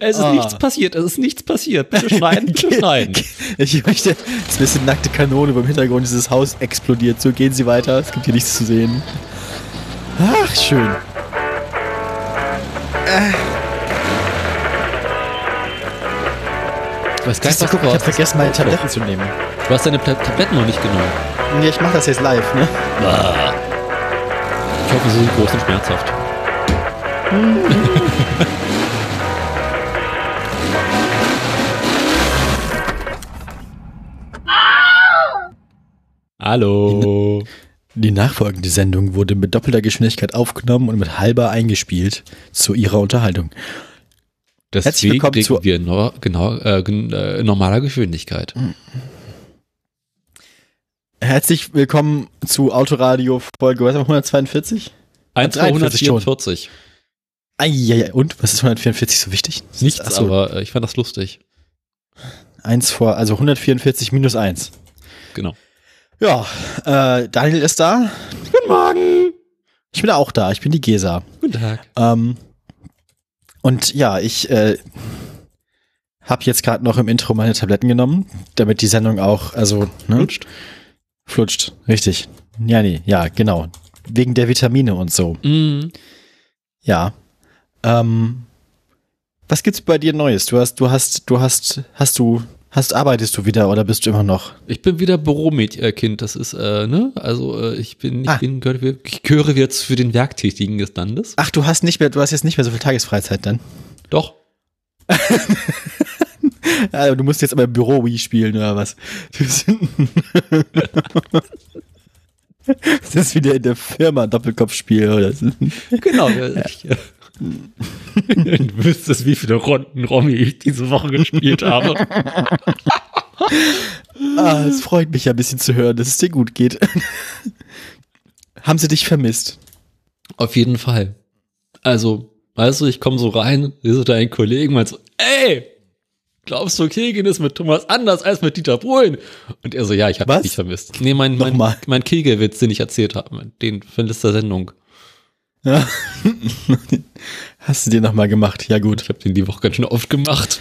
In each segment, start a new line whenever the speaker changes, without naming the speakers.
Es ist
Ah.
nichts passiert, es ist nichts passiert. Bitte schneiden, bitte schneiden.
Ich möchte, es ist ein bisschen nackte Kanone, wo im Hintergrund dieses Haus explodiert. So gehen sie weiter, es gibt hier nichts zu sehen. Ach, schön.
Ich weiß gar nicht,
du,
was
guck,
du
ich habe vergessen, meine. Tabletten zu nehmen.
Du hast deine Pla- Tabletten noch nicht genommen.
Nee, ich mache das jetzt live, ne?
Ich hoffe, sie sind groß und schmerzhaft. Hallo.
Die nachfolgende Sendung wurde mit doppelter Geschwindigkeit aufgenommen und mit halber eingespielt zu ihrer Unterhaltung. Herzlich
Deswegen
willkommen zu-
wir no, genau äh, äh, normaler Geschwindigkeit.
Herzlich willkommen zu Autoradio Folge, was haben wir, 142?
1
schon.
144.
Eieiei, und? Was ist 144 so wichtig?
Nichts,
Achso,
aber äh, ich fand das lustig.
eins vor, also 144 minus eins.
Genau.
Ja, äh, Daniel ist da.
Guten Morgen.
Ich bin auch da. Ich bin die Gesa.
Guten Tag.
Ähm, und ja, ich äh, habe jetzt gerade noch im Intro meine Tabletten genommen, damit die Sendung auch, also, ne?
Lutscht.
Flutscht, richtig. Ja, nee, ja, genau. Wegen der Vitamine und so.
Mm.
Ja. Ähm, was gibt's bei dir Neues? Du hast, du hast, du hast, hast du, hast, arbeitest du wieder oder bist du immer noch?
Ich bin wieder Bürokind, das ist, äh, ne? Also äh, ich bin, ich
Ah.
bin, gehöre, ich gehöre jetzt für den Werktätigen des Landes.
Ach, du hast nicht mehr, du hast jetzt nicht mehr so viel Tagesfreizeit dann.
Doch.
Ja, du musst jetzt aber im Büro Wii spielen oder was? Das ist wieder in der Firma Doppelkopfspiel oder.
Genau. Ja. Ich, äh, du wüsstest, wie viele Runden Romy ich diese Woche gespielt habe.
Ah, es freut mich ja ein bisschen zu hören, dass es dir gut geht. Haben sie dich vermisst?
Auf jeden Fall. Also, weißt du, ich komme so rein, sehe so deinen Kollegen, meinst so, ey, glaubst du, Kegin ist mit Thomas anders als mit Dieter Bohlen? Und er so, ja, ich habe dich vermisst. Nee, mein, mein,
Nochmal.
mein Kegelwitz, den ich erzählt habe, den von letzter Sendung.
Ja. Hast du dir nochmal gemacht? Ja, gut.
Ich habe den die Woche ganz schön oft gemacht.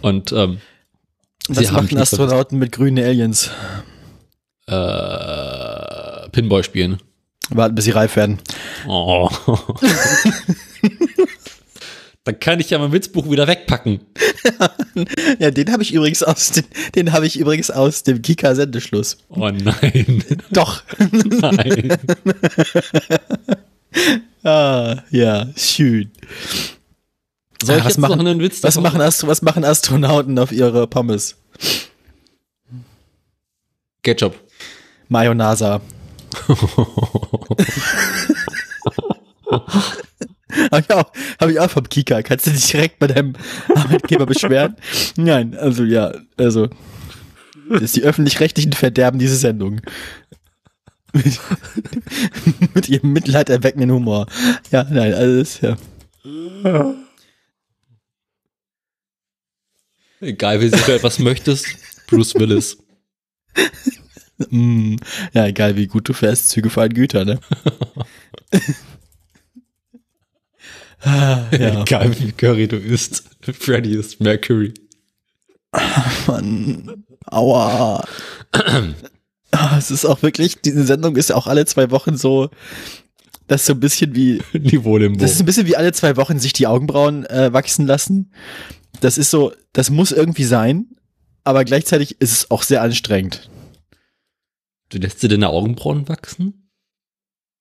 Und ähm,
Was machen Astronauten mit grünen Aliens?
äh, Pinball spielen.
Warten, bis sie reif werden.
Oh. Dann kann ich ja mein Witzbuch wieder wegpacken.
Ja, den habe ich übrigens aus dem, den habe ich übrigens aus dem Kika-Sendeschluss.
Oh nein.
Doch.
Nein.
ah, ja, schön.
Soll
Ah,
ich
was
jetzt
machen-
noch einen Witz
Was machen, Astro was machen Astronauten auf ihre Pommes?
Ketchup.
Mayonnaise. Habe ich, auch- hab ich auch vom Kika. Kannst du dich direkt bei deinem Arbeitgeber beschweren? Nein, also ja, also. Das ist die öffentlich-rechtlichen verderben diese Sendung. Mit, mit ihrem mitleiderweckenden Humor. Ja, nein, also das, ja.
Egal, wie du etwas möchtest. Bruce Willis.
Mm, ja, egal wie gut du fährst, Züge fahren Güter, ne? ah, ja,
Egal, wie Curry du isst. Freddy ist Mercury.
Mann. Aua. Ah, es ist auch wirklich, diese Sendung ist ja auch alle zwei Wochen so, das ist so ein bisschen wie,
Niveau-Limbo.
das ist ein bisschen wie alle zwei Wochen sich die Augenbrauen äh, wachsen lassen. Das ist so, das muss irgendwie sein, aber gleichzeitig ist es auch sehr anstrengend.
Du lässt dir deine Augenbrauen wachsen?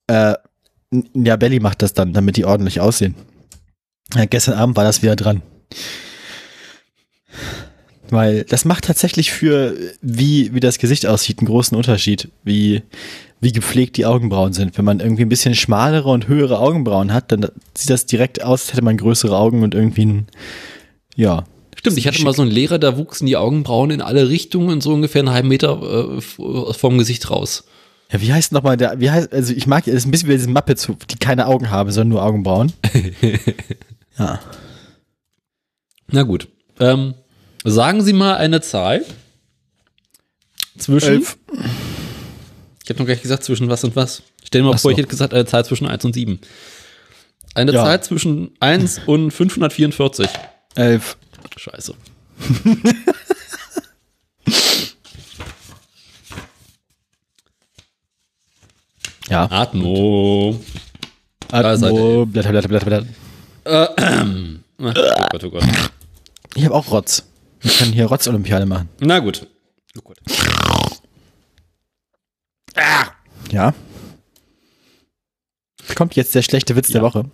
Äh, ja, Belly macht das dann, damit die ordentlich aussehen. Ja, gestern Abend war das wieder dran. Weil das macht tatsächlich für, wie, wie das Gesicht aussieht, einen großen Unterschied, wie, wie gepflegt die Augenbrauen sind. Wenn man irgendwie ein bisschen schmalere und höhere Augenbrauen hat, dann sieht das direkt aus, als hätte man größere Augen und irgendwie ein, ja.
Stimmt, ich hatte mal so einen Lehrer, da wuchsen die Augenbrauen in alle Richtungen so ungefähr einen halben Meter äh, vom Gesicht raus.
Ja, wie heißt nochmal der, wie heißt, also ich mag, das ist ein bisschen wie diese Muppets, die keine Augen haben, sondern nur Augenbrauen. ja.
Na gut. Ähm, sagen Sie mal eine Zahl. Zwischen.
Elf.
Ich habe noch gar nicht gesagt, zwischen was und was. Stell dir mal
Ach
vor,
so.
ich hätte gesagt, eine Zahl zwischen 1 und 7. Eine
Ja.
Zeit zwischen 1 und 544.
Elf.
Scheiße.
Ja.
Atmo.
Atmo, Blätter, Blätter, Blätter, Blätter.
Oh Gott, oh Gott.
Ich habe auch Rotz. Wir können hier Rotz-Olympiade machen.
Na gut. Oh Gott.
Ja. Kommt jetzt der schlechte Witz der Woche.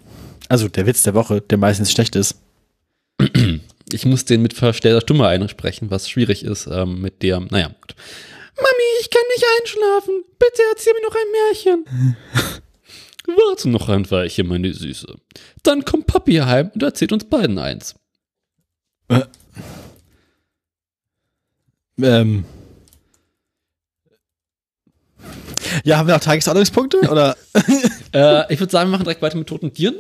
Also der Witz der Woche, der meistens schlecht ist.
Ich muss den mit verstellter Stimme einsprechen, was schwierig ist ähm, mit der. Naja, gut. Mami, ich kann nicht einschlafen. Bitte erzähl mir noch ein Märchen. Warte noch ein Weilchen, meine Süße. Dann kommt Papi heim und erzählt uns beiden eins.
Ähm. Ja, haben wir noch Tagesordnungspunkte? Oder
Äh, ich würde sagen, wir machen direkt weiter mit toten Tieren.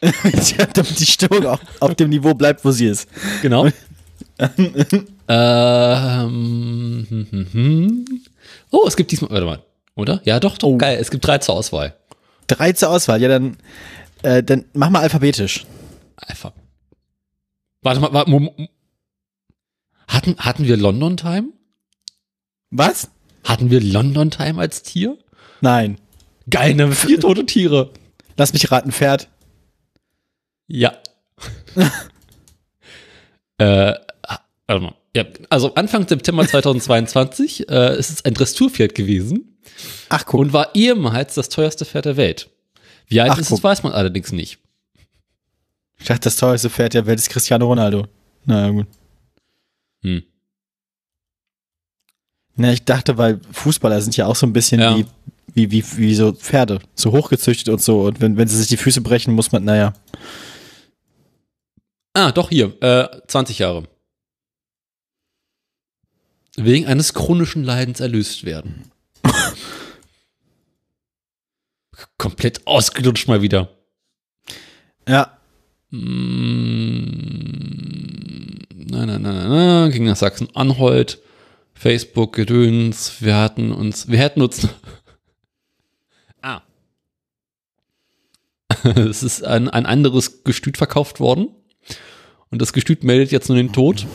damit die Stimmung auch auf dem Niveau bleibt, wo sie ist.
Genau. ähm, hm, hm, hm. Oh, es gibt diesmal. Warte mal. Oder? Ja, doch, doch.
Oh.
Geil. Es gibt drei zur Auswahl.
Drei zur Auswahl. Ja, dann, äh, dann mach mal alphabetisch.
Einfach. Warte mal, warte, hatten, hatten wir London Time?
Was?
Hatten wir London Time als Tier?
Nein.
Geil, ne? Vier tote Tiere.
Lass mich raten, Pferd.
Ja. äh, mal. Ja, also Anfang September 2022 äh, ist es ein Dressurpferd gewesen
Ach, guck.
und war ehemals das teuerste Pferd der Welt. Wie alt
Ach,
ist es,
guck.
weiß man allerdings nicht.
Ich dachte, das teuerste Pferd der Welt ist Cristiano Ronaldo. Na ja, gut.
Hm.
Na, ich dachte, weil Fußballer sind ja auch so ein bisschen
Ja.
wie, wie, wie, wie so Pferde. So hochgezüchtet und so. Und wenn, wenn sie sich die Füße brechen, muss man, naja.
Ah, doch hier, äh, 20 Jahre. Wegen eines chronischen Leidens erlöst werden. Komplett ausgelutscht mal wieder.
Ja.
Mm, Nein, nein, nein, nein, nein, ging nach Sachsen-Anhalt, Facebook, Gedöns, wir hatten uns, wir hätten uns, ah. es ist ein, ein anderes Gestüt verkauft worden und das Gestüt meldet jetzt nur den Tod.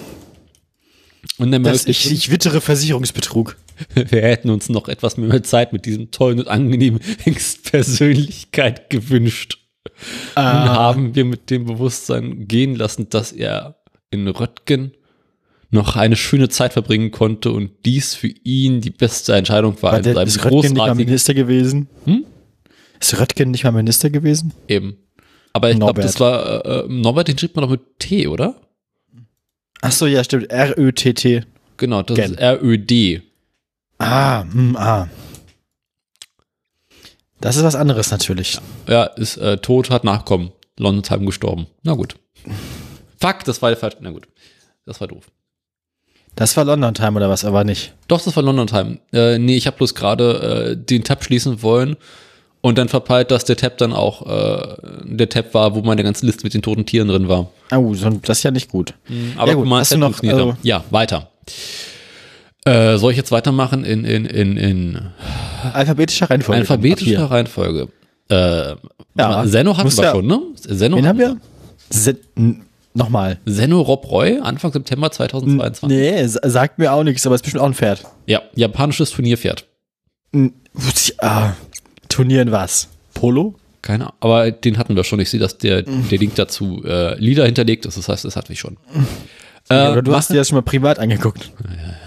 Und der
Das, ich, ich wittere Versicherungsbetrug.
wir hätten uns noch etwas mehr Zeit mit diesem tollen und angenehmen Persönlichkeit gewünscht. Nun
Ah,
haben wir mit dem Bewusstsein gehen lassen, dass er in Röttgen noch eine schöne Zeit verbringen konnte und dies für ihn die beste Entscheidung war
war der, ist Röttgen nicht mal Minister gewesen?
Hm?
Ist Röttgen nicht mal Minister gewesen?
Leben. Aber ich glaube, das war äh, äh, Norbert, den schrieb man doch mit T, oder?
Ach so, ja, stimmt. R-Ö-T-T.
Genau, das
Gen.
ist R-Ö-D.
Ah, hm, ah. Das ist was anderes natürlich.
Ja, ist äh, tot, hat Nachkommen. London Time gestorben. Na gut. Fuck, das war der falsche. Na gut. Das war doof.
Das war London Time oder was, aber nicht.
Doch, das war London Time. Äh, nee, ich habe bloß gerade äh, den Tab schließen wollen und dann verpeilt, dass der Tab dann auch äh, der Tab war, wo meine ganze Liste mit den toten Tieren drin war.
Oh, das ist ja nicht gut.
Aber
Ja, gut,
guck mal,
hast
es
du noch, also-
ja, weiter. Äh, soll ich jetzt weitermachen in, in, in, in
Alphabetischer Reihenfolge.
alphabetischer
Ab
Reihenfolge? Äh,
Ja,
Zeno hatten wir
ja-
schon, ne?
Hier. Wen haben wir? Se Nochmal.
Zeno Rob Roy, Anfang September 2022.
Nee, sagt mir auch nichts, aber ist bestimmt auch ein Pferd.
Ja, japanisches Turnierpferd.
N- Ah, Turnieren was? Polo?
Keine Ahnung, aber den hatten wir schon. Ich sehe, dass der, der Link dazu äh, Lieder hinterlegt ist. Das heißt, das hatten wir schon. Äh,
Ja, oder du hast dir das schon mal privat angeguckt.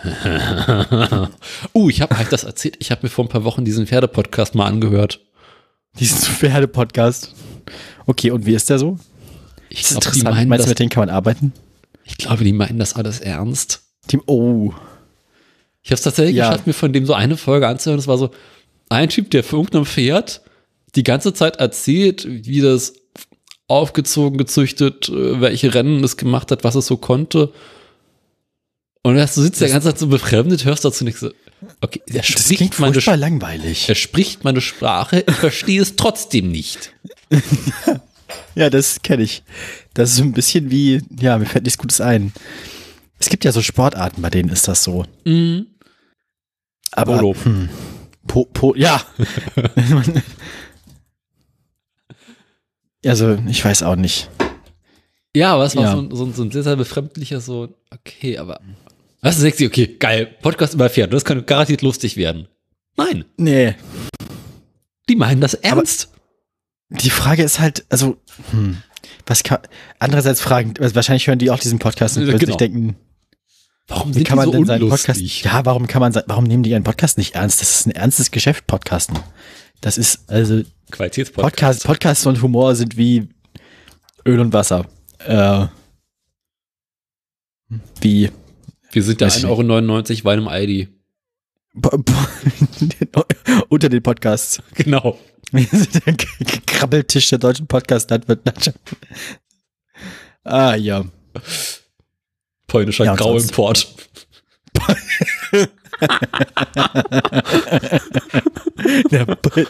uh, ich habe euch das erzählt. Ich habe mir vor ein paar Wochen diesen Pferde-Podcast mal angehört.
Diesen Pferde-Podcast. Okay, und wie ist der so?
Ich
Das
glaube, die,
interessant.
meinen
Meinst du,
das-
mit denen kann man arbeiten?
ich glaube, die meinen das alles ernst.
Team, oh.
Ich habe es tatsächlich
Ja.
geschafft, mir von dem so eine Folge anzuhören. Das war so ein Typ, der für irgendeinem Pferd die ganze Zeit erzählt, wie das aufgezogen, gezüchtet, äh, welche Rennen es gemacht hat, was es so konnte. Und du sitzt der ganze Zeit so befremdet, hörst dazu nichts. Okay, er
Das klingt
spricht, meine,
furchtbar langweilig.
er spricht meine Sprache, ich verstehe es trotzdem nicht.
Ja, das kenne ich. Das ist so ein bisschen wie, ja, mir fällt nichts Gutes ein. Es gibt ja so Sportarten, bei denen ist das so.
Mhm.
Aber,
Polo.
Hm, po, po, ja. Also, ich weiß auch nicht.
Ja, aber es war
Ja.
so, ein- so, so ein sehr, sehr befremdlicher, so, okay, aber. Was ist sexy? Okay, geil. Podcast über Pferd. Das kann garantiert lustig werden. Nein,
Nee.
die meinen das ernst.
Die Frage ist halt, also, hm, was kann, andererseits fragen, also wahrscheinlich hören die auch diesen Podcast und plötzlich
genau.
denken,
Warum sind
kann man
die so
denn seinen? Podcast, ja, warum kann man, sein- warum nehmen die ihren Podcast nicht ernst? Das ist ein ernstes Geschäft, Podcasten. Das ist, also,
Qualitätspodcast.
Podcast, Podcasts und Humor sind wie Öl und Wasser. Äh, wie
Wir sind
ich
1,99 Euro Wein im Aldi.
po- po- unter den Podcasts.
Genau.
Wir sind der Krabbeltisch der deutschen Podcast-Landwirtschaft. Ah, ja.
Polnischer
Ja,
Grauimport.
Der, Pol-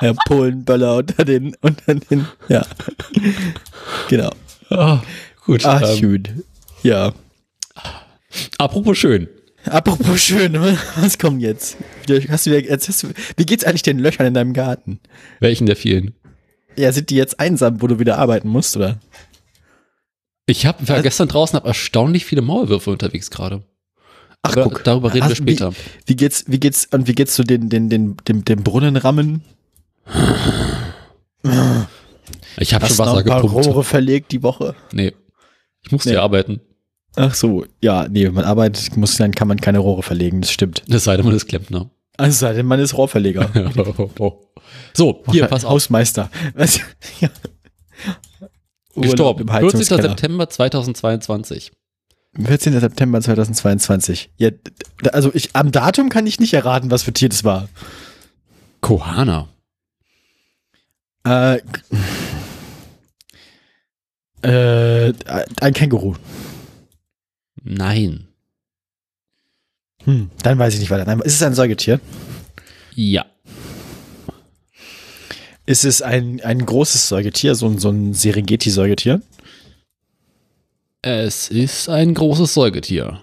der Polenböller unter den, unter den, ja. Genau.
Ah, gut.
Ah,
ähm,
gut. Ja.
apropos schön.
Apropos schön, was kommt jetzt? Hast du, jetzt hast du, wie geht's eigentlich den Löchern in deinem Garten?
Welchen der vielen?
Ja, sind die jetzt einsam, wo du wieder arbeiten musst, oder?
Ich hab, war
Was?
gestern draußen hab erstaunlich viele Maulwürfe unterwegs gerade.
Ach,
Aber
guck.
darüber reden wir
Hast-
später.
Wie, wie geht's, wie geht's, und wie geht's zu den, den, den, dem, dem Brunnenrammen?
Ich habe schon
noch
Wasser
ein paar
gepumpt.
Rohre verlegt die Woche?
Nee. Ich muss
Nee.
hier arbeiten.
Ach so, ja, nee, wenn man arbeitet, muss, dann kann man keine Rohre verlegen, das stimmt.
Das sei denn, man ist Klempner.
Also sei denn, man ist Rohrverleger.
so, hier, pass auf.
Hausmeister. Was? Ja.
Gestorben.
im
14.
Heizungskeller.
September 2022.
14. September 2022. Ja, also ich, am Datum kann ich nicht erraten, was für Tier das war.
Kohana.
Äh, äh, ein Känguru.
Nein.
Hm, dann weiß ich nicht weiter. Nein, ist es ein Säugetier?
Ja.
Ist es ein, ein großes Säugetier, so, ein- so ein Serengeti-Säugetier?
Es ist ein großes Säugetier.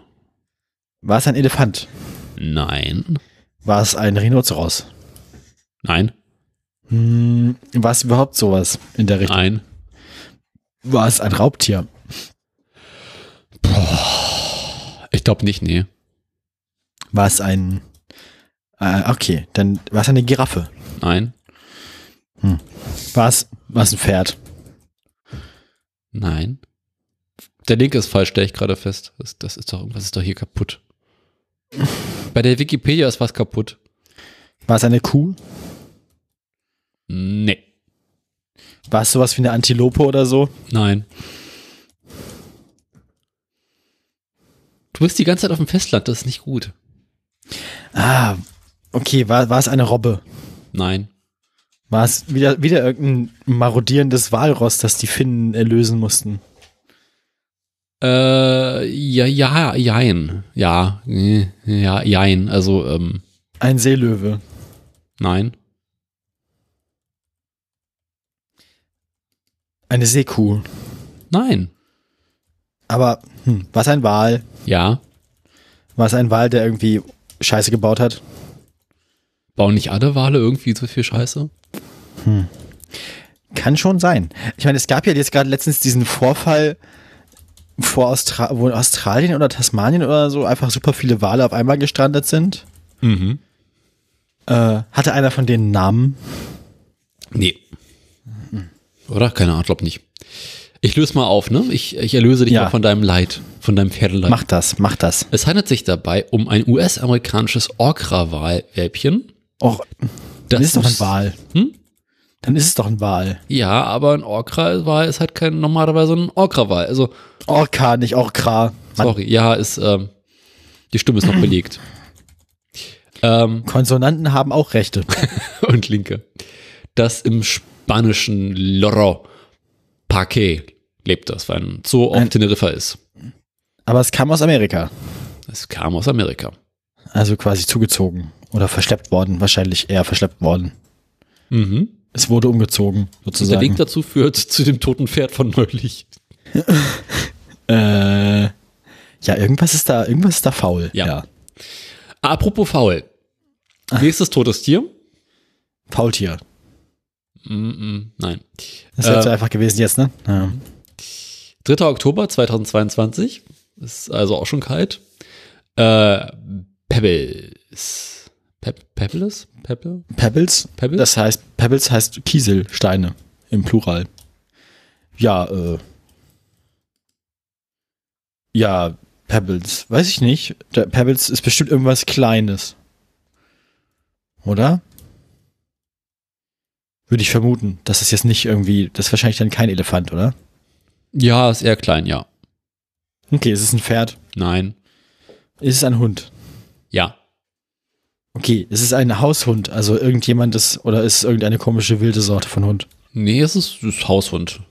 War es ein Elefant?
Nein.
War es ein Rhinoceros?
Nein.
Hm, war es überhaupt sowas in der Richtung?
Nein.
War es ein Raubtier?
Ich glaube nicht, nee.
War es ein. Äh, okay, dann war es eine Giraffe.
Nein.
War es, war es ein Pferd?
Nein. Der Link ist falsch, stelle ich gerade fest. Das, das ist doch, irgendwas ist doch hier kaputt. Bei der Wikipedia ist was kaputt.
War es eine Kuh?
Nee.
War es sowas wie eine Antilope oder so?
Nein. Du bist die ganze Zeit auf dem Festland, das ist nicht gut.
Ah, okay, war, war es eine Robbe?
Nein.
War es wieder, wieder irgendein marodierendes Walross, das die Finnen erlösen mussten?
Äh, ja, ja, jein. Ja, ja, jein. Also, ähm,
Ein Seelöwe.
nein.
Eine Seekuh.
Nein.
Aber hm, war es ein Wal?
Ja.
War es ein Wal, der irgendwie Scheiße gebaut hat?
Bauen nicht alle Wale irgendwie so viel Scheiße?
Kann schon sein. Ich meine, es gab ja jetzt gerade letztens diesen Vorfall, vor Austra wo in Australien oder Tasmanien oder so einfach super viele Wale auf einmal gestrandet sind.
Mhm.
Äh, hatte einer von denen einen Namen?
Nee. Oder? Keine Ahnung, glaub nicht. Ich löse mal auf, ne? Ich, ich erlöse dich
Ja.
mal von deinem Leid, von deinem Pferdeleid.
Mach das, mach das.
Es handelt sich dabei um ein US-amerikanisches Orca-Wal-Welpchen.
Och,
Das
ist doch ein Wal.
Hm?
Dann ist es doch ein Wal.
Ja, aber ein Orca-Wal ist halt kein normalerweise ein Orca-Wal. Also,
Orca, nicht Orkra. Mann,
sorry, ja, ist, ähm, die Stimme ist noch belegt. ähm,
Konsonanten haben auch Rechte.
und Linke. Das im spanischen Loro Parque lebt das, weil ein Zoo auf
Ein-
Teneriffa ist.
Aber es kam aus Amerika.
Es kam aus Amerika.
Also quasi zugezogen. Oder verschleppt worden. Wahrscheinlich eher verschleppt worden.
Mhm.
Es wurde umgezogen,
Und der
sozusagen.
Link dazu führt zu dem toten Pferd von neulich.
Äh, ja, irgendwas ist da, irgendwas ist da faul.
Ja. Apropos faul. Nächstes totes Tier?
Faultier.
Mm -mm, nein.
Das wäre
Äh,
zu einfach gewesen jetzt, ne? Ja.
3. Oktober 2022. Ist also auch schon kalt. Äh, Pebbles. Peb Pebbles? Pebble?
Pebbles?
Pebbles?
Das heißt, Pebbles heißt Kieselsteine im Plural. Ja, äh. Ja, Pebbles. Weiß ich nicht. Pebbles ist bestimmt irgendwas Kleines. Oder? Würde ich vermuten. Das ist jetzt nicht irgendwie, das ist wahrscheinlich dann kein Elefant, oder?
Ja, ist eher klein, ja.
Okay, ist es ein Pferd?
Nein.
Ist es ein Hund?
Ja.
Okay, ist es ein Haushund? Also irgendjemandes, oder ist es irgendeine komische wilde Sorte von Hund?
Nee, es ist, es ist Haushund.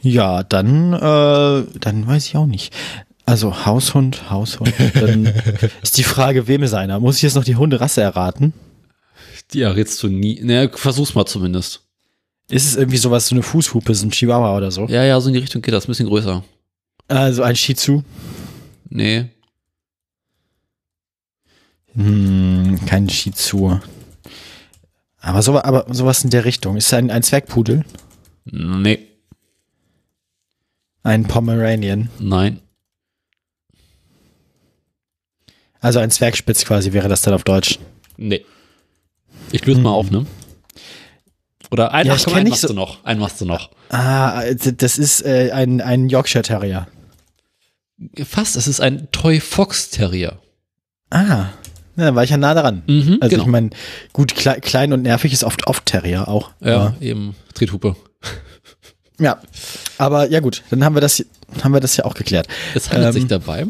Ja, dann, äh, dann weiß ich auch nicht. Also Haushund, Haushund. Dann ist die Frage, wem ist einer? Muss ich jetzt noch die Hunderasse erraten?
Die errätst du nie. Ne, versuch's mal zumindest.
Ist es irgendwie sowas, so eine Fußhupe, so ein Chihuahua oder so?
Ja, ja, so in die Richtung geht das. Ein bisschen größer.
Also ein Shih Tzu?
Nee.
Hm, kein Shih Tzu. Aber, so, aber sowas in der Richtung. Ist es ein, ein Zwergpudel?
Nee.
Ein Pomeranian?
Nein.
Also ein Zwergspitz quasi wäre das dann auf Deutsch.
Nee. Ich löse mal auf, ne? Oder einen,
Ja,
ach, komm, einen machst
so-
du noch. Einen machst du noch.
Ah, das ist äh, ein, ein Yorkshire Terrier.
Fast, es ist ein Toy Fox Terrier.
Ah, na, dann war ich ja nah dran.
Mhm,
Also
genau.
ich meine, gut, klei klein und nervig ist oft oft Terrier auch.
Ja, eben. Trethupe.
Ja. Aber ja gut, dann haben wir das, haben wir das ja auch geklärt.
Es handelt
Ähm.
sich dabei.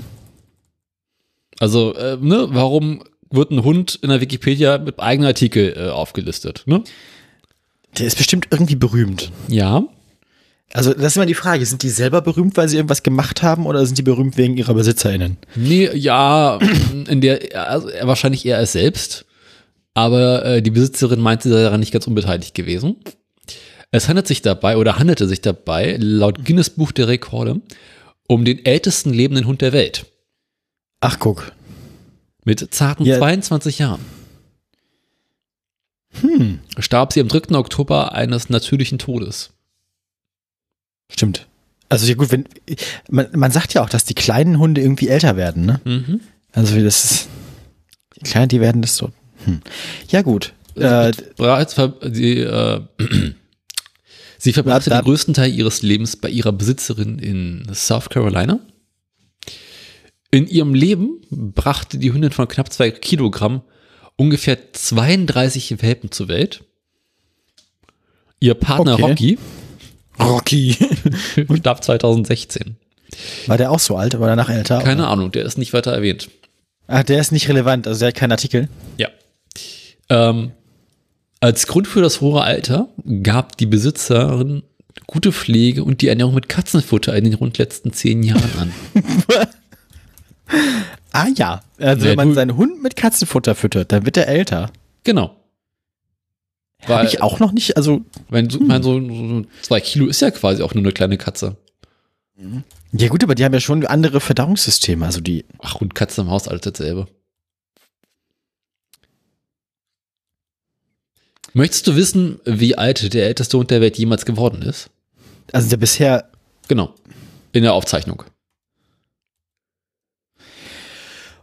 Also, äh, ne, warum wird ein Hund in der Wikipedia mit eigenem Artikel äh, aufgelistet, ne?
Der ist bestimmt irgendwie berühmt.
Ja.
Also das ist immer die Frage, sind die selber berühmt, weil sie irgendwas gemacht haben oder sind die berühmt wegen ihrer BesitzerInnen?
Nee, ja, in der, also wahrscheinlich eher er selbst. Aber äh, die Besitzerin meinte, sie sei daran nicht ganz unbeteiligt gewesen. Es handelt sich dabei oder handelte sich dabei laut Guinness Buch der Rekorde um den ältesten lebenden Hund der Welt
Ach guck.
mit zarten
Ja.
22 Jahren.
Hm,
Starb sie am 3. Oktober eines natürlichen Todes.
stimmt. Also ja gut, wenn man, man sagt ja auch, dass die kleinen Hunde irgendwie älter werden, ne?
Mhm.
Also das ist die kleinen, die werden das so. Hm. Ja gut. Äh,
Bereits ver die, äh, sie verbrachte
Da- da-
den größten Teil ihres Lebens bei ihrer Besitzerin in South Carolina. In ihrem Leben brachte die Hündin von knapp zwei Kilogramm ungefähr 32 Welpen zur Welt. Ihr Partner
Okay.
Rocky
Rocky.
starb 2016.
War der auch so alt oder danach älter?
Keine Ahnung, der ist nicht weiter erwähnt.
Ach, der ist nicht relevant, also der hat keinen Artikel.
Ja. Ähm, als Grund für das hohe Alter gab die Besitzerin gute Pflege und die Ernährung mit Katzenfutter in den rund letzten zehn Jahren an.
Ah ja. Also
Ja,
wenn man seinen Hund mit Katzenfutter füttert, dann wird er älter.
Genau. Weil,
ich auch noch nicht, also
wenn so, mein, so, so zwei Kilo ist ja quasi auch nur eine kleine Katze.
ja gut, aber die haben ja schon andere Verdauungssysteme, also die
Ach, und Katze im Haus, alles dasselbe. Möchtest du wissen, wie alt der älteste Hund der Welt jemals geworden ist?
also der bisher
Genau. In der Aufzeichnung.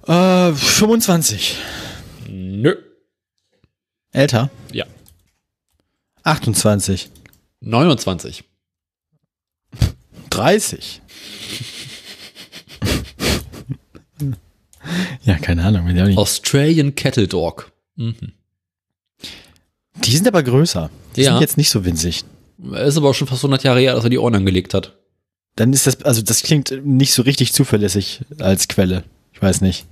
Äh, 25
Nö.
älter,
Ja.
28,
29.
30. ja, keine Ahnung, nicht.
Australian Cattle Dog. Mhm.
Die sind aber größer. Die
Ja.
sind jetzt nicht so winzig.
Ist aber auch schon fast 100 Jahre her, dass er die Ohren angelegt hat.
Dann ist das, also das klingt nicht so richtig zuverlässig als Quelle. Ich weiß nicht.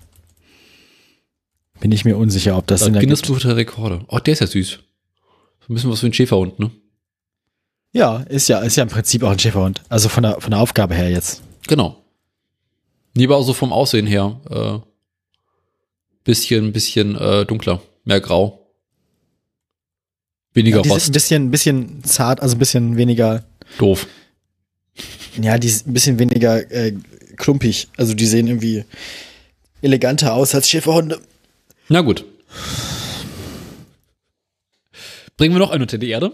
Bin ich mir unsicher, ob das
Das Guinness. Buch der Rekorde. Oh, der ist ja süß. So ein bisschen was für ein Schäferhund, ne?
Ja, ist ja, ist ja im Prinzip auch ein Schäferhund. Also von der, von der Aufgabe her jetzt.
Genau. Nee, aber auch so vom Aussehen her. Äh, bisschen, bisschen äh, dunkler. Mehr grau. Weniger
Ja, sind ein
Rost.
bisschen, ein bisschen zart, also ein bisschen weniger,
Doof.
ja, die sind ein bisschen weniger äh, klumpig. Also die sehen irgendwie eleganter aus als Schäferhunde.
Na gut. Bringen wir noch einen unter die Erde.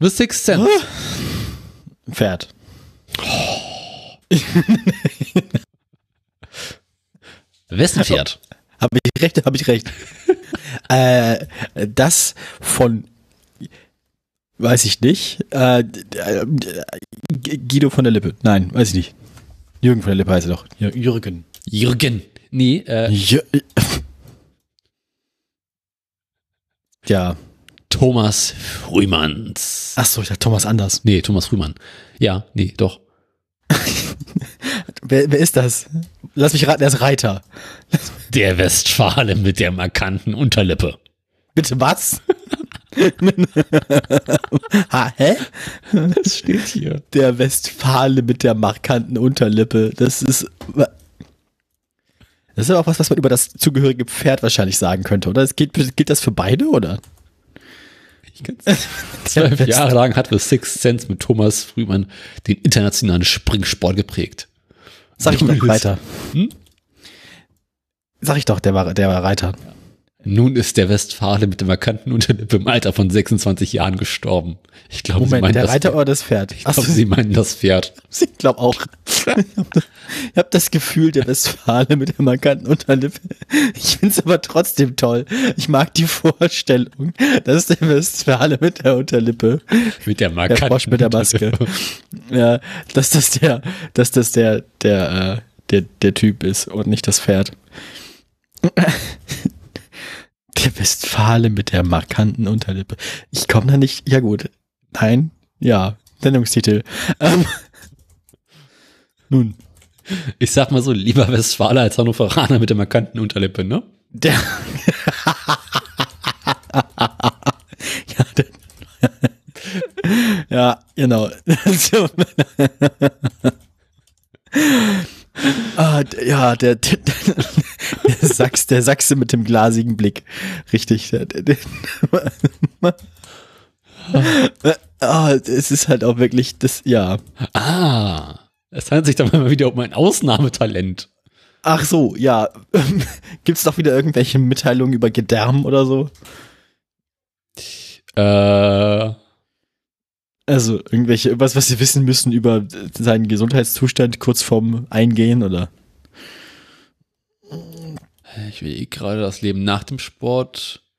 The Sixth Sense.
Pferd.
Wessen Pferd?
Habe ich recht, habe ich recht. äh, das von weiß ich nicht. Äh, Guido von der Lippe. Nein, weiß ich nicht. Jürgen von der Lippe heißt er doch. Jür- Jürgen.
Jürgen. Nee, äh,
Jür ja.
Thomas Frühmanns.
Ach so, ich dachte Thomas Anders.
Nee, Thomas Frühmann. Ja, nee, doch.
Wer, wer ist das? Lass mich raten, er ist Reiter.
Der Westfale mit der markanten Unterlippe.
Bitte was? ha, hä?
Das steht hier.
Der Westfale mit der markanten Unterlippe. Das ist. Das ist aber auch was, was man über das zugehörige Pferd wahrscheinlich sagen könnte, oder? Es gilt, gilt das für beide, oder?
Ich. Zwölf Jahre lang hat The Sixth Sense mit Thomas Frühmann den internationalen Springsport geprägt.
Sag ich doch, Reiter.
Hm?
Sag ich doch, der war, der war Reiter.
Nun ist der Westfale mit der markanten Unterlippe im Alter von 26 Jahren gestorben. Ich glaube, Sie meinen
der
das
Reiter
Pferd.
oder das Pferd?
Ich glaube, Sie meinen das Pferd.
Ich glaube auch. Ich habe das Gefühl, der Westfale mit der markanten Unterlippe. Ich finde es aber trotzdem toll. Ich mag die Vorstellung, dass der Westfale mit der Unterlippe,
Mit der
der
markanten
Frosch mit der Maske, ja, dass das der, dass das der, der, äh, der, der Typ ist und nicht das Pferd. Der Westfale mit der markanten Unterlippe. Ich komme da nicht. Ja gut. Nein. Ja. Sendungstitel. Ähm, nun.
Ich sag mal so, lieber Westfale als Hannoveraner mit der markanten Unterlippe, ne?
Der. ja, der, ja, genau. Ah, ja, der, der, der, Sachs, der Sachse mit dem glasigen Blick. Richtig. Der, der, der, ah, es ist halt auch wirklich das, ja.
Ah, es handelt sich dann mal wieder um ein Ausnahmetalent.
Ach so, ja. Gibt's doch wieder irgendwelche Mitteilungen über Gedärm oder so?
Äh,
Also irgendwelche, was, was sie wissen müssen über seinen Gesundheitszustand kurz vorm Eingehen oder?
ich will eh gerade das Leben nach dem Sport.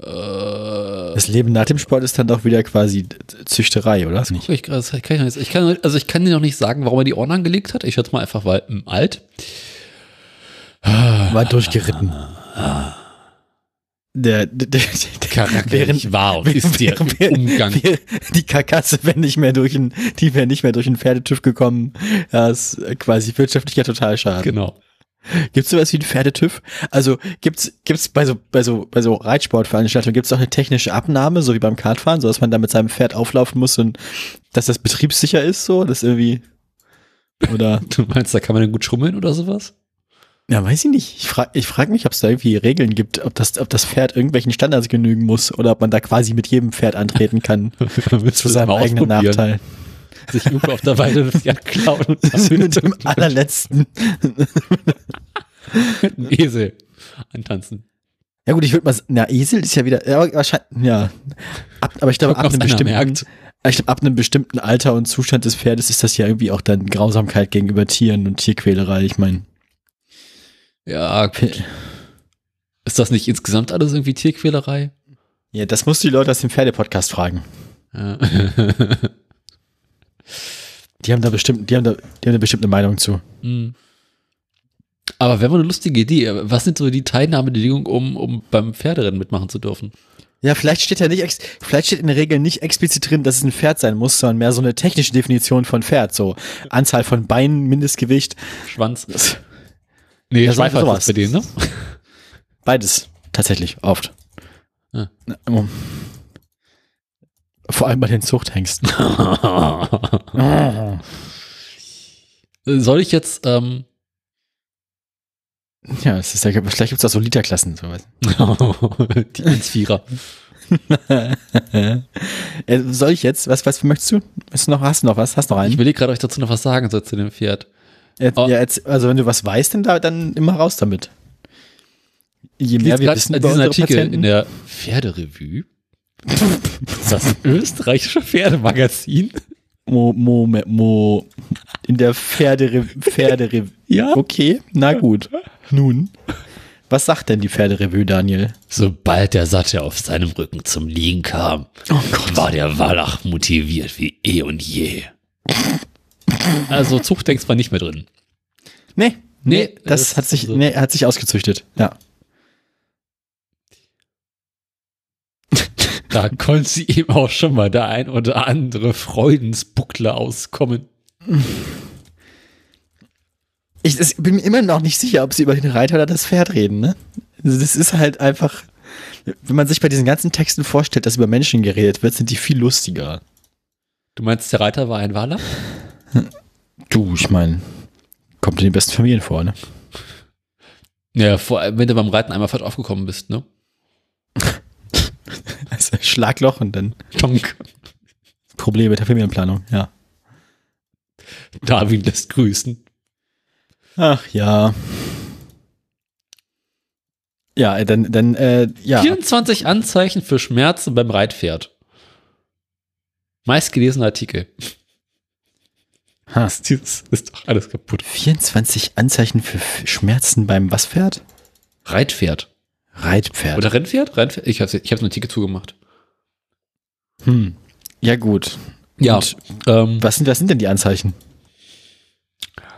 Äh,
Das Leben nach dem Sport ist dann doch wieder quasi Züchterei, oder?
guck ich, das kann ich, nicht, ich kann, also ich kann dir noch nicht sagen, warum er die Ohren angelegt hat. Ich schätze mal einfach, weil hm, alt.
War durchgeritten. Der, der, der, der
Charakterlich war und ist der im Umgang.
während- die Karkasse wäre nicht mehr durch ein, die wäre nicht mehr durch einen Pferdetüv gekommen. Das ist quasi wirtschaftlicher Totalschaden.
Genau.
Gibt's sowas wie ein Pferdetüv? Also gibt's gibt's bei so bei so bei so Reitsportveranstaltungen gibt's auch eine technische Abnahme, so wie beim Kartfahren, so dass man da mit seinem Pferd auflaufen muss und dass das betriebssicher ist, so, das irgendwie oder
Du meinst, da kann man dann gut schummeln oder sowas?
Ja, weiß ich nicht. Ich frage ich frag mich, ob es da irgendwie Regeln gibt, ob das ob das Pferd irgendwelchen Standards genügen muss oder ob man da quasi mit jedem Pferd antreten kann zu seinem eigenen Nachteil.
Sich irgendwo auf der Weide das Pferd klauen
mit dem allerletzten.
mit einem Esel antanzen.
Ja gut, ich würde mal, na Esel ist ja wieder, ja, aber wahrscheinlich, ja, ab, aber ich glaube ab einem bestimmten,
merkt.
ich glaube ab einem bestimmten Alter und Zustand des Pferdes ist das ja irgendwie auch dann Grausamkeit gegenüber Tieren und Tierquälerei. Ich meine,
Ja. Ist das nicht insgesamt alles irgendwie Tierquälerei?
ja, das musst du die Leute aus dem Pferdepodcast fragen.
Ja.
Die haben da bestimmt, die haben da, die haben da bestimmt eine Meinung zu.
Hm. Aber wäre mal eine lustige Idee. Was sind so die Teilnahmebedingungen, um, um beim Pferderennen mitmachen zu dürfen?
Ja, vielleicht steht ja nicht, vielleicht steht in der Regel nicht explizit drin, dass es ein Pferd sein muss, sondern mehr so eine technische Definition von Pferd, so Anzahl von Beinen, Mindestgewicht,
Schwanz. Nee,
Ja,
ja, Schweif
sowas.
heißt bei denen, ne?
beides tatsächlich oft.
Ja.
Vor allem bei den Zuchthengsten.
Soll ich jetzt, ähm,
Ja, es ist ja, vielleicht gibt es auch so Literklassen. Sowas.
die Inspira.
äh, soll ich jetzt? Was, was möchtest du? Hast du noch, hast du noch was? Hast du noch einen?
Ich will gerade euch dazu noch was sagen, so zu dem Pferd.
Jetzt,
Oh.
ja, jetzt, also wenn du was weißt, dann, da, dann immer raus damit. Je mehr wir wissen
an
über
diesen Artikel
Patienten,
in der Pferderevue. das österreichische Pferdemagazin.
Mo, Mo, Mo, in der Pferdere, Pferdere,
Ja.
okay, na gut. Nun, was sagt denn die Pferderevue, Daniel?
Sobald der Sattel auf seinem Rücken zum Liegen kam, war der Wallach motiviert wie eh und je. Also Zuchtdenkst war nicht mehr drin.
Nee, nee,
Nee,
das,
das
hat sich,
also-
nee, hat sich ausgezüchtet, ja.
Da konnte sie eben auch schon mal der ein oder andere Freudensbuckler auskommen.
Ich das, bin mir immer noch nicht sicher, ob sie über den Reiter oder das Pferd reden, ne? Also das ist halt einfach, wenn man sich bei diesen ganzen Texten vorstellt, dass über Menschen geredet wird, sind die viel lustiger.
Du meinst, der Reiter war ein Wahler?
Du, ich meine, kommt in den besten Familien vor, ne?
Ja, vor allem, wenn du beim Reiten einmal falsch aufgekommen bist, ne?
Also Schlagloch und dann
Tonk.
Probleme mit der Familienplanung, ja.
Darwin lässt grüßen.
Ach ja. Ja, dann, dann, äh, ja.
24 Anzeichen für Schmerzen beim Reitpferd. Meistgelesener Artikel.
Ha.
Das ist, doch alles kaputt.
24 Anzeichen für Schmerzen beim was Pferd?
Reitpferd.
Reitpferd.
Oder Rennpferd? Rennpferd? Ich habe ich hab einen Artikel zugemacht.
Hm. Ja, gut.
Ja. Ähm,
was sind, was sind denn die Anzeichen?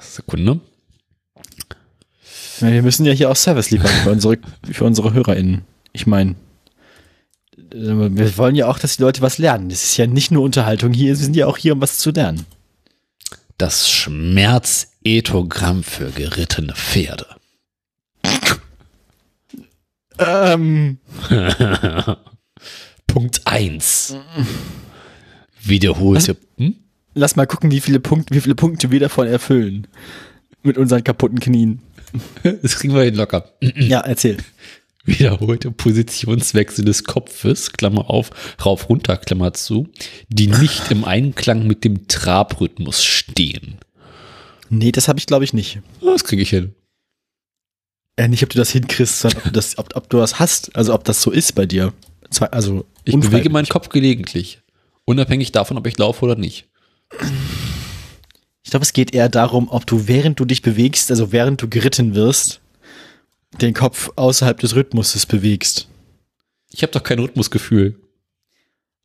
Sekunde.
Ja, Wir müssen ja hier auch Service liefern für unsere, für unsere HörerInnen. Ich meine, wir wollen ja auch, dass die Leute was lernen. Das ist ja nicht nur Unterhaltung hier, wir sind ja auch hier, um was zu lernen.
Das Schmerzetogramm für gerittene Pferde.
Ähm,
Punkt 1. Wiederholte. Hm?
lass mal gucken, wie viele Punkte, wie viele Punkte wir davon erfüllen. Mit unseren kaputten Knien.
Das kriegen wir hin locker.
Ja, erzähl.
Wiederholte Positionswechsel des Kopfes, Klammer auf, rauf, runter, Klammer zu, die nicht im Einklang mit dem Trabrhythmus stehen.
Nee, das habe ich glaube ich nicht.
Das kriege ich hin.
Äh, nicht, ob du das hinkriegst, sondern ob du das, ob, ob du das hast. Also ob das so ist bei dir. Also
Ich bewege meinen Kopf gelegentlich. Unabhängig davon, ob ich laufe oder nicht.
Ich glaube, es geht eher darum, ob du während du dich bewegst, also während du geritten wirst, den Kopf außerhalb des Rhythmuses bewegst.
Ich habe doch kein Rhythmusgefühl.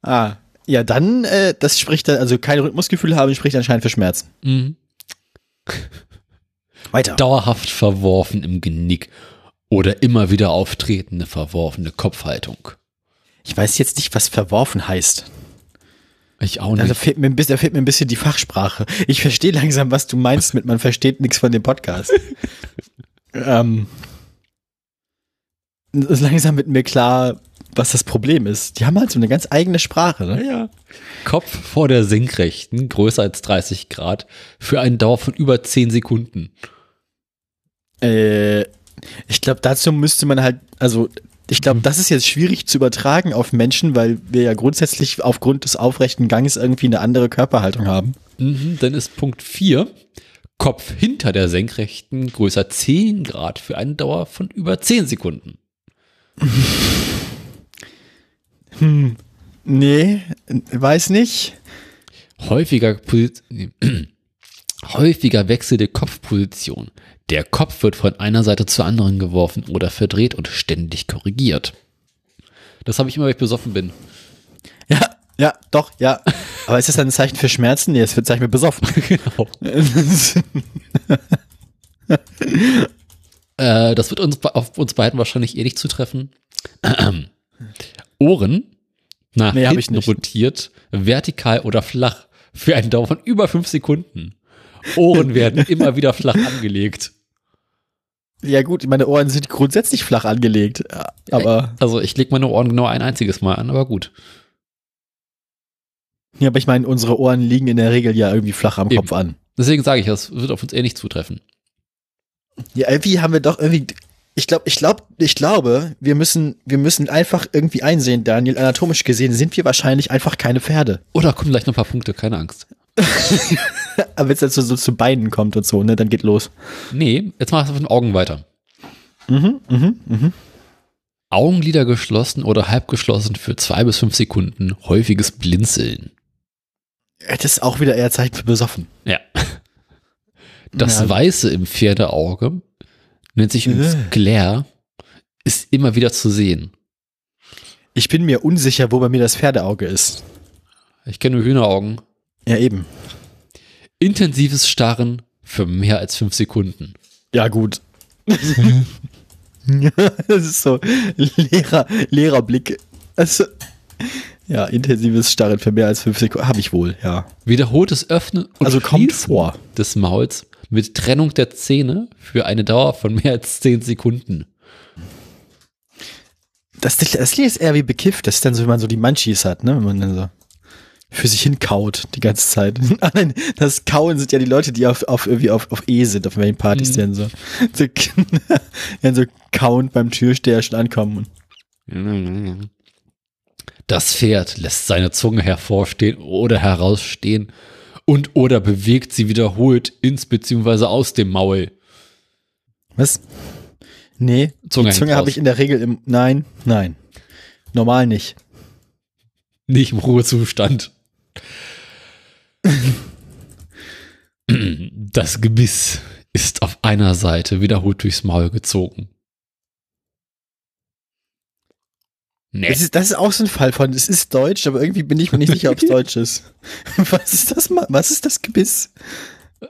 Ah, ja, dann, äh, das spricht dann, also kein Rhythmusgefühl haben, spricht anscheinend für Schmerzen.
Mhm.
Weiter.
Dauerhaft verworfen im Genick oder immer wieder auftretende verworfene Kopfhaltung.
Ich weiß jetzt nicht, was verworfen heißt.
Ich auch
Da
nicht.
fehlt, mir da fehlt mir ein bisschen die Fachsprache. Ich verstehe langsam, was du meinst mit man versteht nichts von dem Podcast. ähm, ist langsam mit mir klar, was das Problem ist. Die haben halt so eine ganz eigene Sprache. Ne?
Ja. Kopf vor der Senkrechten, größer als 30 Grad, für einen Dauer von über 10 Sekunden.
Äh, ich glaube, dazu müsste man halt, also ich glaube, das ist jetzt schwierig zu übertragen auf Menschen, weil wir ja grundsätzlich aufgrund des aufrechten Ganges irgendwie eine andere Körperhaltung haben.
Mhm, dann ist Punkt 4. Kopf hinter der Senkrechten, größer 10 Grad, für eine Dauer von über 10 Sekunden.
Hm, nee, weiß nicht.
Häufiger, Posi- nee. häufiger wechselnde Kopfposition. Der Kopf wird von einer Seite zur anderen geworfen oder verdreht und ständig korrigiert. Das habe ich immer, wenn ich besoffen bin.
Ja, ja, doch, ja. Aber ist das ein Zeichen für Schmerzen? Nee, es wird ein Zeichen für besoffen.
genau. Äh, das wird uns auf uns beiden wahrscheinlich eh nicht zutreffen. Ohren nach
Nee,
hinten rotiert, vertikal oder flach für einen Dauer von über fünf Sekunden. Ohren werden immer wieder flach angelegt.
ja gut, meine Ohren sind grundsätzlich flach angelegt. Aber,
Also ich lege meine Ohren genau ein einziges Mal an, aber gut.
ja, aber ich meine, unsere Ohren liegen in der Regel ja irgendwie flach am
Eben.
Kopf an.
Deswegen sage ich, das wird auf uns eh nicht zutreffen.
Ja, irgendwie haben wir doch irgendwie. Ich glaube, ich glaube, ich glaube, wir müssen, wir müssen einfach irgendwie einsehen, Daniel. Anatomisch gesehen sind wir wahrscheinlich einfach keine Pferde.
Oder kommen gleich noch ein paar Punkte, keine Angst.
Aber wenn es jetzt so, so zu Beinen kommt und so, ne, dann geht los.
Nee, jetzt mach es auf den Augen weiter.
Mhm, mhm, mhm.
Augenlider geschlossen oder halb geschlossen für zwei bis fünf Sekunden. Häufiges Blinzeln.
Das ist auch wieder eher Zeichen für besoffen.
Ja. Das
Ja.
Weiße im Pferdeauge nennt sich übrigens
Äh.
Glare, ist immer wieder zu sehen.
Ich bin mir unsicher, wo bei mir das Pferdeauge ist.
Ich kenne nur Hühneraugen.
Ja, eben.
Intensives Starren für mehr als fünf Sekunden.
Ja, gut. das ist so leerer, leerer Blick. Also, ja, intensives Starren für mehr als fünf Sekunden. Habe ich wohl, ja.
Wiederholtes Öffnen und
Also kommt vor.
des Mauls mit Trennung der Zähne für eine Dauer von mehr als zehn Sekunden.
Das, das ist eher wie bekifft. Das ist dann so, wenn man so die Munchies hat, ne? Wenn man dann so für sich hinkaut die ganze Zeit. Ah, nein, das Kauen sind ja die Leute, die auf, auf irgendwie auf, auf E sind, auf welchen Partys,
Mhm.
die dann so, so, die dann so kauend beim Türsteher schon ankommen.
Das Pferd lässt seine Zunge hervorstehen oder herausstehen und oder bewegt sie wiederholt ins bzw. aus dem Maul.
Was? Nee,
Zunge
die Zunge habe ich in der Regel im, nein, nein. Normal nicht.
Nicht im Ruhezustand. Das Gebiss ist auf einer Seite wiederholt durchs Maul gezogen. Nee.
Das ist, das ist auch so ein Fall von, es ist Deutsch, aber irgendwie bin ich mir nicht sicher, ob es Deutsch ist. Was ist das, was ist das Gebiss?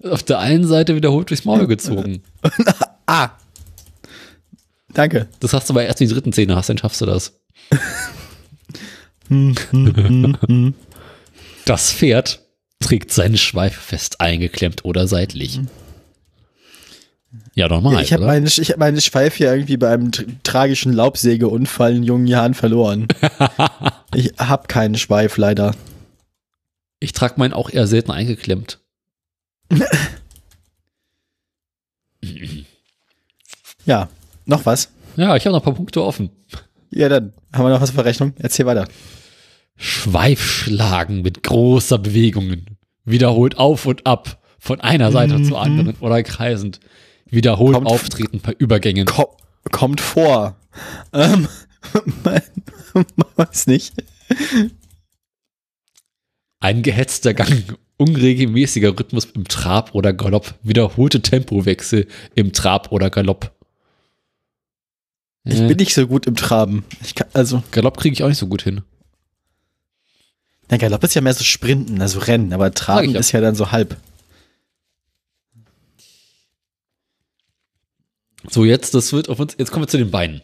Auf der einen Seite wiederholt durchs Maul gezogen.
Ah. Danke.
Das hast du aber erst die dritten Zähne hast, dann schaffst du das. Das Pferd trägt seine Schweife fest eingeklemmt oder seitlich. Ja, normal,
ich habe meine, ich hab meine Schweife ja irgendwie bei einem tr tragischen Laubsägeunfall in jungen Jahren verloren. ich habe keinen Schweif leider.
Ich trage meinen auch eher selten eingeklemmt.
Ja, noch was?
Ja, ich habe noch ein paar Punkte offen.
Ja, dann haben wir noch was für Rechnung. Erzähl weiter.
Schweifschlagen mit großer Bewegungen. Wiederholt auf und ab. Von einer Seite zur anderen oder kreisend. Wiederholt
Kommt-
auftreten bei Übergängen.
Ko kommt vor. Ähm, weiß nicht.
Ein gehetzter Gang. Unregelmäßiger Rhythmus im Trab oder Galopp. Wiederholte Tempowechsel im Trab oder Galopp.
Ich
Äh,
bin nicht so gut im Traben. Ich kann, also,
Galopp kriege ich auch nicht so gut hin.
na, Galopp ist ja mehr so Sprinten, also Rennen, aber Traben ist ja dann so halb.
So, jetzt, das wird auf uns, jetzt kommen wir zu den Beinen.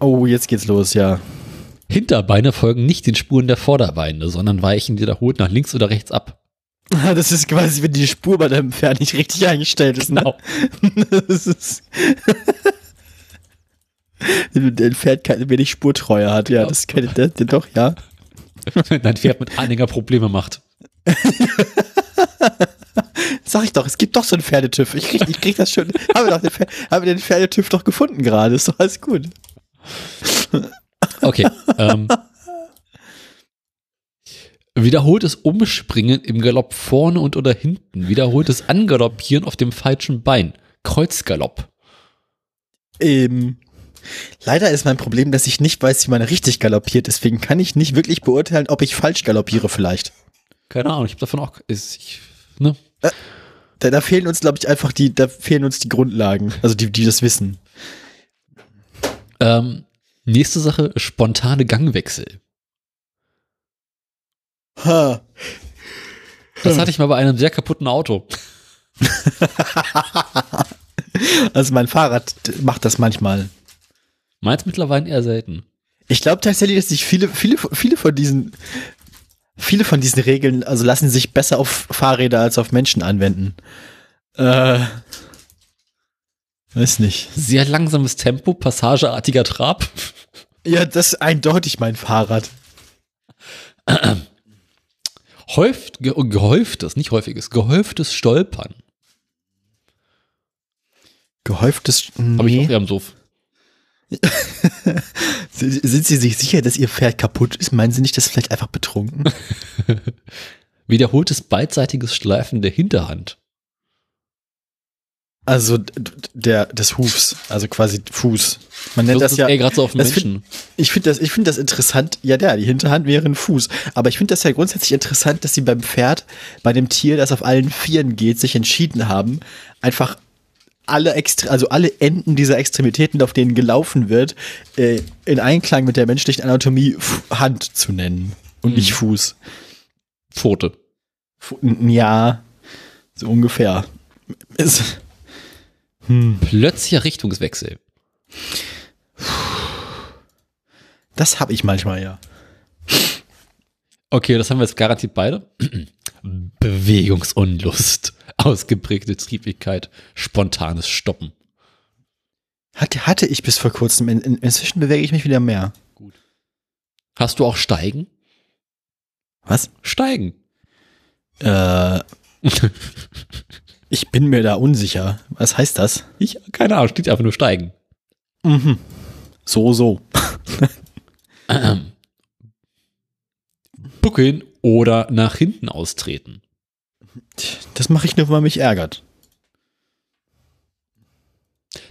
Oh, jetzt geht's los, ja.
Hinterbeine folgen nicht den Spuren der Vorderbeine, sondern weichen wiederholt nach links oder rechts ab.
Das ist quasi, wenn die Spur bei deinem Pferd nicht richtig eingestellt ist.
Genau.
Ne? Das ist. Wenn dein Pferd keine wenig Spurtreue hat, ja,
Ja.
das kennt das, das doch, ja.
Wenn dein Pferd mit Anhänger Probleme macht.
Sag ich doch, es gibt doch so einen Pferdetüv. Ich krieg, ich krieg das schon. Haben wir doch den, haben wir den Pferdetüv doch gefunden gerade. Ist doch alles gut.
Okay. ähm, wiederholtes Umspringen im Galopp vorne und oder hinten. Wiederholtes Angaloppieren auf dem falschen Bein. Kreuzgalopp.
Ähm, leider ist mein Problem, dass ich nicht weiß, wie man richtig galoppiert. Deswegen kann ich nicht wirklich beurteilen, ob ich falsch galoppiere vielleicht.
Keine Ahnung, ich habe davon auch. Ist, ich, ne?
Da, da fehlen uns, glaube ich, einfach die, da fehlen uns die Grundlagen. Also die, die das wissen.
ähm, nächste Sache, spontane Gangwechsel.
Ha.
Das hatte ich mal bei einem sehr kaputten Auto.
Also mein Fahrrad macht das manchmal.
Meins mittlerweile eher selten.
Ich glaube tatsächlich, dass sich viele, viele, viele von diesen, viele von diesen Regeln, also lassen sich besser auf Fahrräder als auf Menschen anwenden. Äh, weiß nicht.
Sehr langsames Tempo, passageartiger Trab.
Ja, das ist eindeutig mein Fahrrad.
Häuft, ge gehäuftes, nicht häufiges, gehäuftes Stolpern.
Gehäuftes.
Habe ich
Nee.
auch eher im Suff.
Sind Sie sich sicher, dass Ihr Pferd kaputt ist? Meinen Sie nicht, das ist vielleicht einfach betrunken?
Wiederholtes beidseitiges Schleifen der Hinterhand.
Also der des Hufs, also quasi Fuß. Man nennt
Das
das, ja.
eher gerade so auf den Menschen.
find- ich finde das, ich finde das interessant. Ja, der, die Hinterhand wäre ein Fuß. Aber ich finde das ja grundsätzlich interessant, dass sie beim Pferd, bei dem Tier, das auf allen Vieren geht, sich entschieden haben, einfach alle Extre also alle Enden dieser Extremitäten, auf denen gelaufen wird, äh, in Einklang mit der menschlichen Anatomie F Hand zu nennen und nicht Fuß.
Pfote.
N- ja, so ungefähr. Ist,
Plötzlicher Richtungswechsel.
das habe ich manchmal ja.
Okay, das haben wir jetzt garantiert beide. Bewegungsunlust, ausgeprägte Triebigkeit, spontanes Stoppen.
Hatte, hatte ich bis vor kurzem. In, in, inzwischen bewege ich mich wieder mehr.
Hast du auch Steigen?
Was?
Steigen.
Äh, ich bin mir da unsicher. Was heißt das?
Ich, keine Ahnung, steht einfach nur Steigen.
Mhm. So, so.
Buckeln oder nach hinten austreten.
Das mache ich nur, wenn man mich ärgert.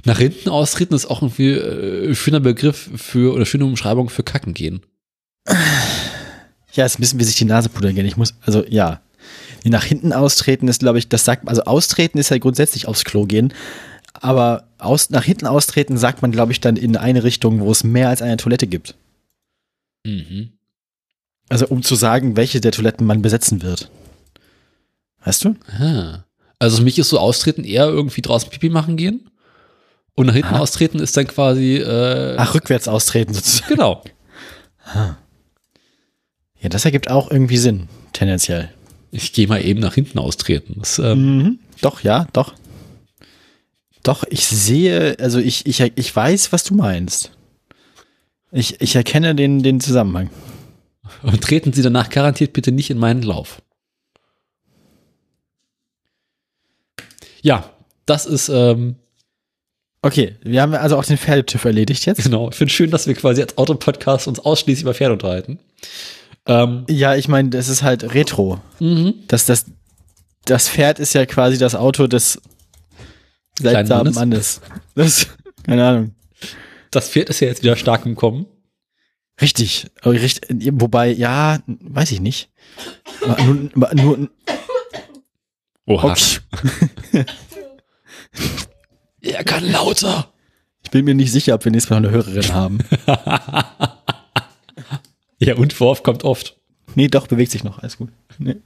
Nach hinten austreten ist auch irgendwie äh, schöner Begriff für oder schöne Umschreibung für Kacken gehen.
Ja, es ist ein bisschen wie sich die Nase pudern gehen. Ich muss, also ja. Die nach hinten austreten ist, glaube ich, das sagt, also austreten ist ja grundsätzlich aufs Klo gehen. Aber aus, nach hinten austreten sagt man, glaube ich, dann in eine Richtung, wo es mehr als eine Toilette gibt.
Mhm.
Also um zu sagen, welche der Toiletten man besetzen wird. Weißt du?
Ah. Also für mich ist so austreten eher irgendwie draußen Pipi machen gehen. Und nach hinten
Ah.
austreten ist dann quasi, äh,
Ach, rückwärts austreten sozusagen.
genau.
Ja, das ergibt auch irgendwie Sinn, tendenziell.
Ich gehe mal eben nach hinten austreten. Das, ähm,
Mhm. Doch, ja, doch. Doch, ich sehe, also ich, ich, ich weiß, was du meinst. Ich, ich erkenne den, den Zusammenhang.
Und treten Sie danach garantiert bitte nicht in meinen Lauf. Ja, das ist, ähm,
Okay, wir haben also auch den Pferdetüff erledigt jetzt.
genau. Ich finde schön, dass wir quasi als Autopodcast uns ausschließlich über Pferde unterhalten. Ähm,
Ja, ich meine, das ist halt Retro.
mhm.
Das, das, das Pferd ist ja quasi das Auto des seltsamen
Mannes.
Das, keine Ahnung.
Das Pferd ist ja jetzt wieder stark im Kommen.
Richtig, aber richtig, wobei, ja, weiß ich nicht. Nur, nur,
Oha.
okay.
Er kann lauter.
Ich bin mir nicht sicher, ob wir nächstes Mal eine Hörerin haben.
Ja, und Worf kommt oft.
Nee, doch, bewegt sich noch. Alles gut. Nee.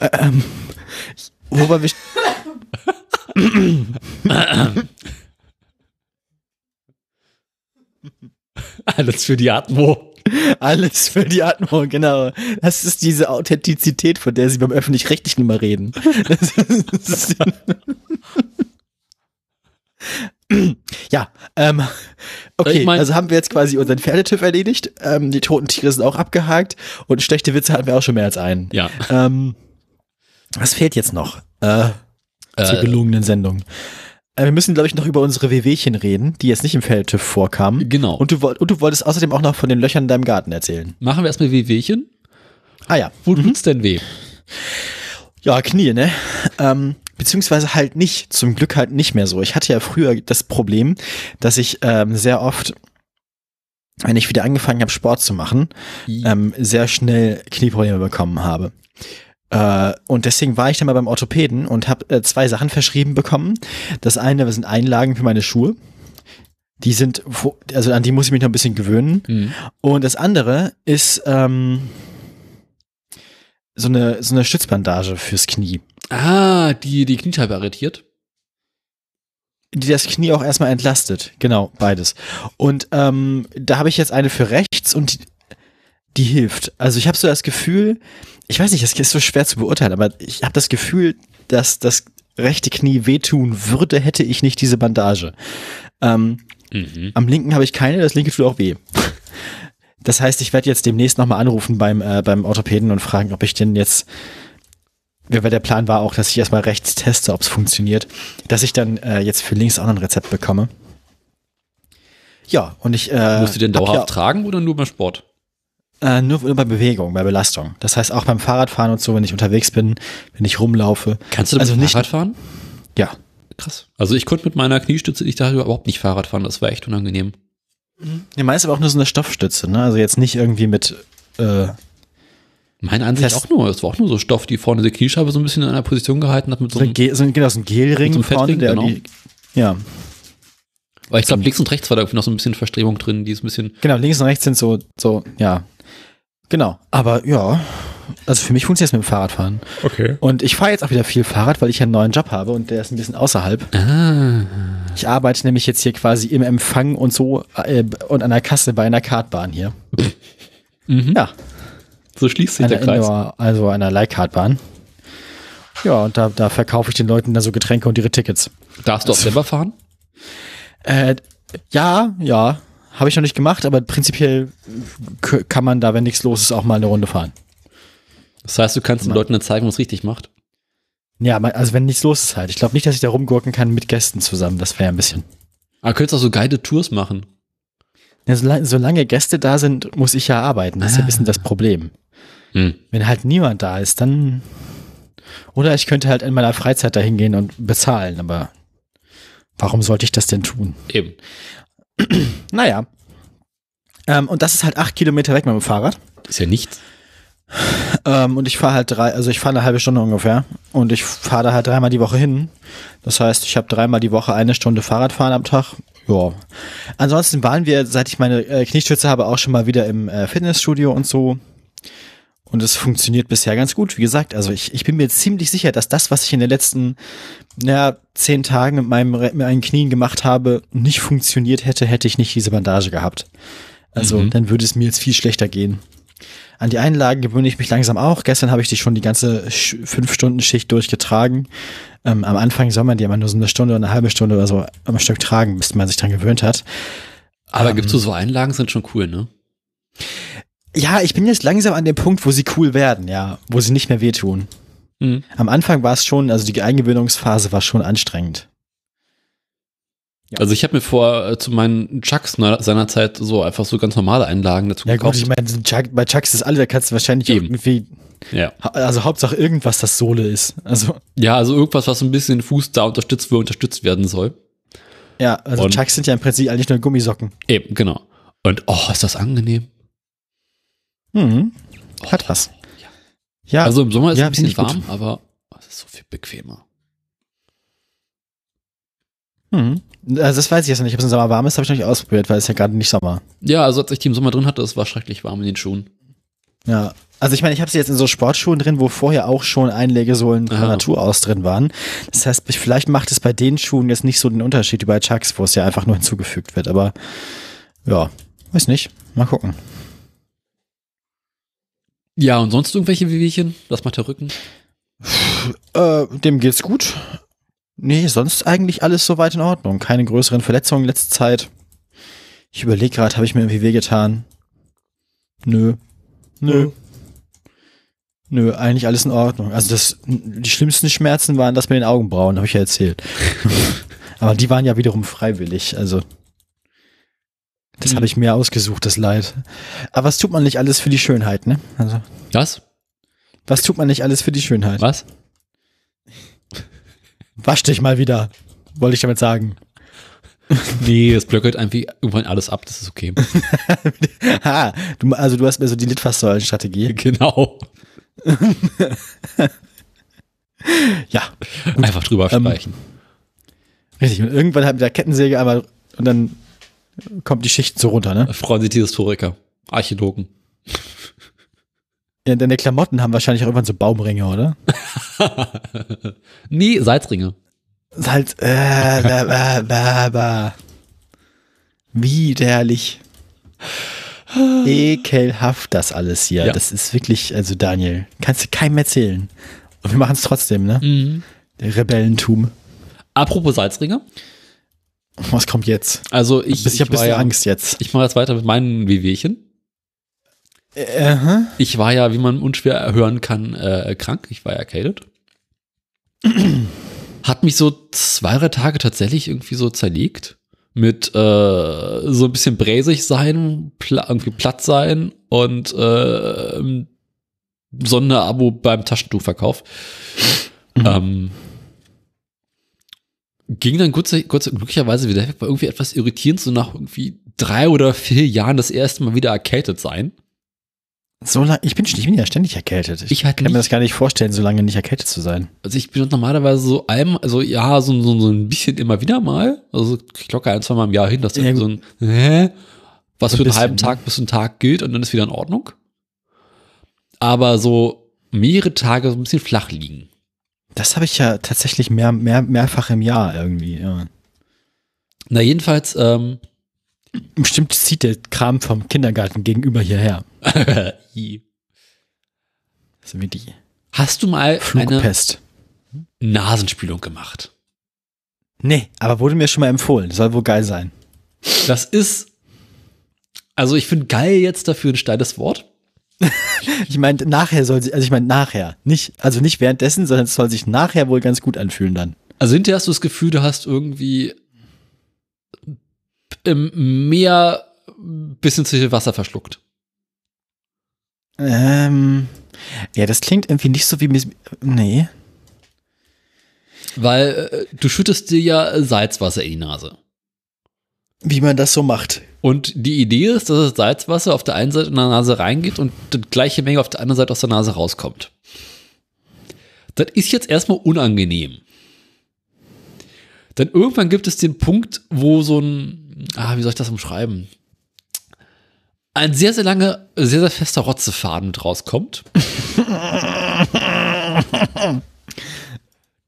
Ähm, ich- wo war wir?
Alles für die Atmo.
Alles für die Atmung, genau. Das ist diese Authentizität, von der sie beim Öffentlich-Rechtlichen immer reden. Ja, ähm, okay,
Ich mein-
also haben wir jetzt quasi unseren Pferdetüff erledigt. Ähm, die toten Tiere sind auch abgehakt und schlechte Witze hatten wir auch schon mehr als einen.
Ja.
Ähm, was fehlt jetzt noch äh, zur
Äh,
gelungenen Sendung? Äh, wir müssen, glaube ich, noch über unsere Wehwehchen reden, die jetzt nicht im Feldtiff vorkamen.
Genau.
Und du, und du wolltest außerdem auch noch von den Löchern in deinem Garten erzählen.
Machen wir erstmal Wehwehchen.
Ah ja.
Wo tut's denn weh?
Ja, Knie, ne? Ähm, beziehungsweise halt nicht, zum Glück halt nicht mehr so. Ich hatte ja früher das Problem, dass ich ähm, sehr oft, wenn ich wieder angefangen habe, Sport zu machen, ähm, sehr schnell Knieprobleme bekommen habe. Äh, und deswegen war ich dann mal beim Orthopäden und habe äh, zwei Sachen verschrieben bekommen. Das eine sind Einlagen für meine Schuhe. Die sind, also an die muss ich mich noch ein bisschen gewöhnen.
Mhm.
Und das andere ist ähm, so eine so eine Stützbandage fürs Knie,
Ah, die, die Kniescheibe arretiert.
die das Knie auch erstmal entlastet. Genau, beides. Und ähm, da habe ich jetzt eine für rechts und die, die hilft. Also ich habe so das Gefühl, ich weiß nicht, das ist so schwer zu beurteilen, aber ich habe das Gefühl, dass das rechte Knie wehtun würde, hätte ich nicht diese Bandage. Ähm,
Mhm.
Am linken habe ich keine, das linke tut auch weh. Das heißt, ich werde jetzt demnächst nochmal anrufen beim, äh, beim Orthopäden und fragen, ob ich denn jetzt, weil der Plan war auch, dass ich erstmal rechts teste, ob es funktioniert, dass ich dann äh, jetzt für links auch ein Rezept bekomme. Ja, und ich. Äh,
Musst du den
hab
dauerhaft
ja,
tragen oder nur beim Sport?
Äh, nur bei Bewegung, bei Belastung. Das heißt auch beim Fahrradfahren und so, wenn ich unterwegs bin, wenn ich rumlaufe.
Kannst du damit
also nicht,
Fahrrad fahren?
Ja.
Krass. Also ich konnte mit meiner Kniestütze, ich dachte überhaupt nicht Fahrrad fahren, das war echt unangenehm.
Ja, meist aber auch nur so eine Stoffstütze, ne? Also jetzt nicht irgendwie mit äh,
Meine Ansicht
Fest-
auch nur, es war auch nur so Stoff, die vorne die Kniescheibe so ein bisschen in einer Position gehalten hat mit so
so, ein
einem,
Gel, so, ein- genau, so ein Gelring
so einem
vorne,
Fettring,
der
genau.
die, ja,
weil ich glaube links und rechts war da irgendwie noch so ein bisschen Verstrebung drin, die ist ein bisschen,
genau, links und rechts sind so, so, ja. Genau. Aber ja, also für mich funktioniert es mit dem Fahrradfahren.
okay.
Und ich fahre jetzt auch wieder viel Fahrrad, weil ich einen neuen Job habe und der ist ein bisschen außerhalb.
Ah,
Ich arbeite nämlich jetzt hier quasi im Empfang und so äh, und an der Kasse bei einer Kartbahn hier.
mhm.
Ja,
so schließt sich der Kreis.
Indoor, also einer Leihkartbahn. Ja, und da, da verkaufe ich den Leuten dann so Getränke und ihre Tickets.
Darfst du auch selber fahren?
Äh, ja, ja, habe ich noch nicht gemacht, aber prinzipiell kann man da, wenn nichts los ist, auch mal eine Runde fahren.
Das heißt, du kannst den Leuten dann zeigen, was richtig macht.
Ja, also wenn nichts los ist halt. Ich glaube nicht, dass ich da rumgurken kann mit Gästen zusammen. Das wäre ein bisschen.
Aber könntest auch so guided Tours machen.
Ja, solange, solange Gäste da sind, muss ich ja arbeiten. Das ist ja ein bisschen das Problem.
Hm.
Wenn halt niemand da ist, dann. Oder ich könnte halt in meiner Freizeit dahin gehen und bezahlen, aber warum sollte ich das denn tun?
Eben.
Naja. Ähm, und das ist halt acht Kilometer weg mit dem Fahrrad.
Ist ja nichts.
Ähm, und ich fahre halt drei, also ich fahre eine halbe Stunde ungefähr. Und ich fahre da halt dreimal die Woche hin. Das heißt, ich habe dreimal die Woche eine Stunde Fahrradfahren am Tag. Ja. Ansonsten waren wir, seit ich meine äh, Kniestütze habe, auch schon mal wieder im äh, Fitnessstudio und so. Und es funktioniert bisher ganz gut. Wie gesagt, also ich, ich bin mir ziemlich sicher, dass das, was ich in den letzten ja, zehn Tagen mit, meinem, mit meinen Knien gemacht habe, nicht funktioniert hätte, hätte ich nicht diese Bandage gehabt. Also
Mhm.
dann würde es mir jetzt viel schlechter gehen. An die Einlagen gewöhne ich mich langsam auch. Gestern habe ich die schon die ganze Sch- Fünf-Stunden-Schicht durchgetragen. Ähm, am Anfang soll man die immer nur so eine Stunde oder eine halbe Stunde oder so am Stück tragen, bis man sich dran gewöhnt hat.
Aber
Ähm,
gibt's so so Einlagen, sind schon cool, ne?
Ja, ich bin jetzt langsam an dem Punkt, wo sie cool werden, ja, wo sie nicht mehr wehtun.
Mhm.
Am Anfang war es schon, also die Eingewöhnungsphase war schon anstrengend. Ja.
Also ich habe mir vor äh, zu meinen Chucks ne, seinerzeit so einfach so ganz normale Einlagen dazu
Ja gut,
gekauft.
ich meine, Chuck, bei Chucks ist alle, da kannst du wahrscheinlich
Eben.
irgendwie,
ja.
ha- also Hauptsache irgendwas, das Sohle ist. Also,
ja, also irgendwas, was so ein bisschen den Fuß da unterstützt, wo unterstützt werden soll.
ja, also
Und-
Chucks sind ja im Prinzip eigentlich nur Gummisocken.
Eben, genau. Und oh, ist das angenehm.
Mhm. Hat was. Ja,
Also im Sommer ist
Ja,
es ein bisschen warm, aber es ist so viel bequemer.
mhm. also das weiß ich jetzt nicht. Ob es im Sommer warm ist, habe ich noch nicht ausprobiert, weil es ja gerade nicht Sommer.
Ja, also als ich die im Sommer drin hatte, es war schrecklich warm in den Schuhen.
Ja. Also ich meine, ich habe sie jetzt in so Sportschuhen drin, wo vorher auch schon Einlegesohlen von. Natur aus drin waren. Das heißt, vielleicht macht es bei den Schuhen jetzt nicht so den Unterschied wie bei Chucks, wo es ja einfach nur hinzugefügt wird. Aber ja, weiß nicht. Mal gucken.
Ja, und sonst irgendwelche Wehwehchen? Was macht der Rücken?
Äh, dem geht's gut. Nee, sonst eigentlich alles soweit in Ordnung. Keine größeren Verletzungen in letzter Zeit. Ich überlege gerade, habe ich mir irgendwie wehgetan? Nö. Nö. Nö, eigentlich alles in Ordnung. Also das, die schlimmsten Schmerzen waren das mit den Augenbrauen, habe ich ja erzählt. Aber die waren ja wiederum freiwillig, also das
Mhm.
habe ich mir ausgesucht, das Leid. Aber was tut man nicht alles für die Schönheit, ne? Also,
Was?
was tut man nicht alles für die Schönheit?
Was?
Wasch dich mal wieder, wollte ich damit sagen.
Nee, es blöckert einfach irgendwann alles ab, das ist okay.
ha, du, also du hast mir so die Litfaßsäulen-Strategie.
genau.
Ja,
Einfach drüber
Ähm,
streichen.
richtig. Und irgendwann halt mit der Kettensäge einmal und dann kommt die Schicht so runter, ne?
Freuen sich die Historiker, Archäologen.
Ja, deine Klamotten haben wahrscheinlich auch irgendwann so Baumringe, oder?
nee, Salzringe.
Halt, äh, ba, ba, ba, ba. Widerlich. Ekelhaft das alles hier.
Ja.
Das ist wirklich, also Daniel, kannst du keinem erzählen. Und wir machen es trotzdem, ne?
Mhm.
Der Rebellentum.
Apropos Salzringe.
Was kommt jetzt?
Also ich,
Ich, ich habe ein bisschen
ja,
Angst jetzt.
Ich mache jetzt weiter mit meinen Wehwehchen.
Äh, äh,
Ich war ja, wie man unschwer hören kann, äh, krank. Ich war ja erkältet. Hat mich so zwei, drei Tage tatsächlich irgendwie so zerlegt. mit äh, so ein bisschen bräsig sein, pla irgendwie platt sein und äh, Sonderabo beim Taschentuchverkauf. Mhm. Ähm, ging dann kurz, kurz glücklicherweise wieder weg, war irgendwie etwas irritierend, so nach irgendwie drei oder vier Jahren das erste Mal wieder erkältet sein.
So lange, ich bin, ich bin ja ständig erkältet. Ich, ich halt kann nicht. mir das gar nicht vorstellen, so lange nicht erkältet zu sein.
Also ich bin normalerweise so einmal, also ja, so, so, so ein bisschen immer wieder mal. Also ich locker ein, zwei Mal im Jahr hin, dass ja, so ein, hä, was so für einen bisschen, halben Tag bis einen Tag gilt und dann ist wieder in Ordnung. Aber so mehrere Tage so ein bisschen flach liegen.
Das habe ich ja tatsächlich mehr, mehr, mehrfach im Jahr irgendwie, ja.
Na, jedenfalls, ähm,
Bestimmt zieht der Kram vom Kindergarten gegenüber hierher. so wie die.
Hast du mal Flugpest. eine Nasenspülung gemacht?
Nee, aber wurde mir schon mal empfohlen. Soll wohl geil sein.
Das ist, also ich finde geil jetzt dafür ein steiles Wort.
ich meine, nachher soll sie, also ich meine nachher, nicht, also nicht währenddessen, sondern es soll sich nachher wohl ganz gut anfühlen dann.
Also hinterher hast du das Gefühl, du hast irgendwie im Meer bisschen zu viel Wasser verschluckt.
Ähm, ja, das klingt irgendwie nicht so wie, nee.
Weil äh, du schüttest dir ja Salzwasser in die Nase.
Wie man das so macht.
Und die Idee ist, dass das Salzwasser auf der einen Seite in der Nase reingeht und die gleiche Menge auf der anderen Seite aus der Nase rauskommt. Das ist jetzt erstmal unangenehm. Dann irgendwann gibt es den Punkt, wo so ein, ah, wie soll ich das umschreiben? Ein sehr, sehr lange, sehr, sehr fester Rotzefaden rauskommt.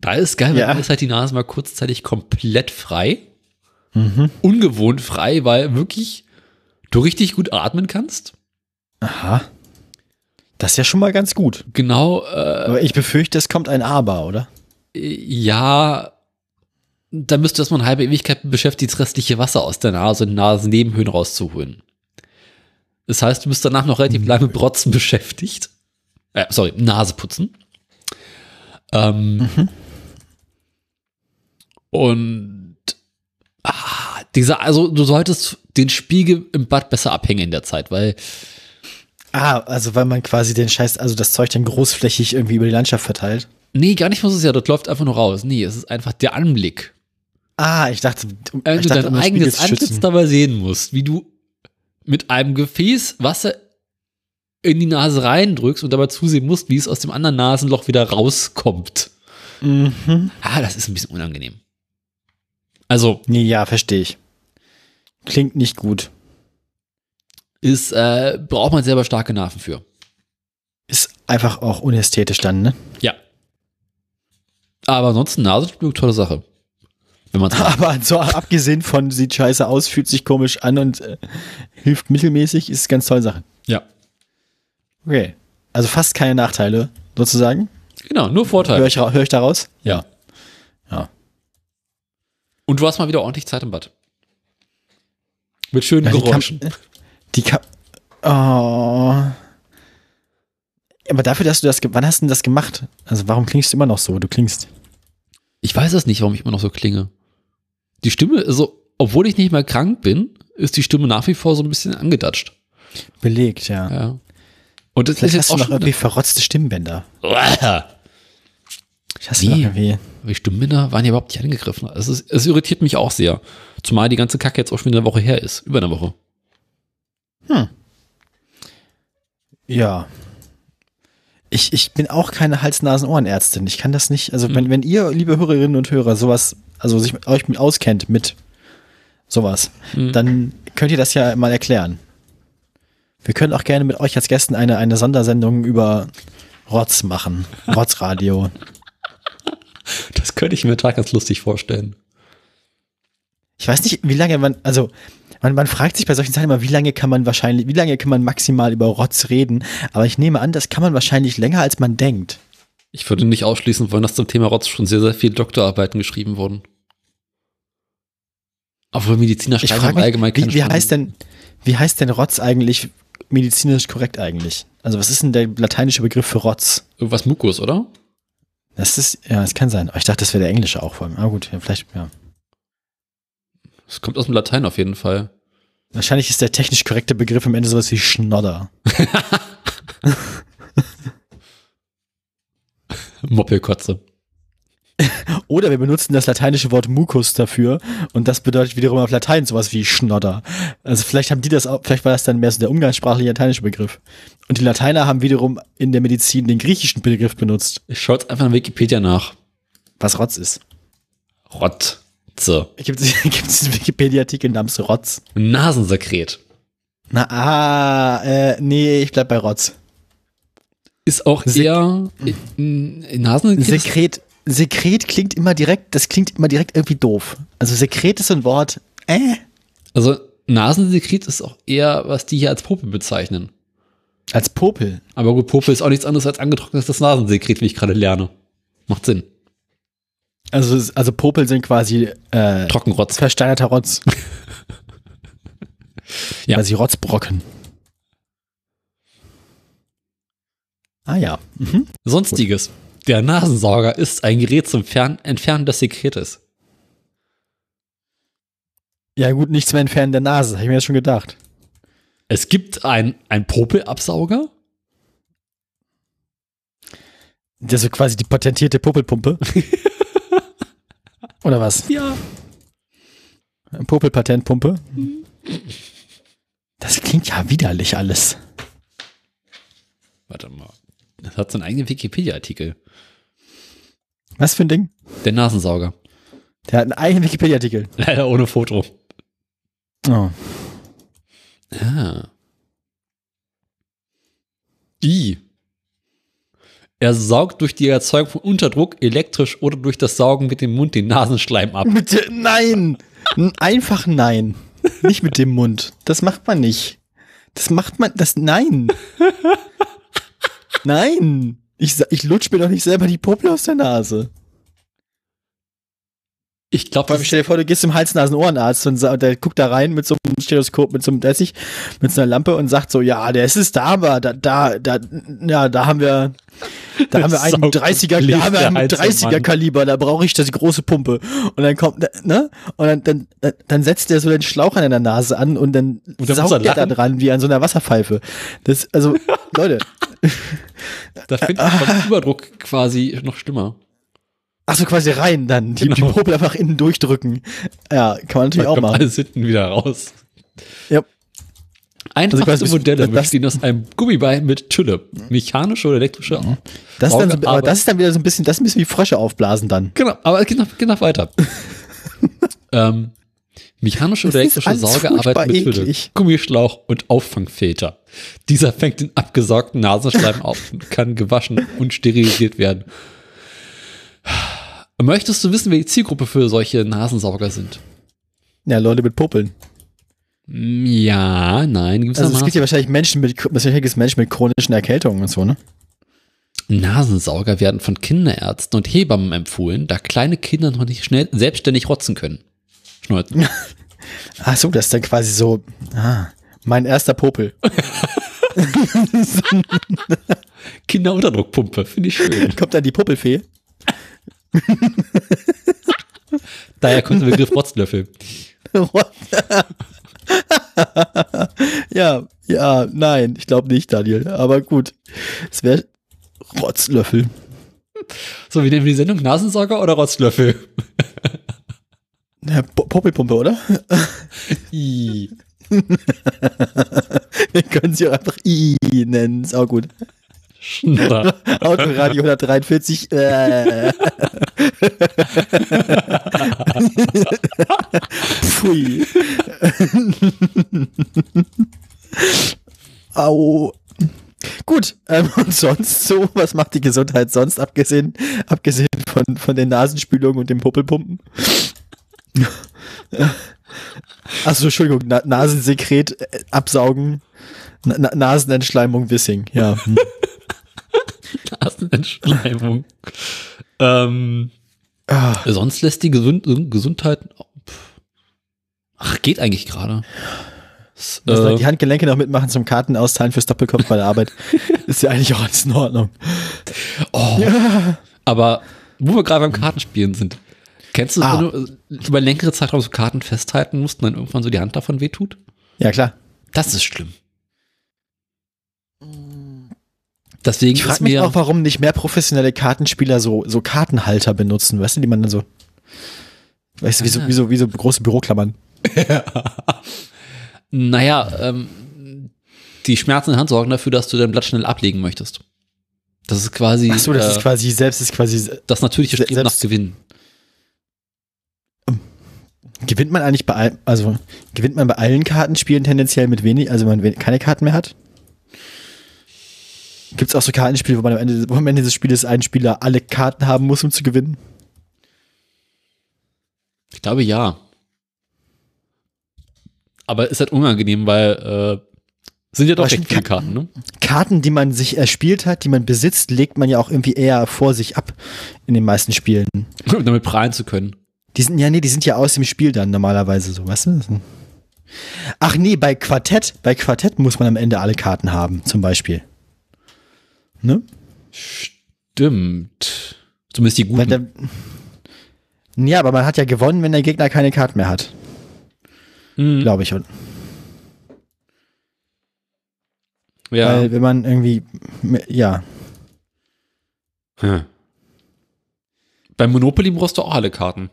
da ist geil, ja. weil ist halt die Nase mal kurzzeitig komplett frei. Mhm. Ungewohnt frei, weil wirklich du richtig gut atmen kannst.
Aha. Das ist ja schon mal ganz gut.
Genau.
Äh, Aber ich befürchte, es kommt ein Aber, oder?
Ja, da müsste das mal eine halbe Ewigkeit beschäftigt, das restliche Wasser aus der Nase und Nasennebenhöhlen rauszuholen. Das heißt, du bist danach noch relativ lange mit Brotzen beschäftigt. Äh, sorry, Nase putzen. Ähm, mhm. Und ah, dieser, also du solltest den Spiegel im Bad besser abhängen in der Zeit, weil
Ah, also weil man quasi den Scheiß, also das Zeug dann großflächig irgendwie über die Landschaft verteilt.
Nee, gar nicht muss es ja, das läuft einfach nur raus. Nee, es ist einfach der Anblick.
Ah, ich dachte,
um, Wenn ich du dachte, dein um eigenes Antlitz dabei sehen musst, wie du mit einem Gefäß Wasser in die Nase reindrückst und dabei zusehen musst, wie es aus dem anderen Nasenloch wieder rauskommt. Mhm. Ah, das ist ein bisschen unangenehm. Also.
Nee, ja, verstehe ich. Klingt nicht gut.
Ist, äh, braucht man selber starke Nerven für.
Ist einfach auch unästhetisch dann, ne?
Ja. Aber ansonsten Nasenspülung, tolle Sache.
Wenn man's Aber so abgesehen von sieht scheiße aus, fühlt sich komisch an und äh, hilft mittelmäßig, ist ganz tolle Sache.
Ja.
Okay. Also fast keine Nachteile, sozusagen.
Genau, nur Vorteile.
Hör ich, hör ich da raus?
Ja.
Ja.
Und du hast mal wieder ordentlich Zeit im Bad. Mit schönen ja, Geräuschen.
Die kann. Oh. Aber dafür, dass du das. Wann hast du denn das gemacht? Also, warum klingst du immer noch so? Du klingst.
Ich weiß es nicht, warum ich immer noch so klinge. Die Stimme, also, obwohl ich nicht mehr krank bin, ist die Stimme nach wie vor so ein bisschen angedatscht.
Belegt, ja.
Ja.
Und das Vielleicht ist jetzt hast auch du noch irgendwie verrotzte Stimmbänder.
Ich hasse nee, irgendwie. Die Stimmbänder waren ja überhaupt nicht angegriffen. Es, ist, es irritiert mich auch sehr. Zumal die ganze Kacke jetzt auch schon wieder eine Woche her ist. Über eine Woche.
Hm. Ja, ich, ich bin auch keine Hals-Nasen-Ohrenärztin. Ich kann das nicht. Also, mhm. wenn, wenn ihr, liebe Hörerinnen und Hörer, sowas, also sich euch mit auskennt mit sowas, mhm. dann könnt ihr das ja mal erklären. Wir können auch gerne mit euch als Gästen eine, eine Sondersendung über Rotz machen. Rotzradio.
Das könnte ich mir total ganz lustig vorstellen.
Ich weiß nicht, wie lange man, also man, man fragt sich bei solchen Sachen immer, wie lange kann man wahrscheinlich, wie lange kann man maximal über Rotz reden? Aber ich nehme an, das kann man wahrscheinlich länger, als man denkt.
Ich würde nicht ausschließen wollen, dass zum Thema Rotz schon sehr, sehr viele Doktorarbeiten geschrieben wurden. Obwohl Mediziner schreiben
mich, allgemein keine wie, wie heißt denn, wie heißt denn Rotz eigentlich medizinisch korrekt eigentlich? Also was ist denn der lateinische Begriff für Rotz?
Irgendwas Mukus, oder?
Das ist, ja, das kann sein. Aber ich dachte, das wäre der englische auch vor allem. Ah gut, ja, vielleicht, ja.
Das kommt aus dem Latein auf jeden Fall.
Wahrscheinlich ist der technisch korrekte Begriff am Ende sowas wie Schnodder.
Moppelkotze.
Oder wir benutzen das lateinische Wort Mucus dafür und das bedeutet wiederum auf Latein sowas wie Schnodder. Also vielleicht haben die das auch, vielleicht war das dann mehr so der umgangssprachliche lateinische Begriff. Und die Lateiner haben wiederum in der Medizin den griechischen Begriff benutzt,
Ich schaue jetzt einfach in Wikipedia nach.
was Rotz ist.
Rotze.
Gibt es einen Wikipedia-Artikel namens Rotz?
Nasensekret.
Na, ah, äh, nee, ich bleib bei Rotz.
Ist auch
Sek-
eher Nasensekret. ist-
Sekret, Sekret klingt immer direkt, das klingt immer direkt irgendwie doof. Also Sekret ist so ein Wort, äh,
Also Nasensekret ist auch eher, was die hier als Popel bezeichnen.
als Popel.
Aber gut, Popel ist auch nichts anderes als angetrocknetes Nasensekret, wie ich gerade lerne. Macht Sinn.
Also, also Popel sind quasi äh,
Trockenrotz.
versteinerter Rotz.
Ja.
Quasi Rotzbrocken. Ah ja. Mhm.
Sonstiges. Der Nasensauger ist ein Gerät zum Fern Entfernen des Sekretes.
Ja gut, nichts mehr entfernen der Nase, habe ich mir das schon gedacht.
Es gibt ein, ein Popelabsauger.
Das ist so quasi die patentierte Popelpumpe. Oder was?
Ja.
Popelpatentpumpe. Das klingt ja widerlich alles.
Warte mal. Das hat so einen eigenen Wikipedia-Artikel.
Was für ein Ding?
Der Nasensauger.
Der hat einen eigenen Wikipedia-Artikel.
Leider ohne Foto.
Oh.
Ah. I. Er saugt durch die Erzeugung von Unterdruck elektrisch oder durch das Saugen mit dem Mund den Nasenschleim ab.
Bitte, nein! N- Einfach nein. Nicht mit dem Mund. Das macht man nicht. Das macht man, das, nein. Nein. Ich, ich lutsch mir doch nicht selber die Popel aus der Nase.
Ich glaube,
allem stell dir vor, du gehst zum Hals-Nasen-Ohrenarzt und der guckt da rein mit so einem Stethoskop, mit so einem Essig, mit so einer Lampe und sagt so, ja, der ist es da, aber da, da, da, ja, da haben wir, da haben wir einen
Saugt
30er,
und
da haben wir einen
der Hals am
30er
Mann.
Kaliber, da brauche ich das große Pumpe. Und dann kommt, ne? Und dann, dann, dann setzt der so den Schlauch an deiner Nase an und dann
Und dann
saugt
er
der da dran, wie an so einer Wasserpfeife. Das, also, Leute.
da finde ich beim Überdruck quasi noch schlimmer.
Ach so, quasi rein dann. Die, die
Genau.
Popel einfach innen durchdrücken. Ja, kann man natürlich
Da
auch machen.
alles hinten wieder raus.
Ja.
Einfachste
bis-
Modelle
das-
bestehen aus einem Gummibein mit Tülle. Mechanische oder elektrische.
Das ist, dann so, aber das ist dann wieder so ein bisschen, das ist ein bisschen wie Frösche aufblasen dann.
Genau, aber geht noch, geht noch weiter. ähm, mechanische oder
Das ist
elektrische
alles
Sauge
furchtbar
arbeiten mit
eklig.
Gummischlauch und Auffangfilter. Dieser fängt den abgesaugten Nasenschleim auf und kann gewaschen und sterilisiert werden. Möchtest du wissen, wer die Zielgruppe für solche Nasensauger sind?
Ja, Leute mit Popeln.
Mm, Ja, nein,
Also es gibt ja wahrscheinlich Menschen mit, wahrscheinlich Menschen mit chronischen Erkältungen und so, ne?
Nasensauger werden von Kinderärzten und Hebammen empfohlen, da kleine Kinder noch nicht schnell selbstständig rotzen können. Schneuzen.
Ach so, das ist dann quasi so, ah, mein erster Popel.
Kinderunterdruckpumpe, finde ich schön.
Kommt dann die Popelfee?
Daher kommt der Begriff Rotzlöffel.
ja, ja, nein, ich glaube nicht, Daniel. Aber gut, es wäre Rotzlöffel.
So, wie nennen wir die Sendung? Nasensauger oder Rotzlöffel?
Ja, Po- Popelpumpe, oder?
I.
Wir können sie auch einfach I nennen, ist auch gut.
Schnodder.
Autoradio 143. Äh. Pfui. Au. Gut, ähm, und sonst so, was macht die Gesundheit sonst, abgesehen, abgesehen von, von den Nasenspülungen und dem Popelpumpen? Achso, Entschuldigung, Na Nasensekret äh, absaugen, Na Na- Nasenentschleimung Wissing, ja.
Nasenentschleimung. ähm,
Ah.
sonst lässt die Gesund Gesundheit. Ach, geht eigentlich gerade. Äh,
die Handgelenke noch mitmachen zum Karten austeilen fürs Doppelkopf bei der Arbeit. ist ja eigentlich auch alles in Ordnung.
oh, aber wo wir gerade beim Kartenspielen sind. Kennst du,
Ah.
wenn du äh, über längere Zeitraum so Karten festhalten musst und dann irgendwann so die Hand davon wehtut?
Ja, klar.
Das ist schlimm. Deswegen
Ich frage mich auch, warum nicht mehr professionelle Kartenspieler so, so Kartenhalter benutzen, weißt du, die man dann so, weißt du, wie so, wie so, wie so große Büroklammern.
Naja, ähm, die Schmerzen in der Hand sorgen dafür, dass du dein Blatt schnell ablegen möchtest. Das ist quasi
Ach so, das
äh,
ist quasi, selbst ist quasi,
das natürliche Streben nach
selbst-
Gewinn.
gewinnt man eigentlich bei, also, gewinnt man bei allen Kartenspielen tendenziell mit wenig, also wenn man keine Karten mehr hat? Gibt es auch so Kartenspiele, wo man am Ende, wo am Ende des Spieles ein Spieler alle Karten haben muss, um zu gewinnen?
Ich glaube ja. Aber ist halt unangenehm, weil äh, sind ja doch recht viele
Ka-
Karten, ne?
Karten, die man sich erspielt hat, die man besitzt, legt man ja auch irgendwie eher vor sich ab in den meisten Spielen.
Um damit prahlen zu können.
Die sind ja, nee, die sind ja aus dem Spiel dann normalerweise so, weißt du? Ach nee, bei Quartett, bei Quartett muss man am Ende alle Karten haben, zum Beispiel. Ne?
Stimmt. Zumindest die guten.
der, ja, aber man hat ja gewonnen, wenn der Gegner keine Karten mehr hat,
Mhm.
glaube ich. Und,
Ja.
Weil wenn man irgendwie, ja,
Hm. Beim Monopoly brauchst du auch alle Karten.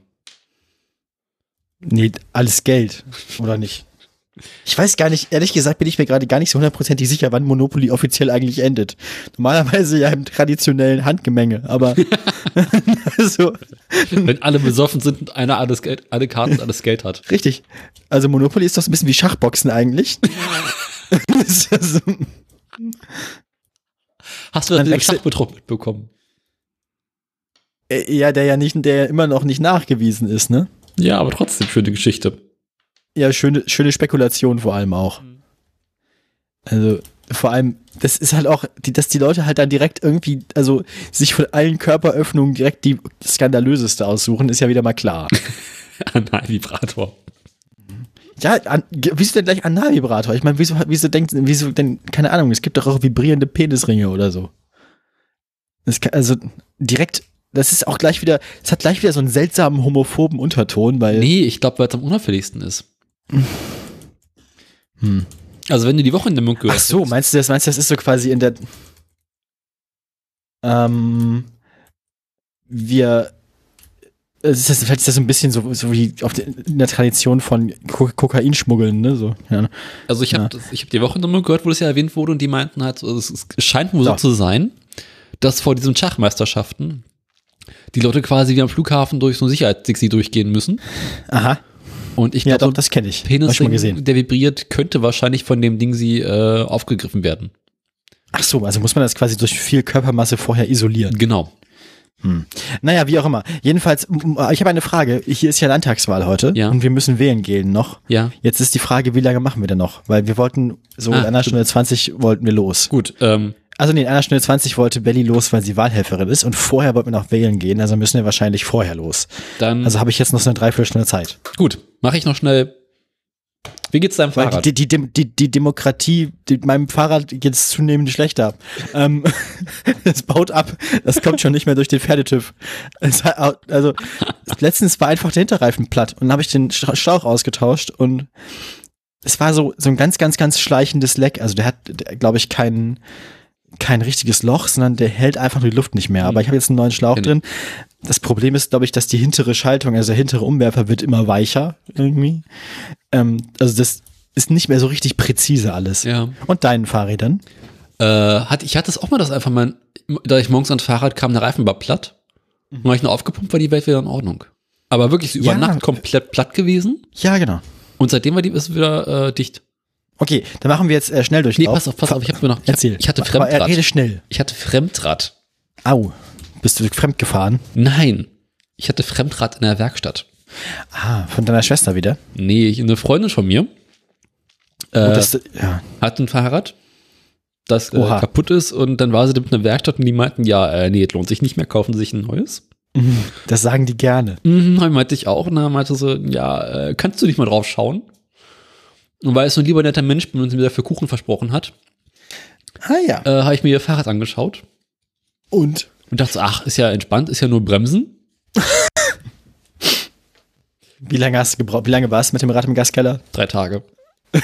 nee, alles Geld, oder nicht? Ich weiß gar nicht, ehrlich gesagt bin ich mir gerade gar nicht so hundertprozentig sicher, wann Monopoly offiziell eigentlich endet. Normalerweise ja im traditionellen Handgemenge, aber also,
Wenn alle besoffen sind und einer alles Geld, alle Karten und alles Geld hat.
richtig. Also Monopoly ist doch so ein bisschen wie Schachboxen eigentlich. Ja so-
Hast du
Dann wechsel-
Schachbetrug mitbekommen?
Äh, ja, der ja nicht, der immer noch nicht nachgewiesen ist, ne?
Ja, aber trotzdem schöne Geschichte.
Ja, schöne, schöne Spekulation vor allem auch. Also, vor allem, das ist halt auch, die, dass die Leute halt dann direkt irgendwie, also sich von allen Körperöffnungen direkt die skandalöseste aussuchen, ist ja wieder mal klar.
Nein, Vibrator.
ja, an, wieso denn gleich Analvibrator? Ich meine, wieso, wieso denkt, wieso denn, keine Ahnung, es gibt doch auch vibrierende Penisringe oder so. Kann, also direkt, das ist auch gleich wieder, es hat gleich wieder so einen seltsamen homophoben Unterton, weil.
Nee, ich glaube, weil es am unauffälligsten ist.
Hm.
Also wenn du die Woche in der Mund
Ach
gehört
so, meinst du das, meinst du, das ist so quasi in der, ähm, wir, es ist das, vielleicht ist das so ein bisschen so, so wie auf der, in der Tradition von Ko Kokainschmuggeln, ne, so, ja.
Also ich habe ich hab die Woche in der Mund gehört, wo das ja erwähnt wurde und die meinten halt, so, es, scheint wohl so
So.
zu sein, dass vor diesen Schachmeisterschaften die Leute quasi wie am Flughafen durch so ein Sicherheitsdixie durchgehen müssen.
Aha.
Und ich
Ja,
glaube,
doch, das kenne ich.
Penis,
ich gesehen.
der vibriert, könnte wahrscheinlich von dem Ding sie äh, aufgegriffen werden.
Ach so, also muss man das quasi durch viel Körpermasse vorher isolieren.
Genau.
Naja, wie auch immer. Jedenfalls, ich habe eine Frage. Hier ist ja Landtagswahl heute
Ja.
und wir müssen wählen gehen noch.
Ja.
Jetzt ist die Frage, wie lange machen wir denn noch? Weil wir wollten, so
Ah,
in einer Stunde 20 wollten wir los.
Gut. Ähm,
Also nee, in einer Stunde 20 wollte Belly los, weil sie Wahlhelferin ist und vorher wollten wir noch wählen gehen, also müssen wir wahrscheinlich vorher los.
dann
Also habe ich jetzt noch so eine Dreiviertelstunde Zeit.
gut. Mache ich noch schnell. Wie geht's deinem Fahrrad?
die, die, die, die, Demokratie, meinem Fahrrad geht es zunehmend schlechter. ähm, es baut ab. Das kommt schon nicht mehr durch den hat, also letztens war einfach der Hinterreifen platt und dann habe ich den Sch- Schlauch ausgetauscht und es war so, so ein ganz, ganz, ganz schleichendes Leck. Also der hat, glaube ich, kein, kein richtiges Loch, sondern der hält einfach nur die Luft nicht mehr. Aber ich habe jetzt einen neuen Schlauch
ich.
drin. Das Problem ist, glaube ich, dass die hintere Schaltung, also der hintere Umwerfer wird immer weicher irgendwie. Ähm, also das ist nicht mehr so richtig präzise alles.
ja.
Und deinen Fahrrädern?
Äh, hat, ich hatte es auch mal, dass einfach mal, da ich morgens ans Fahrrad kam, der Reifen war platt. Und habe ich nur aufgepumpt, war die Welt wieder in Ordnung. Aber wirklich so über
Ja.
Nacht komplett platt gewesen.
Ja, genau.
Und seitdem war die ist wieder äh, dicht.
Okay, dann machen wir jetzt äh, schnell durch.
Nee, pass auf, pass auf, ich habe mir noch. Ich, hab,
Erzähl.
ich hatte
Aber, äh,
Fremdrad.
Rede schnell.
Ich hatte Fremdrad.
Au. Bist du fremd gefahren?
Nein. Ich hatte Fremdrad in der Werkstatt.
Ah, von deiner Schwester wieder?
Nee, eine Freundin von mir
Oh,
äh,
das, ja.
hat ein Fahrrad, das äh, kaputt ist und dann war sie mit einer Werkstatt und die meinten, ja, äh, nee, es lohnt sich nicht mehr, kaufen Sie sich ein neues.
das sagen die gerne.
Mhm, meinte ich auch und dann meinte sie, ja, äh, kannst du nicht mal drauf schauen? Und weil ich so ein lieber netter Mensch bin und sie mir dafür Kuchen versprochen hat,
Ah ja.
äh, habe ich mir ihr Fahrrad angeschaut
Und?
und dachte, ach, ist ja entspannt, ist ja nur Bremsen.
Wie lange hast du gebraucht? Wie lange warst du mit dem Rad im Gaskeller?
Drei Tage.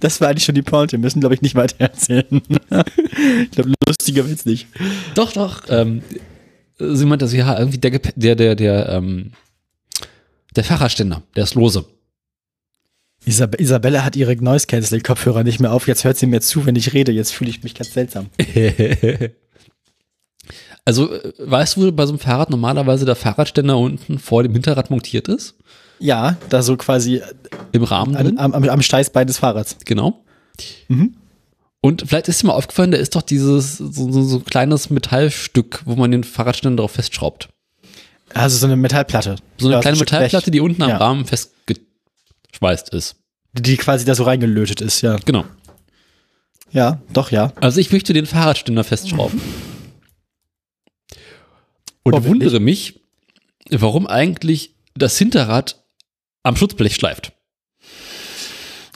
Das war eigentlich schon die Pointe. Wir müssen, glaube ich, nicht weiter erzählen. ich glaube, lustiger wird's nicht.
Doch, doch. Ähm, sie meinte, also ja, irgendwie der, der, der, der, ähm, der Fahrradständer, der ist lose.
Isab Isabella hat ihre Noise-Canceling-Kopfhörer nicht mehr auf. Jetzt hört sie mir zu, wenn ich rede. Jetzt fühle ich mich ganz seltsam.
also, äh, weißt du, wo bei so einem Fahrrad normalerweise der Fahrradständer unten vor dem Hinterrad montiert ist?
Ja, da so quasi
Im Rahmen
an, am, am, am Steißbein des Fahrrads.
Genau.
Mhm.
Und vielleicht ist dir mal aufgefallen, da ist doch dieses so, so, so kleines Metallstück, wo man den Fahrradständer drauf festschraubt.
Also so eine Metallplatte.
So eine
Ja,
kleine
Stück
Metallplatte,
Blech,
die unten am
Ja.
Rahmen festgeschweißt ist.
Die quasi da so reingelötet ist, ja.
Genau.
Ja, doch, ja.
Also ich möchte den Fahrradständer festschrauben. Und
Oh,
wundere mich, warum eigentlich das Hinterrad am Schutzblech schleift.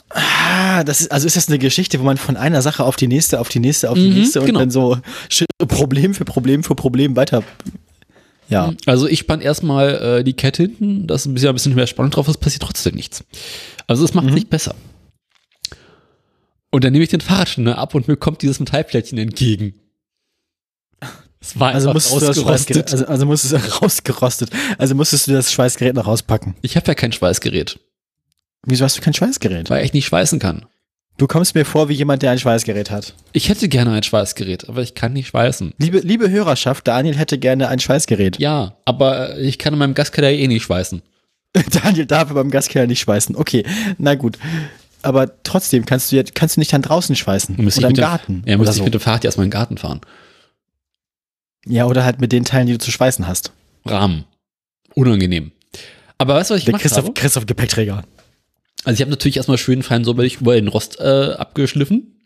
Ah, das ist, also ist das eine Geschichte, wo man von einer Sache auf die nächste, auf die nächste, auf die
Mhm,
nächste und
genau.
dann so Problem für Problem für Problem weiter. Ja.
Also ich spann erstmal äh, die Kette hinten, da ist ein bisschen, ein bisschen mehr Spannung drauf, es passiert trotzdem nichts. Also es macht
Mhm.
nicht besser. Und dann nehme ich den Fahrradständer ab und mir kommt dieses Metallplättchen entgegen. Es war
Also
einfach
musstest, du das Schweißgerät,
ausgerostet.
also, also musstest du rausgerostet. Also musstest du das Schweißgerät noch rauspacken.
Ich habe ja kein Schweißgerät,
Wieso hast du kein Schweißgerät?
weil ich nicht schweißen kann.
Du kommst mir vor wie jemand, der ein Schweißgerät hat.
Ich hätte gerne ein Schweißgerät, aber ich kann nicht schweißen.
Liebe, liebe Hörerschaft, Daniel hätte gerne ein Schweißgerät.
Ja, aber ich kann in meinem Gaskeller eh nicht schweißen.
Daniel darf aber im Gaskeller nicht schweißen. Okay, na gut. Aber trotzdem kannst du jetzt, kannst du nicht dann draußen schweißen.
Müsste
oder
ich
im
mit dem-
Garten.
Ja,
oder
müsste
so.
ich mit dem Fahrrad erstmal in den Garten fahren.
ja, oder halt mit den Teilen, die du zu schweißen hast.
Rahmen. Unangenehm. Aber weißt du, was ich
Der
gemacht
Christoph,
habe?
Christoph Gepäckträger.
Also ich habe natürlich erstmal schön fein säuberlich über den Rost äh, abgeschliffen.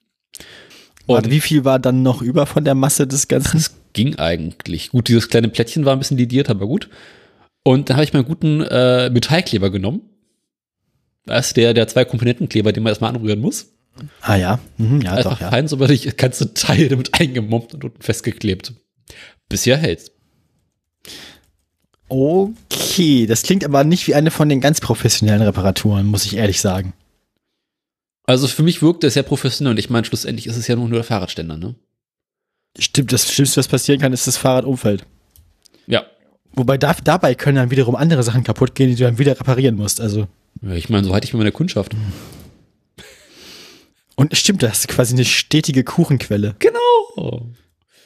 Und
Und
wie viel war dann noch über von der Masse des Ganzen?
das ging eigentlich. Gut, dieses kleine Plättchen war ein bisschen lidiert, aber gut. Und dann habe ich meinen guten äh, Metallkleber genommen. Das ist der, der zwei Komponentenkleber, den man erstmal anrühren muss.
Ah ja, mhm, ja
Einfach
doch, ja.
fein säuberlich ganze Teil damit eingemommt und unten festgeklebt. Bisher hält's.
Okay, das klingt aber nicht wie eine von den ganz professionellen Reparaturen, muss ich ehrlich sagen.
Also für mich wirkt das sehr professionell und ich meine, schlussendlich ist es ja nur der Fahrradständer, ne?
Stimmt, das Schlimmste, was passieren kann, ist das Fahrradumfeld.
Ja.
Wobei da, dabei können dann wiederum andere Sachen kaputt gehen, die du dann wieder reparieren musst. Also
Ja, Ich meine, so halte ich mir meine Kundschaft.
und stimmt, das ist quasi eine stetige Kuchenquelle.
Genau.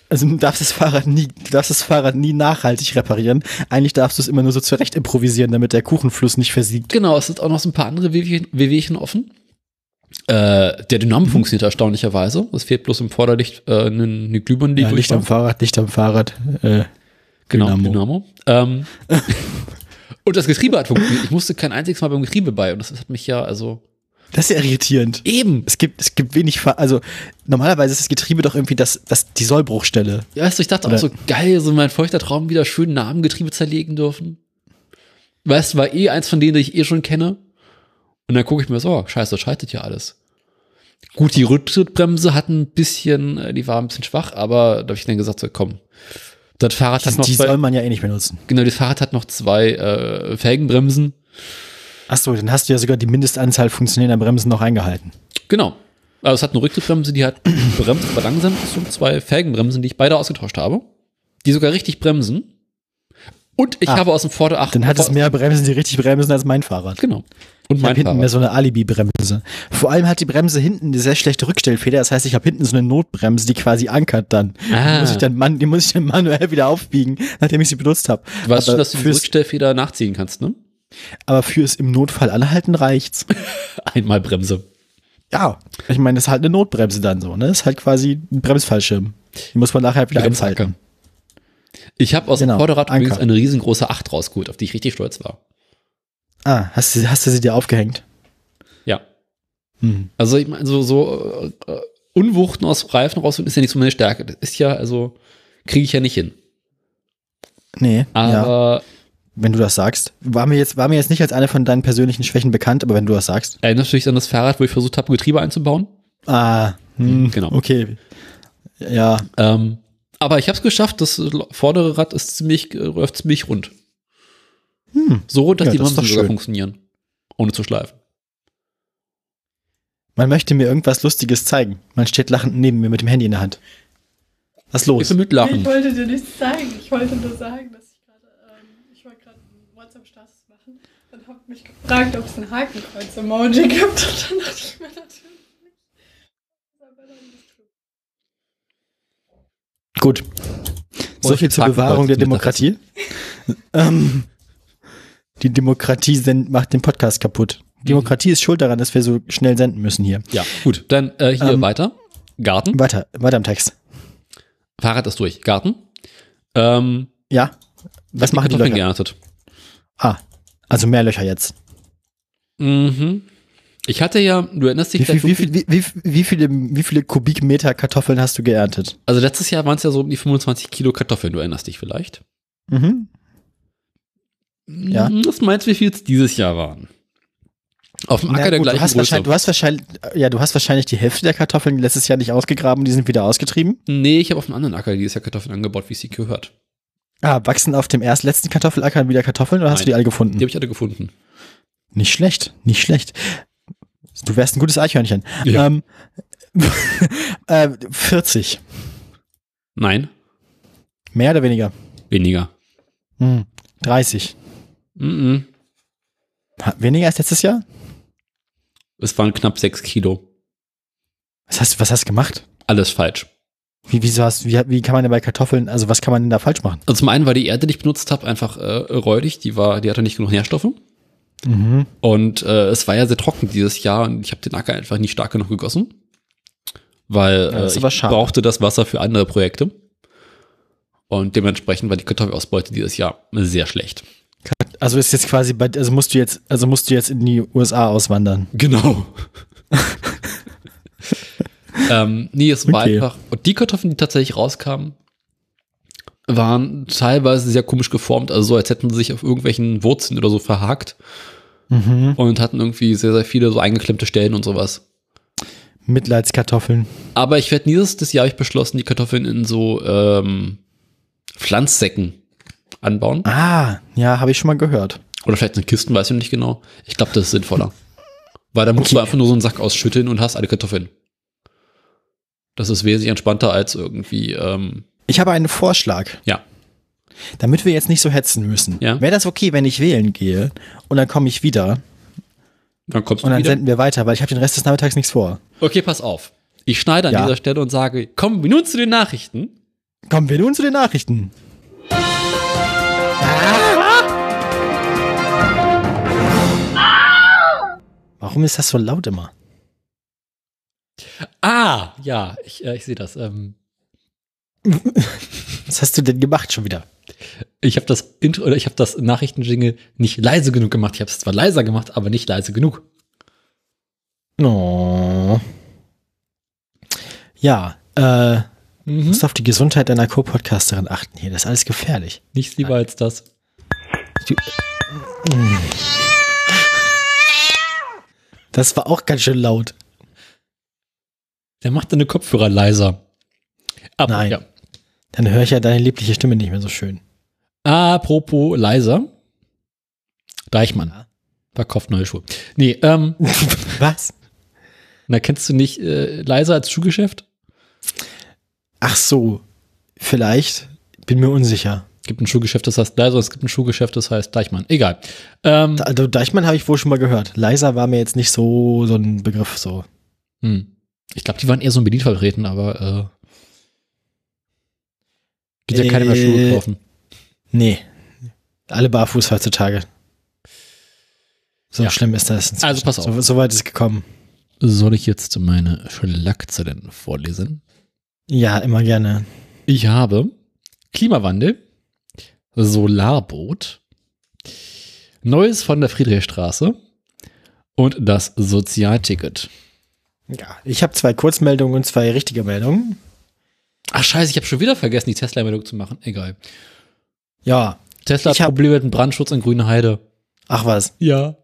Also du darfst das Fahrrad nie, du darfst das Fahrrad nie nachhaltig reparieren. Eigentlich darfst du es immer nur so zurecht improvisieren, damit der Kuchenfluss nicht versiegt.
Genau, es sind auch noch so ein paar andere Wehwehchen, offen. Äh, der Dynamo
Mhm.
funktioniert erstaunlicherweise. Es fehlt bloß im Vorderlicht äh, eine, eine Glühbirne, die
Ja, Licht am. Fahrrad, Licht am Fahrrad. Äh,
Genau,
Dynamo.
Dynamo. Ähm, und das Getriebe hat funktioniert. Ich musste kein einziges Mal beim Getriebe bei. Und das hat mich ja, also.
Das ist ja irritierend.
Eben.
Es gibt, es gibt wenig, Fahr also normalerweise ist das Getriebe doch irgendwie das, das, die Sollbruchstelle.
Ja, weißt du, ich dachte
Oder-
auch so geil, so mein feuchter Traum wieder schön nah am Getriebe zerlegen dürfen. Weißt du, war eh eins von denen, die ich eh schon kenne. Und dann gucke ich mir so, oh, scheiße, das schaltet ja alles. Gut, die Rücktrittbremse hat ein bisschen, äh, die war ein bisschen schwach, aber da habe ich dann gesagt, so, komm. Das Fahrrad
Die,
hat noch
die soll
zwei,
man ja eh nicht benutzen.
genau, das Fahrrad hat noch zwei äh, Felgenbremsen.
Achso, dann hast du ja sogar die Mindestanzahl funktionierender Bremsen noch eingehalten.
Genau. Also es hat eine Rücktrittbremse, die hat bremst, aber langsam und zwei Felgenbremsen, die ich beide ausgetauscht habe. Die sogar richtig bremsen. Und ich
Ah.
habe aus dem Vorder-Ach.
Dann hat es mehr Bremsen, die richtig bremsen als mein Fahrrad.
Genau. Und
Ich
mein
hinten mehr so eine Alibi-Bremse. Vor allem hat die Bremse hinten eine sehr schlechte Rückstellfeder. Das heißt, ich habe hinten so eine Notbremse, die quasi ankert dann. Die,
Ah.
muss ich dann man, die muss ich dann manuell wieder aufbiegen, nachdem ich sie benutzt habe.
Du weißt schon,
aber,
dass du die Rückstellfeder nachziehen kannst, ne?
Aber fürs im Notfall anhalten reicht's.
Einmal Bremse.
Ja, ich meine, das ist halt eine Notbremse dann so. Ne? Das ist halt quasi ein Bremsfallschirm. Die muss man nachher wieder abhalten.
Ich habe aus
Genau,
dem Vorderrad übrigens eine riesengroße Acht rausgeholt, auf die ich richtig stolz war.
Ah, hast du, hast du sie dir aufgehängt?
Ja.
Hm.
Also ich meine, so, so äh, Unwuchten aus Reifen rausholen ist ja nicht so meine Stärke. Das ist ja, also, kriege ich ja nicht hin.
Nee, ja,
Aber
wenn du das sagst. War mir, jetzt, war mir jetzt nicht als eine von deinen persönlichen Schwächen bekannt, aber wenn du das sagst.
erinnerst du dich an das Fahrrad, wo ich versucht habe, Getriebe einzubauen?
Ah, hm,
Genau.
Okay. Ja,
Ähm, aber ich habe es geschafft, das vordere Rad ist ziemlich, äh, läuft ziemlich rund.
Hm.
So, dass
Ja,
die
das ist
Bremsen sogar funktionieren. Ohne zu schleifen.
Man möchte mir irgendwas Lustiges zeigen. Man steht lachend neben mir mit dem Handy in der Hand. Was
Ich
los?
will mitlachen.
Ich wollte dir nichts zeigen. Ich wollte nur sagen, dass ich gerade, ähm, ich wollte gerade einen WhatsApp-Status machen und habe mich gefragt, ob es ein Hakenkreuz-Emoji gibt. Und dann dachte ich mir natürlich nicht.
Gut. So viel zur Bewahrung der Demokratie. ähm, die Demokratie send, macht den Podcast kaputt. Demokratie ist schuld daran, dass wir so schnell senden müssen hier.
Ja, gut. Dann äh, hier
Ähm,
weiter. Garten.
Weiter, weiter im Text.
Fahrrad ist durch. Garten. Ähm,
Ja. Was
die
machen die Leute?
geerntet.
Ah, also mehr Löcher jetzt.
Mhm. Ich hatte ja, du erinnerst dich
Wie, viel,
vielleicht
wie, viel, wie, wie, wie, viele, wie viele Kubikmeter Kartoffeln hast du geerntet?
Also letztes Jahr waren es ja so um die 25 Kilo Kartoffeln, du erinnerst dich vielleicht.
Mhm. Ja.
Mhm, Was meinst du, wie viel es dieses Jahr waren? Auf dem Acker
Na
der
gut, du,
gleichen
hast
Größe.
wahrscheinlich, du hast wahrscheinlich, ja, du hast wahrscheinlich die Hälfte der Kartoffeln letztes Jahr nicht ausgegraben, die sind wieder ausgetrieben.
nee, ich habe auf einem anderen Acker dieses Jahr Kartoffeln angebaut, wie es sich gehört.
Ah, wachsen auf dem erst letzten Kartoffelacker wieder Kartoffeln oder hast
Nein.
du die alle gefunden?
Die habe ich alle gefunden.
Nicht schlecht, nicht schlecht. Du wärst ein gutes Eichhörnchen.
Ja.
Ähm, äh, 40.
Nein,
Mehr oder weniger?
weniger.
Hm. 30.
Mhm.
Ha, Weniger als letztes Jahr?
Es waren knapp 6 Kilo.
Was hast, was hast du gemacht?
Alles falsch.
Wie, wieso hast, wie, wie kann man denn bei Kartoffeln, also was kann man denn da falsch machen?
Also zum einen war die Erde, die ich benutzt habe, einfach äh, räudig. Die war, die hatte nicht genug Nährstoffe.
Mhm.
Und äh, es war ja sehr trocken dieses Jahr und ich habe den Acker einfach nicht stark genug gegossen. Weil
Ja,
äh, ich brauchte das Wasser für andere Projekte. Und dementsprechend war die Kartoffelausbeute dieses Jahr sehr schlecht.
Also ist jetzt quasi bei, also musst du jetzt, also musst du jetzt in die USA auswandern.
Genau. ähm, nee, es war
Okay.
einfach. Und die Kartoffeln, die tatsächlich rauskamen, waren teilweise sehr komisch geformt, also so, als hätten sie sich auf irgendwelchen Wurzeln oder so verhakt
Mhm.
und hatten irgendwie sehr, sehr viele so eingeklemmte Stellen und sowas.
Mitleidskartoffeln.
Aber ich werde dieses das Jahr ich beschlossen, die Kartoffeln in so ähm, Pflanzsäcken anbauen.
Ah, ja, habe ich schon mal gehört.
Oder vielleicht in Kisten, weiß ich noch nicht genau. Ich glaube, das ist sinnvoller. Weil da musst du
Okay.
einfach nur so einen Sack ausschütteln und hast alle Kartoffeln. Das ist wesentlich entspannter als irgendwie, ähm,
Ich habe einen Vorschlag.
ja.
Damit wir jetzt nicht so hetzen müssen.
Ja.
Wäre das okay, wenn ich wählen gehe und dann komme ich wieder
Dann kommst
und
du
dann
wieder.
senden wir weiter, weil ich habe den Rest des Nachmittags nichts vor.
Okay, pass auf. Ich schneide an
Ja.
dieser Stelle und sage, kommen wir nun zu den Nachrichten.
Kommen wir nun zu den Nachrichten. Warum ist das so laut immer?
Ah, ja, ich, äh, ich sehe das. Ähm,
Was hast du denn gemacht schon wieder?
ich habe das Intro oder ich habe das Nachrichtenjingle nicht leise genug gemacht. Ich habe es zwar leiser gemacht, aber nicht leise genug.
Oh. Ja, äh,
Mhm.
musst auf die Gesundheit deiner Co-Podcasterin achten hier. Das ist alles gefährlich.
Nichts lieber als das.
Das war auch ganz schön laut.
Der macht deine Kopfhörer leiser. Aber,
Nein.
Ja.
Dann höre ich ja deine liebliche Stimme nicht mehr so schön.
Apropos leiser. Deichmann.
Ja.
Verkauft neue Schuhe. Nee, ähm,
Was?
na, kennst du nicht äh, leiser als Schuhgeschäft?
Ach so, vielleicht. Bin mir unsicher.
Es gibt ein Schuhgeschäft, das heißt leiser, es gibt ein Schuhgeschäft, das heißt Deichmann. Egal. Ähm,
Also Deichmann habe ich wohl schon mal gehört. Leiser war mir jetzt nicht so so ein Begriff so.
hm. Ich glaube, die waren eher so ein Berlin vertreten, aber äh, geht ja keiner mehr Schuhe
Äh,
kaufen.
Nee. Alle barfuß heutzutage. So
Ja.
schlimm ist das. inzwischen.
Also pass auf.
So, so weit ist es gekommen.
Soll ich jetzt meine Schlagzeilen vorlesen?
Ja, immer gerne.
Ich habe Klimawandel, Solarboot, Neues von der Friedrichstraße und das Sozialticket.
Ja, ich habe zwei Kurzmeldungen und zwei richtige Meldungen.
Ach scheiße, ich habe schon wieder vergessen, die Tesla-Meldung zu machen. Egal.
Ja.
Tesla
Ich
hat
hab-
Probleme mit dem Brandschutz in Grüne Heide.
Ach was.
Ja.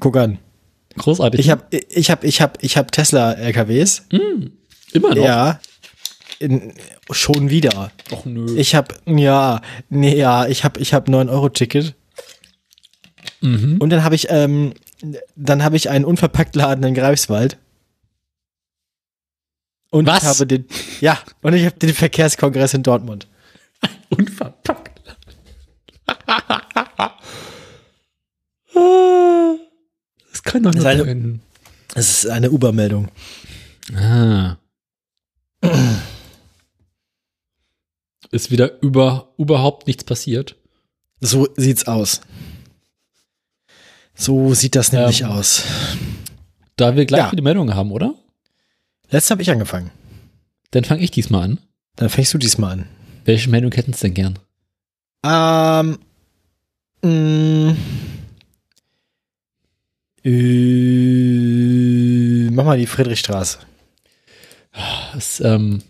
Guck an.
Großartig.
Ich habe ich habe ich habe ich habe Tesla LKWs.
Hm, immer noch.
Ja. In, schon wieder.
Och nö.
Ich habe ja, nee, ja, ich habe ich habe 9 Euro Ticket
Mhm.
Und dann habe ich, ähm, dann habe ich einen unverpackt Laden in Greifswald. Und
Was?
ich habe den, ja, und ich habe den Verkehrskongress in Dortmund.
Unverpackt. das kann doch nicht sein.
Das ist eine Uber-Meldung.
Ah. Ist wieder über, überhaupt nichts passiert.
So sieht's aus. So sieht das nämlich
Ähm.
aus.
Da wir gleich
Ja.
viele Meldungen haben, oder?
Letztes habe ich angefangen.
Dann fange ich diesmal an.
Dann fängst du diesmal an.
Welche Meldung hätten Sie denn gern?
Ähm. Mh, äh, mach mal die Friedrichstraße.
Das, ähm,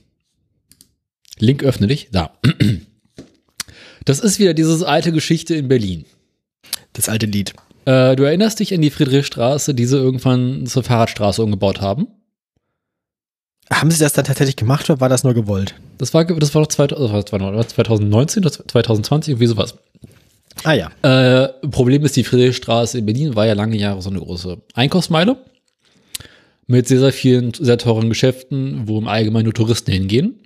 Link öffne dich. Da. Das ist wieder diese alte Geschichte in Berlin.
Das alte Lied.
Äh, du erinnerst dich an die Friedrichstraße, die sie irgendwann zur Fahrradstraße umgebaut haben?
Haben sie das dann tatsächlich gemacht oder war das nur gewollt?
Das war, das war doch 2000, das war noch 2019 oder 2020, irgendwie sowas.
Ah ja.
Äh, Problem ist, die Friedrichstraße in Berlin war ja lange Jahre so eine große Einkaufsmeile mit sehr, sehr vielen sehr teuren Geschäften, wo im Allgemeinen nur Touristen hingehen.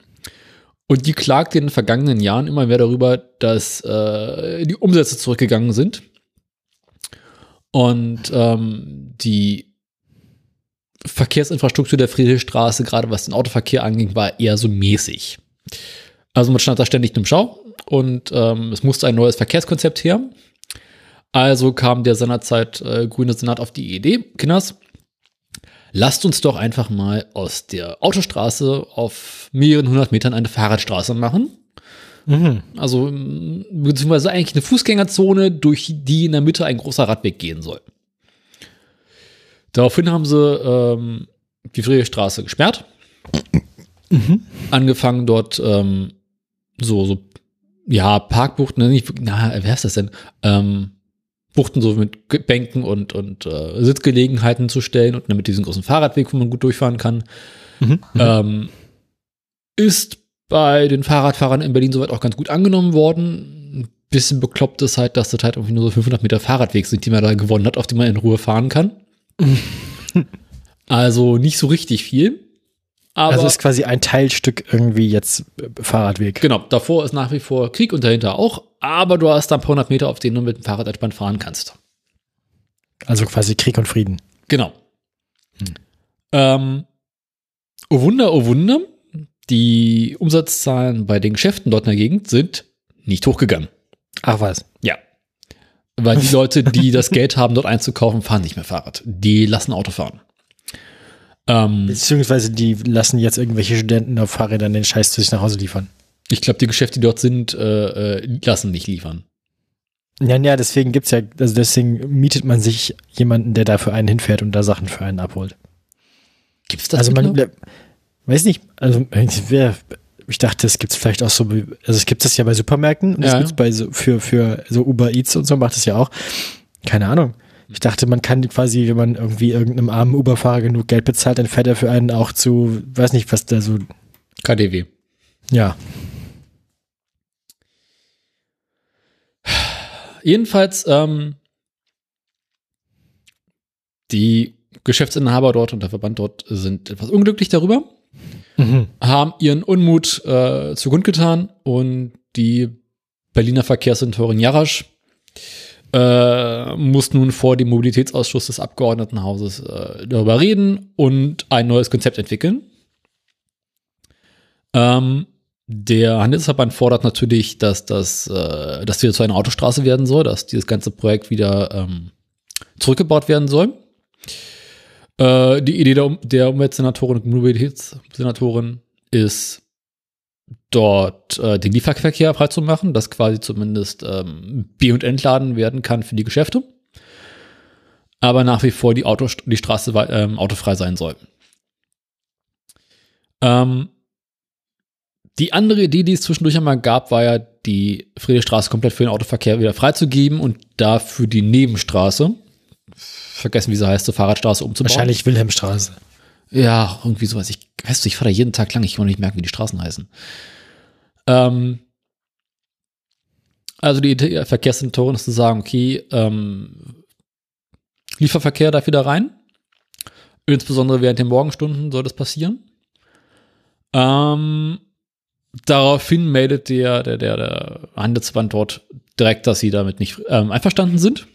Und die klagt in den vergangenen Jahren immer mehr darüber, dass äh, die Umsätze zurückgegangen sind und ähm, die Verkehrsinfrastruktur der Friedrichstraße, gerade was den Autoverkehr anging, war eher so mäßig. Also man stand da ständig im Schau und ähm, es musste ein neues Verkehrskonzept her. Also kam der seinerzeit äh, grüne Senat auf die Idee, Kinders, lasst uns doch einfach mal aus der Autostraße auf mehreren hundert Metern eine Fahrradstraße machen.
Mhm.
Also beziehungsweise eigentlich eine Fußgängerzone, durch die in der Mitte ein großer Radweg gehen soll. Daraufhin haben sie ähm, die Friedrichstraße gesperrt. Angefangen dort ähm, so, so, ja, Parkbuchten, ne, nicht, na, wer ist das denn? Ähm, Buchten so mit Bänken und, und äh, Sitzgelegenheiten zu stellen und damit diesen großen Fahrradweg, wo man gut durchfahren kann.
Mhm.
Ähm, ist bei den Fahrradfahrern in Berlin soweit auch ganz gut angenommen worden. Ein bisschen bekloppt ist halt, dass das halt irgendwie nur so 500 Meter Fahrradweg sind, die man da gewonnen hat, auf die man in Ruhe fahren kann. also nicht so richtig viel. Aber
also ist quasi ein Teilstück irgendwie jetzt Fahrradweg.
genau, davor ist nach wie vor Krieg und dahinter auch. Aber du hast da ein paar hundert Meter, auf denen du mit dem Fahrrad entspannt fahren kannst.
Also quasi Krieg und Frieden.
Genau. Ähm, oh Wunder, oh Wunder, die Umsatzzahlen bei den Geschäften dort in der Gegend sind nicht hochgegangen.
Ach was.
Ja. Weil die Leute, die das Geld haben, dort einzukaufen, fahren nicht mehr Fahrrad. Die lassen Auto fahren. Ähm,
Beziehungsweise die lassen jetzt irgendwelche Studenten auf Fahrrädern den Scheiß zu sich nach Hause liefern.
ich glaube, die Geschäfte, die dort sind, äh, äh, lassen nicht liefern.
Ja, ja, deswegen gibt's ja, also deswegen mietet man sich jemanden, der da für einen hinfährt und da Sachen für einen abholt.
Gibt's das?
also man,
mittlerweile?
weiß nicht, also wer, ich dachte, es gibt's vielleicht auch so, also es gibt es ja bei Supermärkten und es
Ja.
gibt's bei so, für, für so Uber Eats und so macht es ja auch. Keine Ahnung. Ich dachte, man kann quasi, wenn man irgendwie irgendeinem armen Uber-Fahrer genug Geld bezahlt, dann fährt er für einen auch zu, weiß nicht, was da so,
KDW.
ja.
Jedenfalls, ähm, die Geschäftsinhaber dort und der Verband dort sind etwas unglücklich darüber,
Mhm.
haben ihren Unmut äh, zu getan und die Berliner Verkehrssenatorin Jarasch äh, muss nun vor dem Mobilitätsausschuss des Abgeordnetenhauses äh, darüber reden und ein neues Konzept entwickeln. Ähm, der Handelsverband fordert natürlich, dass das, äh, dass wieder zu einer Autostraße werden soll, dass dieses ganze Projekt wieder ähm, zurückgebaut werden soll. Äh, die Idee der, um der Umweltsenatorin und Mobilitätssenatorin ist, dort äh, den Lieferverkehr freizumachen, dass quasi zumindest ähm, B- und entladen werden kann für die Geschäfte. Aber nach wie vor die, Auto, die Straße ähm, autofrei sein soll. Ähm, die andere Idee, die es zwischendurch einmal gab, war ja, die Friedrichstraße komplett für den Autoverkehr wieder freizugeben und dafür die Nebenstraße, vergessen wie sie heißt, zur Fahrradstraße umzubauen.
Wahrscheinlich Wilhelmstraße.
Ja, irgendwie sowas. Ich weißt du, ich fahre da jeden Tag lang, ich kann nicht merken, wie die Straßen heißen. Ähm, Also die Idee der Verkehrssenatorin ist zu sagen, okay, ähm, Lieferverkehr darf wieder rein. Insbesondere während den Morgenstunden soll das passieren. Ähm, daraufhin meldet der, der, der, der Handelsverband dort direkt, dass sie damit nicht ähm, einverstanden sind.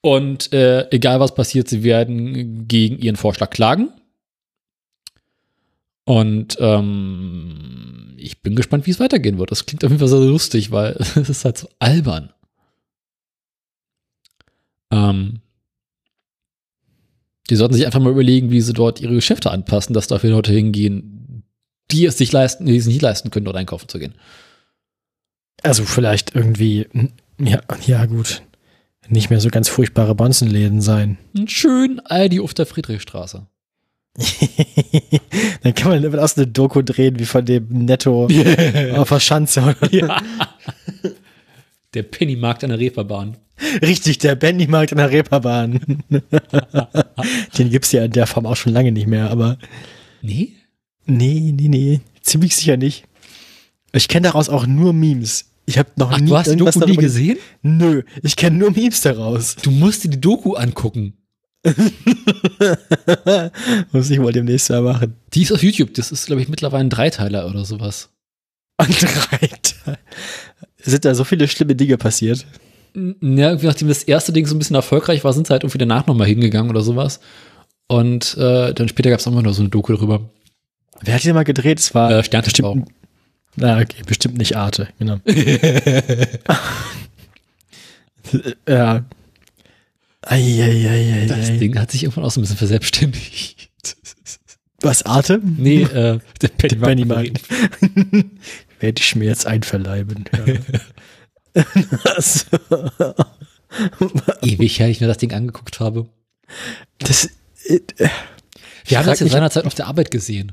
Und äh, egal was passiert, sie werden gegen ihren Vorschlag klagen. Und ähm, ich bin gespannt, wie es weitergehen wird. Das klingt auf jeden Fall sehr lustig, weil es ist halt so albern. Ähm, die sollten sich einfach mal überlegen, wie sie dort ihre Geschäfte anpassen, dass dafür Leute hingehen, die es sich leisten, die es nicht leisten können, dort einkaufen zu gehen.
Also vielleicht irgendwie, ja, ja gut, nicht mehr so ganz furchtbare Bonzenläden sein.
Ein schön Aldi auf der Friedrichstraße.
Dann kann man damit aus eine Doku drehen, wie von dem Netto auf der Schanze.
Ja. Der Pennymarkt an der Reeperbahn.
Richtig, der Pennymarkt an der Reeperbahn. Den gibt's ja in der Form auch schon lange nicht mehr, aber
Nee?
nee, nee, nee, ziemlich sicher nicht. Ich kenne daraus auch nur Memes. Ich habe noch
Ach,
nie
du hast die Doku nie gesehen?
Nö, ich kenne nur Memes daraus.
Du musst dir die Doku angucken.
Muss ich mal demnächst mal machen.
Die ist auf YouTube. Das ist, glaube ich, mittlerweile ein Dreiteiler oder sowas.
An drei Tagen. Sind da so viele schlimme Dinge passiert?
Ja, irgendwie nachdem das erste Ding so ein bisschen erfolgreich war, sind sie halt irgendwie danach nochmal hingegangen oder sowas. Und äh, dann später gab es auch immer noch so eine Doku darüber.
Wer hat die mal gedreht? Es war
Äh,
bestimmt. Na, okay, bestimmt nicht Arte, genau. ja. Eieieiei.
Das Ding hat sich irgendwann auch so ein bisschen verselbstständigt.
Was, Arte?
Nee, äh, der Pennymarkt.
Pennymarkt. Werde ich mir jetzt einverleiben. Ja.
Ewig her, ich mir das Ding angeguckt habe.
das, äh,
Wir haben das in
mich-
seiner Zeit auf der Arbeit gesehen.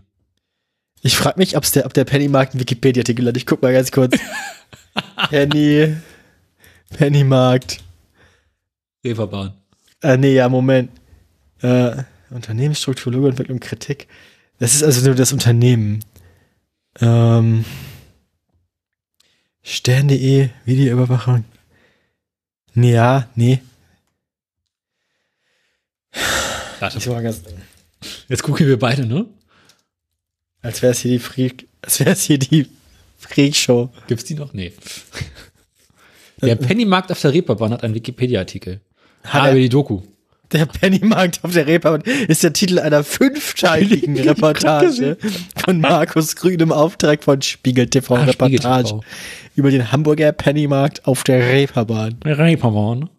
Ich frage mich, ob's der, ob der Pennymarkt einen Wikipedia-Artikel hat. Ich guck mal ganz kurz. Penny, Pennymarkt.
Reeperbahn.
Äh, nee, ja, Moment. Äh, Unternehmensstruktur, Logoentwicklung, Kritik. Das ist also nur das Unternehmen. Ähm, Stern.de, Videoüberwachung. Nee, ja, nee.
Warte, jetzt gucken wir beide, ne?
Als wäre es hier die Freak, als wäre es hier die Freak-Show.
Gibt's die noch? Nee. Der Pennymarkt auf der Reeperbahn hat einen Wikipedia-Artikel. Ah,
er-
über die Doku.
Der Pennymarkt auf der Reeperbahn ist der Titel einer fünfteiligen Reportage von Markus Grün im Auftrag von Spiegel TV
Ah, Spiegel
Reportage
TV.
über den Hamburger Pennymarkt auf der Reeperbahn.
Reeperbahn.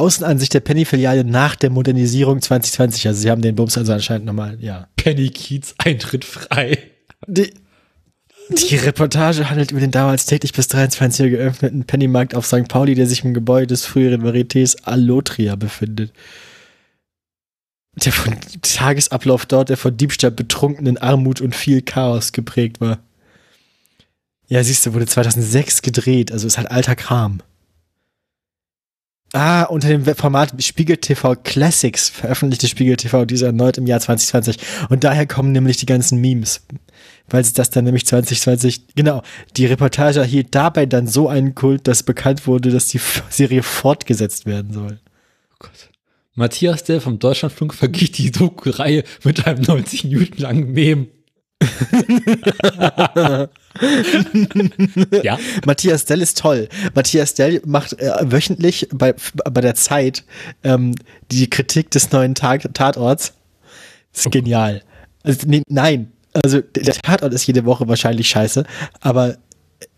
Außenansicht der Penny-Filiale nach der Modernisierung 2020. Also sie haben den Bums also anscheinend nochmal, ja.
Penny Kiez, Eintritt frei.
Die, die Reportage handelt über den damals täglich bis 23 Uhr geöffneten Pennymarkt auf St. Pauli, der sich im Gebäude des früheren Varietés Allotria befindet. Der von Tagesablauf dort, der von Diebstahl, Betrunkenen, Armut und viel Chaos geprägt war. Ja, siehst du, wurde 2006 gedreht, also ist halt alter Kram. Ah, unter dem Format Spiegel TV Classics veröffentlichte Spiegel TV diese erneut im Jahr 2020. Und daher kommen nämlich die ganzen Memes. Weil sie das dann nämlich 2020, genau, die Reportage erhielt dabei dann so einen Kult, dass bekannt wurde, dass die Serie fortgesetzt werden soll.
Oh Gott. Matthias Dell vom Deutschlandflug vergibt die Doku-Reihe mit einem 90 Minuten langen Mem. ja,
Matthias Dell ist toll. Matthias Dell macht äh, wöchentlich bei, bei der Zeit ähm, die Kritik des neuen Tag Tatorts. Ist genial. Also, nee, nein, also der der Tatort ist jede Woche wahrscheinlich scheiße, aber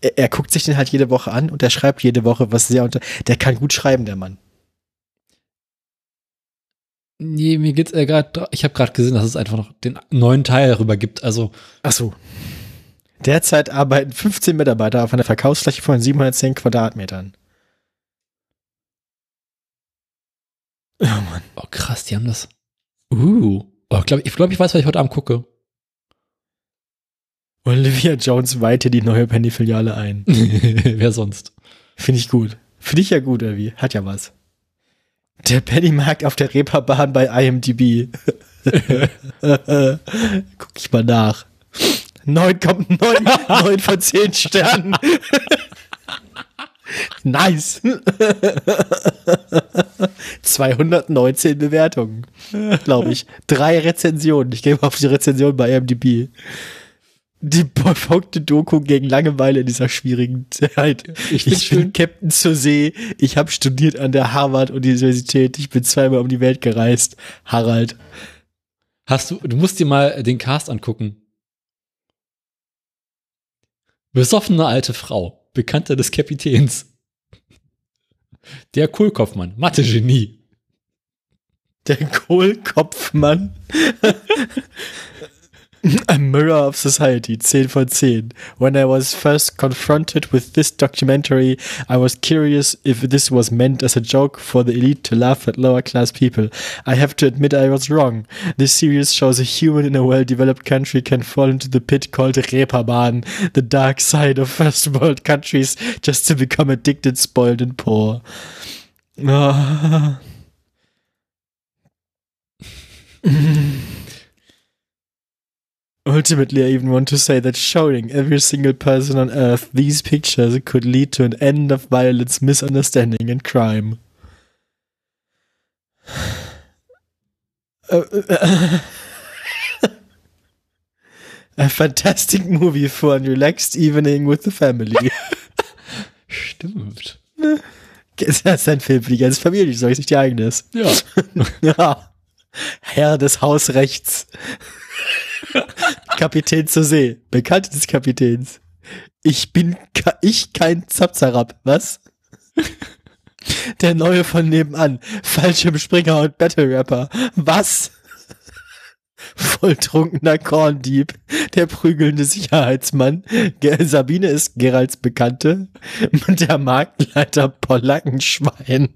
er, er guckt sich den halt jede Woche an und er schreibt jede Woche was sehr unter. Der kann gut schreiben, der Mann.
Nee, mir geht's äh, gerade, ich habe gerade gesehen, dass es einfach noch den neuen Teil darüber gibt. Also,
Ach so. Derzeit arbeiten 15 Mitarbeiter auf einer Verkaufsfläche von 710 Quadratmetern. Oh Mann.
oh krass, die haben das. Uh, oh, glaub, ich glaube, ich weiß, was ich heute Abend gucke.
Olivia Jones weihte die neue Penny-Filiale ein.
Wer sonst?
Finde ich gut. Finde ich ja gut, irgendwie. Hat ja was. Der Pennymarkt auf der Reeperbahn bei IMDb. Guck ich mal nach. Neun kommt neun, neun von zehn Sternen. Nice. 219 Bewertungen, glaube ich. Drei Rezensionen. Ich gehe mal auf die Rezension bei IMDb. Die perfekte Doku gegen Langeweile in dieser schwierigen Zeit.
Ich
Ich,
schön.
bin Captain zur See. Ich habe studiert an der Harvard-Universität. Ich bin zweimal um die Welt gereist. Harald.
Hast du, du musst dir mal den Cast angucken. Besoffene alte Frau, Bekannter des Kapitäns. Der Kohlkopfmann, Mathe-Genie.
Der Kohlkopfmann. A Mirror of Society, 10 von 10. When I was first confronted with this documentary, I was curious if this was meant as a joke for the elite to laugh at lower class people. I have to admit I was wrong. This series shows a human in a well-developed country can fall into the pit called Reeperbahn, the dark side of first world countries, just to become addicted, spoiled and poor. Ah. Ultimately, I even want to say that showing every single person on Earth these pictures could lead to an end of violence, misunderstanding, and crime. A fantastic movie for a relaxed evening with the family.
Stimmt.
Das ist ein Film für die ganze Familie, so ist nicht die eigenes.
Ja.
Ja. Herr des Hausrechts. Kapitän zur See. Bekannt des Kapitäns. Ich bin ich kein Zapzarab. Was? Der neue von nebenan. Fallschirmspringer und Battle Rapper. Was? Volltrunkener Korndieb. Der prügelnde Sicherheitsmann. Ge Sabine ist Geralds Bekannte. Und der Marktleiter Polackenschwein.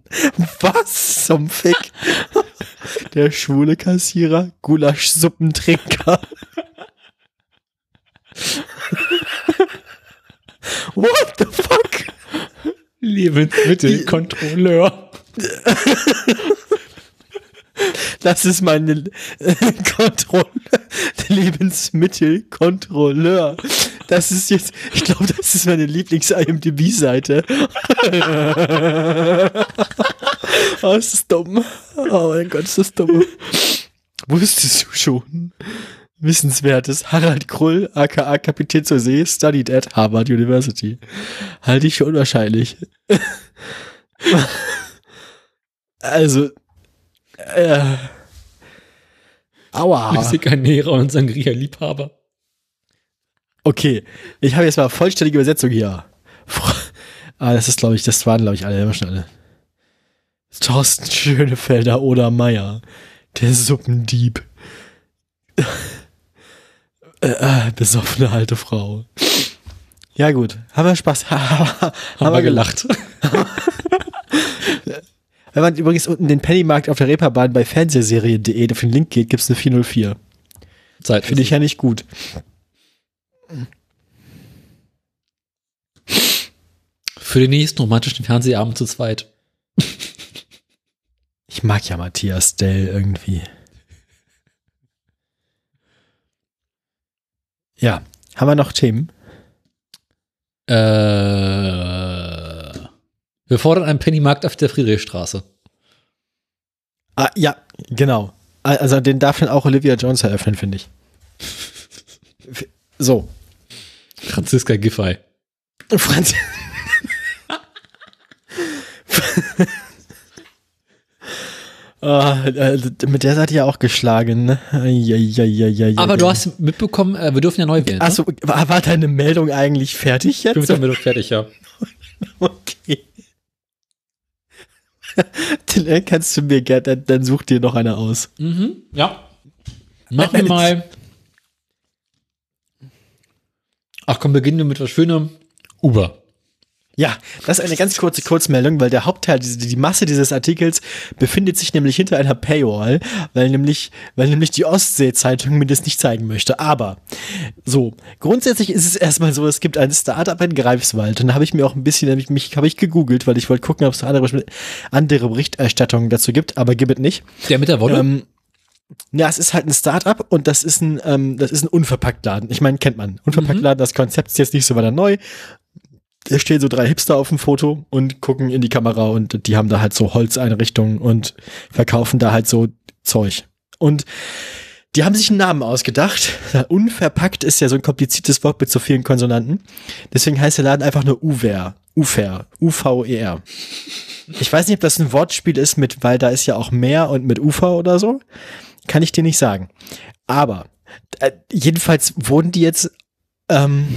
Was zum Fick? Der schwule Kassierer, Gulasch-Suppentrinker. What the fuck?
Lebensmittelkontrolleur.
Das ist meine Kontrolle. Lebensmittelkontrolleur. Das ist jetzt, ich glaube, das ist meine Lieblings-IMDb-Seite. oh, ist das dumm. Oh mein Gott, ist das dumm. Wusstest du schon? Wissenswertes. Harald Krull, aka Kapitän zur See, studied at Harvard University. Halte ich für unwahrscheinlich. also, äh, aua.
Musikernährer und Sangria-Liebhaber.
Okay, ich habe jetzt mal vollständige Übersetzung hier. Ah, das ist, glaube ich, das waren, glaube ich, alle, immer schon alle. Thorsten Schönefelder oder Meier. Der Suppendieb. äh, äh, besoffene alte Frau. Ja, gut. Haben wir Spaß. haben
Haben wir gelacht.
Wenn man übrigens unten den Pennymarkt auf der Reeperbahn bei fernsehserien.de auf den Link geht, gibt's eine 404.
Zeit.
Finde ich ja nicht gut.
Für den nächsten romantischen Fernsehabend zu zweit.
Ich mag ja Matthias Dell irgendwie. Ja, haben wir noch Themen?
Äh, wir fordern einen Pennymarkt auf der Friedrichstraße.
Ah, ja, genau. Also den darf dann auch Olivia Jones eröffnen, finde ich. So.
Franziska Giffey.
Franz. Ah, äh, mit der seid ihr ja auch geschlagen, ne? Eieieiei.
Aber du hast mitbekommen, äh, wir dürfen ja neu wählen.
Achso, war, war deine Meldung eigentlich fertig
ne?
jetzt?
Damit haben wir doch fertig, ja.
Okay. Dann äh, kannst du mir gerne, dann, dann such dir noch eine aus.
Mhm, ja. Machen wir mal. Ach komm, beginnen wir mit was Schönem. Uber.
Ja, das ist eine ganz kurze Kurzmeldung, weil der Hauptteil, diese, die Masse dieses Artikels befindet sich nämlich hinter einer Paywall, weil nämlich, weil nämlich die Ostsee-Zeitung mir das nicht zeigen möchte. Aber so, grundsätzlich ist es erstmal so, es gibt ein Startup in Greifswald und da habe ich mir auch ein bisschen, hab ich mich, habe ich gegoogelt, weil ich wollte gucken, ob es andere, andere Berichterstattungen dazu gibt, aber gibt es nicht.
Der mit der Wolle?
Ähm, ja, es ist halt ein Startup und das ist ein, ähm, das ist ein Unverpacktladen. Ich meine, kennt man. Unverpacktladen, das Konzept ist jetzt nicht so weiter neu. Da stehen so drei Hipster auf dem Foto und gucken in die Kamera und die haben da halt so Holzeinrichtungen und verkaufen da halt so Zeug. Und die haben sich einen Namen ausgedacht. Unverpackt ist ja so ein kompliziertes Wort mit so vielen Konsonanten. Deswegen heißt der Laden einfach nur Uver. Ufer. U-V-E-R. Ich weiß nicht, ob das ein Wortspiel ist mit, weil da ist ja auch Meer und mit Ufer oder so. Kann ich dir nicht sagen. Aber äh, jedenfalls wurden die jetzt, ähm,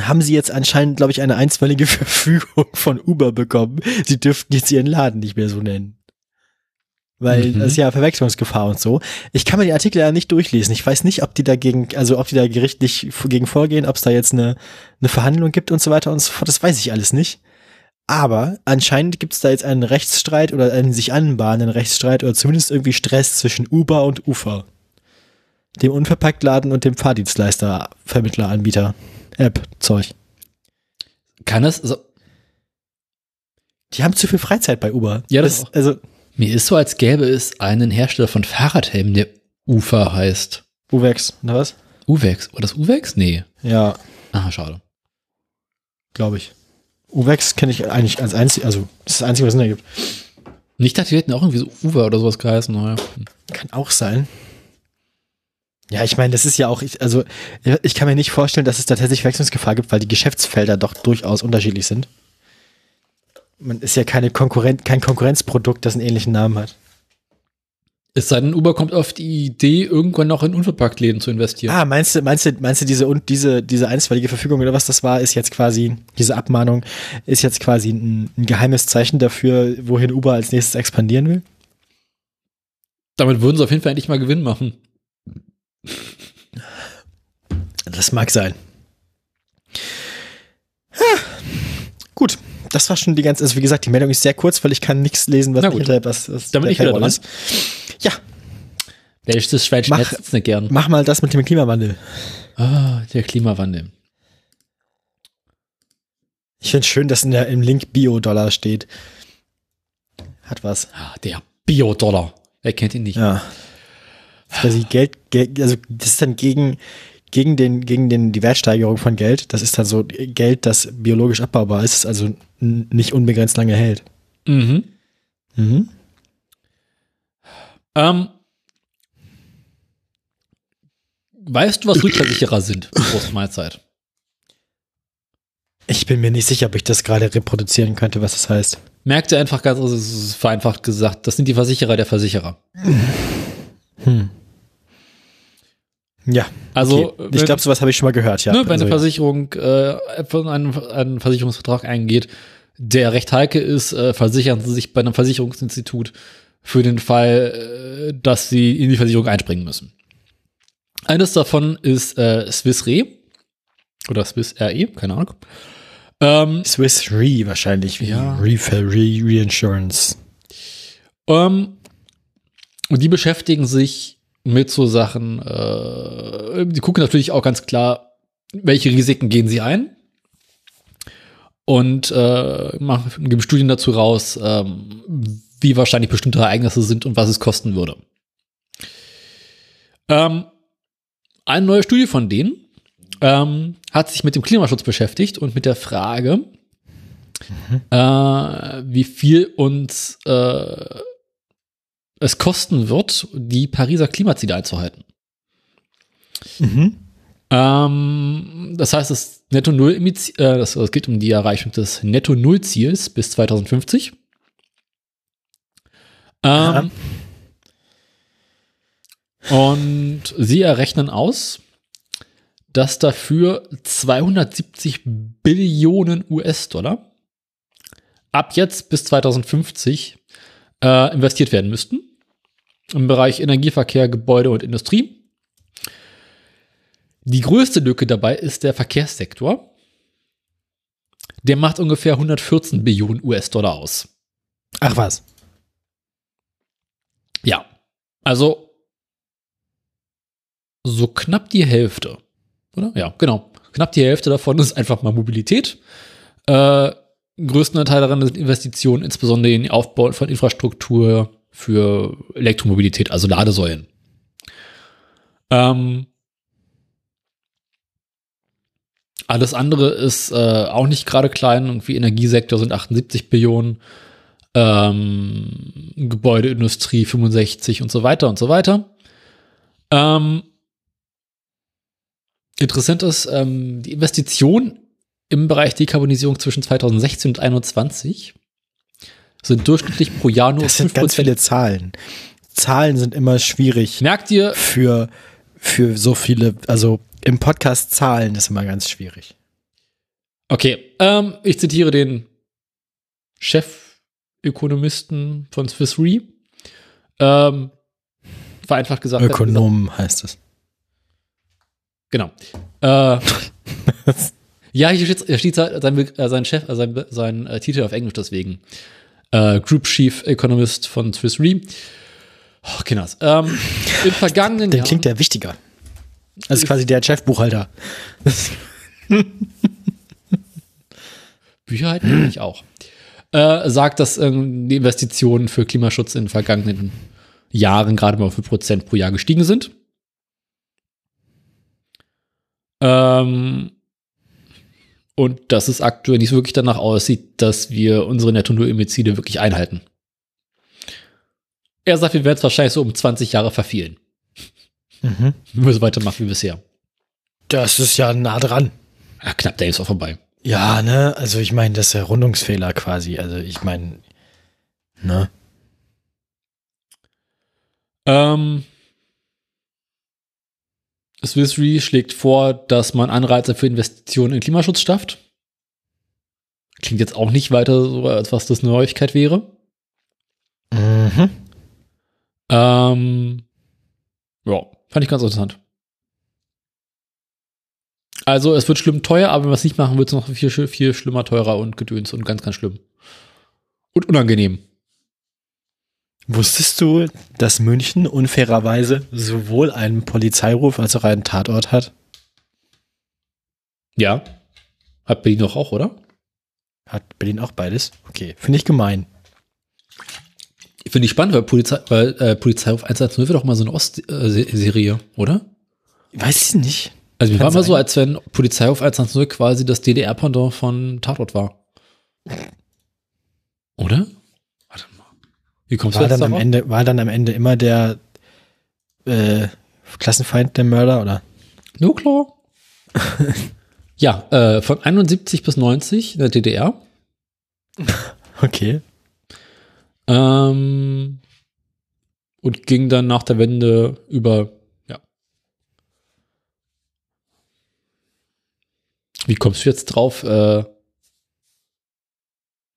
haben sie jetzt anscheinend, glaube ich, eine einstweilige Verfügung von Uber bekommen. Sie dürften jetzt ihren Laden nicht mehr so nennen. Weil
Mhm.
das ist ja Verwechslungsgefahr und so. Ich kann mir die Artikel ja nicht durchlesen. Ich weiß nicht, ob die dagegen, also ob die da gerichtlich gegen vorgehen, ob es da jetzt eine, eine Verhandlung gibt und so weiter und so fort. Das weiß ich alles nicht. Aber anscheinend gibt es da jetzt einen Rechtsstreit oder einen sich anbahnenden Rechtsstreit oder zumindest irgendwie Stress zwischen Uber und Ufer. Dem Unverpacktladen und dem Fahrdienstleister, Vermittler, Anbieter, App, Zeug.
Kann es, also,
Die haben zu viel Freizeit bei Uber.
Ja, das auch.
Also,
mir ist so, als gäbe es einen Hersteller von Fahrradhelmen, der Ufer heißt.
Uwex, oder was?
Uwex. War das Uwex? Nee.
Ja,
Ah, schade.
glaube ich. Uwex kenne ich eigentlich als einzig, also das ist das Einzige, was es Sinn ergibt.
Nicht dachte, wir hätten auch irgendwie so Uwe oder sowas geheißen. Naja.
Kann auch sein. Ja, ich meine, das ist ja auch, ich, also ich kann mir nicht vorstellen, dass es da tatsächlich Wechselungsgefahr gibt, weil die Geschäftsfelder doch durchaus unterschiedlich sind. Man ist ja keine Konkurrent, kein Konkurrenzprodukt, das einen ähnlichen Namen hat.
Es sei denn, Uber kommt auf die Idee, irgendwann noch in Unverpacktläden zu investieren.
Ah, meinst du, meinst du, meinst du diese und diese diese einstweilige Verfügung oder was das war, ist jetzt quasi diese Abmahnung ist jetzt quasi ein, ein geheimes Zeichen dafür, wohin Uber als nächstes expandieren will?
Damit würden sie auf jeden Fall endlich mal Gewinn machen.
Das mag sein. Ja, gut, das war schon die ganze, also wie gesagt, die Meldung ist sehr kurz, weil ich kann nichts lesen, was
Na gut.
hinter was, was der
ich wieder dran.
ist. Ja,
Welches Schweinchen
Mach-
hättest du nicht gern?
mach mal das mit dem Klimawandel.
Ah, der Klimawandel.
Ich finde schön, dass in der, im Link Bio-Dollar steht. Hat was.
Ah, der Bio-Dollar. Wer kennt ihn nicht?
Ja. Das ist quasi Geld, Geld, also das ist dann gegen, gegen den, gegen den, die Wertsteigerung von Geld. Das ist dann so Geld, das biologisch abbaubar ist, also nicht unbegrenzt lange hält.
Mhm.
Mhm.
Ähm, weißt du, was Rückversicherer sind? Prost Mahlzeit.
Ich bin mir nicht sicher, ob ich das gerade reproduzieren könnte, was das heißt.
Merkt ihr einfach ganz, also es ist vereinfacht gesagt, das sind die Versicherer der Versicherer.
Hm. Ja,
Also,
okay. ich glaube, sowas habe ich schon mal gehört, ja.
ne, wenn
Also,
eine Versicherung äh, einen, einen Versicherungsvertrag eingeht, der recht heikel ist, äh, versichern sie sich bei einem Versicherungsinstitut für den Fall, äh, dass sie in die Versicherung einspringen müssen. Eines davon ist äh, Swiss Re oder Swiss RE, keine Ahnung. Ähm,
Swiss Re wahrscheinlich, wie
Ja.
Re, Re Reinsurance.
Ähm, und die beschäftigen sich mit so Sachen, äh, die gucken natürlich auch ganz klar, welche Risiken gehen sie ein und äh, machen, geben Studien dazu raus, ähm, wie wahrscheinlich bestimmte Ereignisse sind und was es kosten würde. Ähm, eine neue Studie von denen ähm, hat sich mit dem Klimaschutz beschäftigt und mit der Frage, äh, wie viel uns äh, es kosten wird, die Pariser Klimaziele einzuhalten.
Mhm.
Ähm, das heißt, das Netto Null, äh, das, es geht um die Erreichung des Netto Null Ziels bis 2050. Ähm, Und sie errechnen aus, dass dafür 270 Billionen US-Dollar ab jetzt bis 2050 äh, investiert werden müssten im Bereich Energieverkehr, Gebäude und Industrie. Die größte Lücke dabei ist der Verkehrssektor. Der macht ungefähr 114 Billionen US-Dollar aus.
Ach was.
Ja, also so knapp die Hälfte, oder? Ja, genau. Knapp die Hälfte davon ist einfach mal Mobilität. Äh, größten Teil daran sind Investitionen, insbesondere in den Aufbau von Infrastruktur für Elektromobilität, also Ladesäulen. Ähm, Alles andere ist äh, auch nicht gerade klein. Irgendwie Energiesektor sind 78 Billionen, ähm, Gebäudeindustrie 65 und so weiter und so weiter. Ähm, interessant ist, ähm, die Investition im Bereich Dekarbonisierung zwischen 2016 und 2021 sind durchschnittlich pro Jahr nur
Das sind ganz
5%.
viele Zahlen. Zahlen sind immer schwierig
Merkt ihr,
für, für so viele, also im Podcast Zahlen ist immer ganz schwierig.
Okay, ähm, ich zitiere den Chefökonomisten von Swiss Re. Ähm, vereinfacht gesagt. er gesagt-
Ökonom heißt es.
Genau. Äh, ja, hier steht, hier steht sein, sein Chef, äh, sein, sein äh, Titel auf Englisch deswegen. Äh, Group Chief Economist von Swiss Re. Oh, Kinders. Ähm, Im vergangenen
Der
Jahr.
klingt ja wichtiger. Das ist quasi der Chefbuchhalter.
Bücher halten nämlich auch. Äh, sagt, dass ähm, die Investitionen für Klimaschutz in den vergangenen Jahren gerade mal auf 5% pro Jahr gestiegen sind. Ähm, und dass es aktuell nicht wirklich danach aussieht, dass wir unsere Netto-Null-Ziele wirklich einhalten. Er sagt, wir werden es wahrscheinlich so um 20 Jahre verfehlen.
Mhm.
Wenn wir so weitermachen wie bisher.
Das ist ja nah dran.
Ja, knapp, der ist auch vorbei.
Ja, ne, also ich meine, das ist ja Rundungsfehler quasi. Also ich meine, ne?
Ähm, Swiss Re schlägt vor, dass man Anreize für Investitionen in Klimaschutz schafft. Klingt jetzt auch nicht weiter so, als was das eine Neuigkeit wäre.
Mhm.
Ähm, ja, fand ich ganz interessant. Also, es wird schlimm teuer, aber wenn wir es nicht machen, wird es noch viel, viel schlimmer, teurer und gedöns und ganz, ganz schlimm. Und unangenehm.
Wusstest du, dass München unfairerweise sowohl einen Polizeiruf als auch einen Tatort hat?
Ja. Hat Berlin doch auch, oder?
Hat Berlin auch beides? Okay, finde ich gemein.
Finde ich spannend, weil Polizei, weil, äh, Polizeiruf 110 wird auch mal so eine Ost-Serie, oder?
Weiß ich nicht.
Also mir war mal so, als wenn Polizeiruf 110 quasi das DDR-Pendant von Tatort war. Oder? Wie kommst du
War
jetzt
dann, am? Ende, war dann am Ende immer der äh, Klassenfeind der Mörder, oder?
No klar. ja, äh, von 71 bis 90 in der DDR.
Okay.
Ähm, und ging dann nach der Wende über, ja. Wie kommst du jetzt drauf? Äh,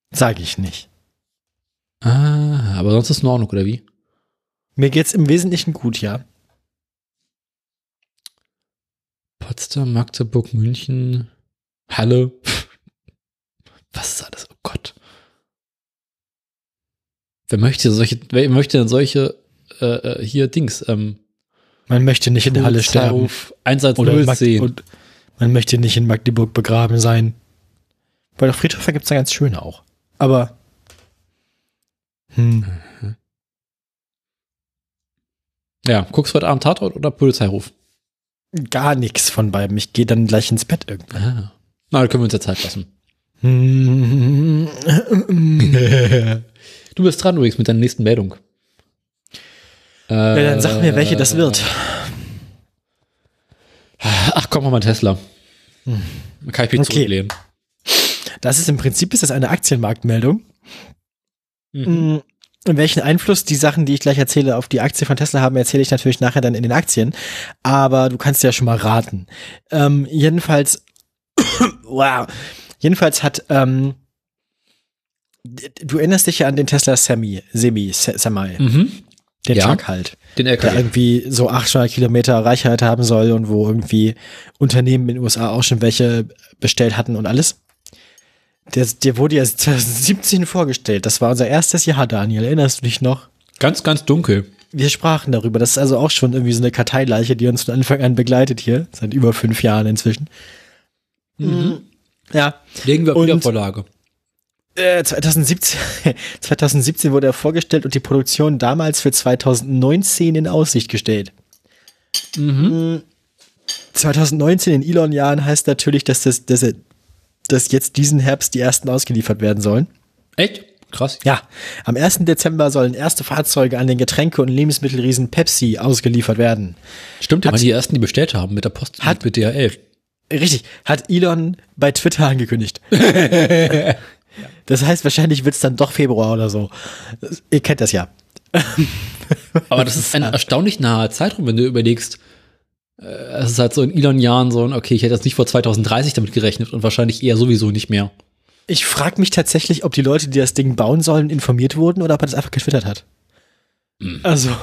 Sag ich nicht.
Ah, aber sonst ist es in Ordnung, oder wie?
Mir geht's im Wesentlichen gut, ja.
Potsdam, Magdeburg, München, Halle. Was ist alles? Oh Gott. Wer möchte solche, wer möchte denn solche äh, äh, hier Dings, ähm,
Man möchte nicht in der Halle sterben.
110
Oder
sehen?
und man möchte nicht in Magdeburg begraben sein. Weil doch Friedhöfe gibt's da ganz schöne auch. Aber. Hm.
Ja, guckst du heute Abend Tatort oder Polizeiruf?
Gar nichts von beiden. Ich gehe dann gleich ins Bett irgendwann.
Ah. Na, da können wir uns ja Zeit lassen.
Hm.
Du bist dran übrigens mit deiner nächsten Meldung. Äh,
Ja, dann sag mir, welche das wird.
Ach komm, mal Tesla. Dann kann ich mich
Okay.
zurücklehnen.
Das ist im Prinzip ist das eine Aktienmarktmeldung.
Mhm.
Mhm. Welchen Einfluss die Sachen, die ich gleich erzähle, auf die Aktie von Tesla haben, erzähle ich natürlich nachher dann in den Aktien. Aber du kannst ja schon mal raten. Ähm, jedenfalls, wow. Jedenfalls hat, ähm, du erinnerst dich ja an den Tesla Semi, Semi, Se- Semi,
Mhm.
den
Ja.
Truck halt,
Den
der
LKW.
irgendwie so 800 Kilometer Reichweite haben soll und wo irgendwie Unternehmen in den USA auch schon welche bestellt hatten und alles. Der, der wurde ja 2017 vorgestellt. Das war unser erstes Jahr, Daniel. Erinnerst du dich noch?
Ganz, ganz dunkel.
Wir sprachen darüber. Das ist also auch schon irgendwie so eine Karteileiche, die uns von Anfang an begleitet hier. Seit über fünf Jahren inzwischen.
Mhm.
Ja.
Legen wir auf Wiedervorlage.
Äh, 2017, 2017 wurde er vorgestellt und die Produktion damals für 2019 in Aussicht gestellt.
Mhm.
2019 in Elon-Jahren heißt natürlich, dass, das, dass, er- dass jetzt diesen Herbst die ersten ausgeliefert werden sollen.
Echt? Krass.
Ja, am 1. Dezember sollen erste Fahrzeuge an den Getränke- und Lebensmittelriesen Pepsi ausgeliefert werden.
Stimmt, ja, die ersten, die bestellt haben mit der Post,
Hat-
mit DHL.
Richtig, hat Elon bei Twitter angekündigt. das heißt, wahrscheinlich wird es dann doch Februar oder so. Ihr kennt das ja.
Aber das ist ein erstaunlich naher Zeitraum, wenn du überlegst, es ist halt so in Elon-Jahren so, ein, okay, ich hätte jetzt nicht vor 2030 damit gerechnet und wahrscheinlich eher sowieso nicht mehr.
Ich frage mich tatsächlich, ob die Leute, die das Ding bauen sollen, informiert wurden oder ob er das einfach getwittert hat. Also.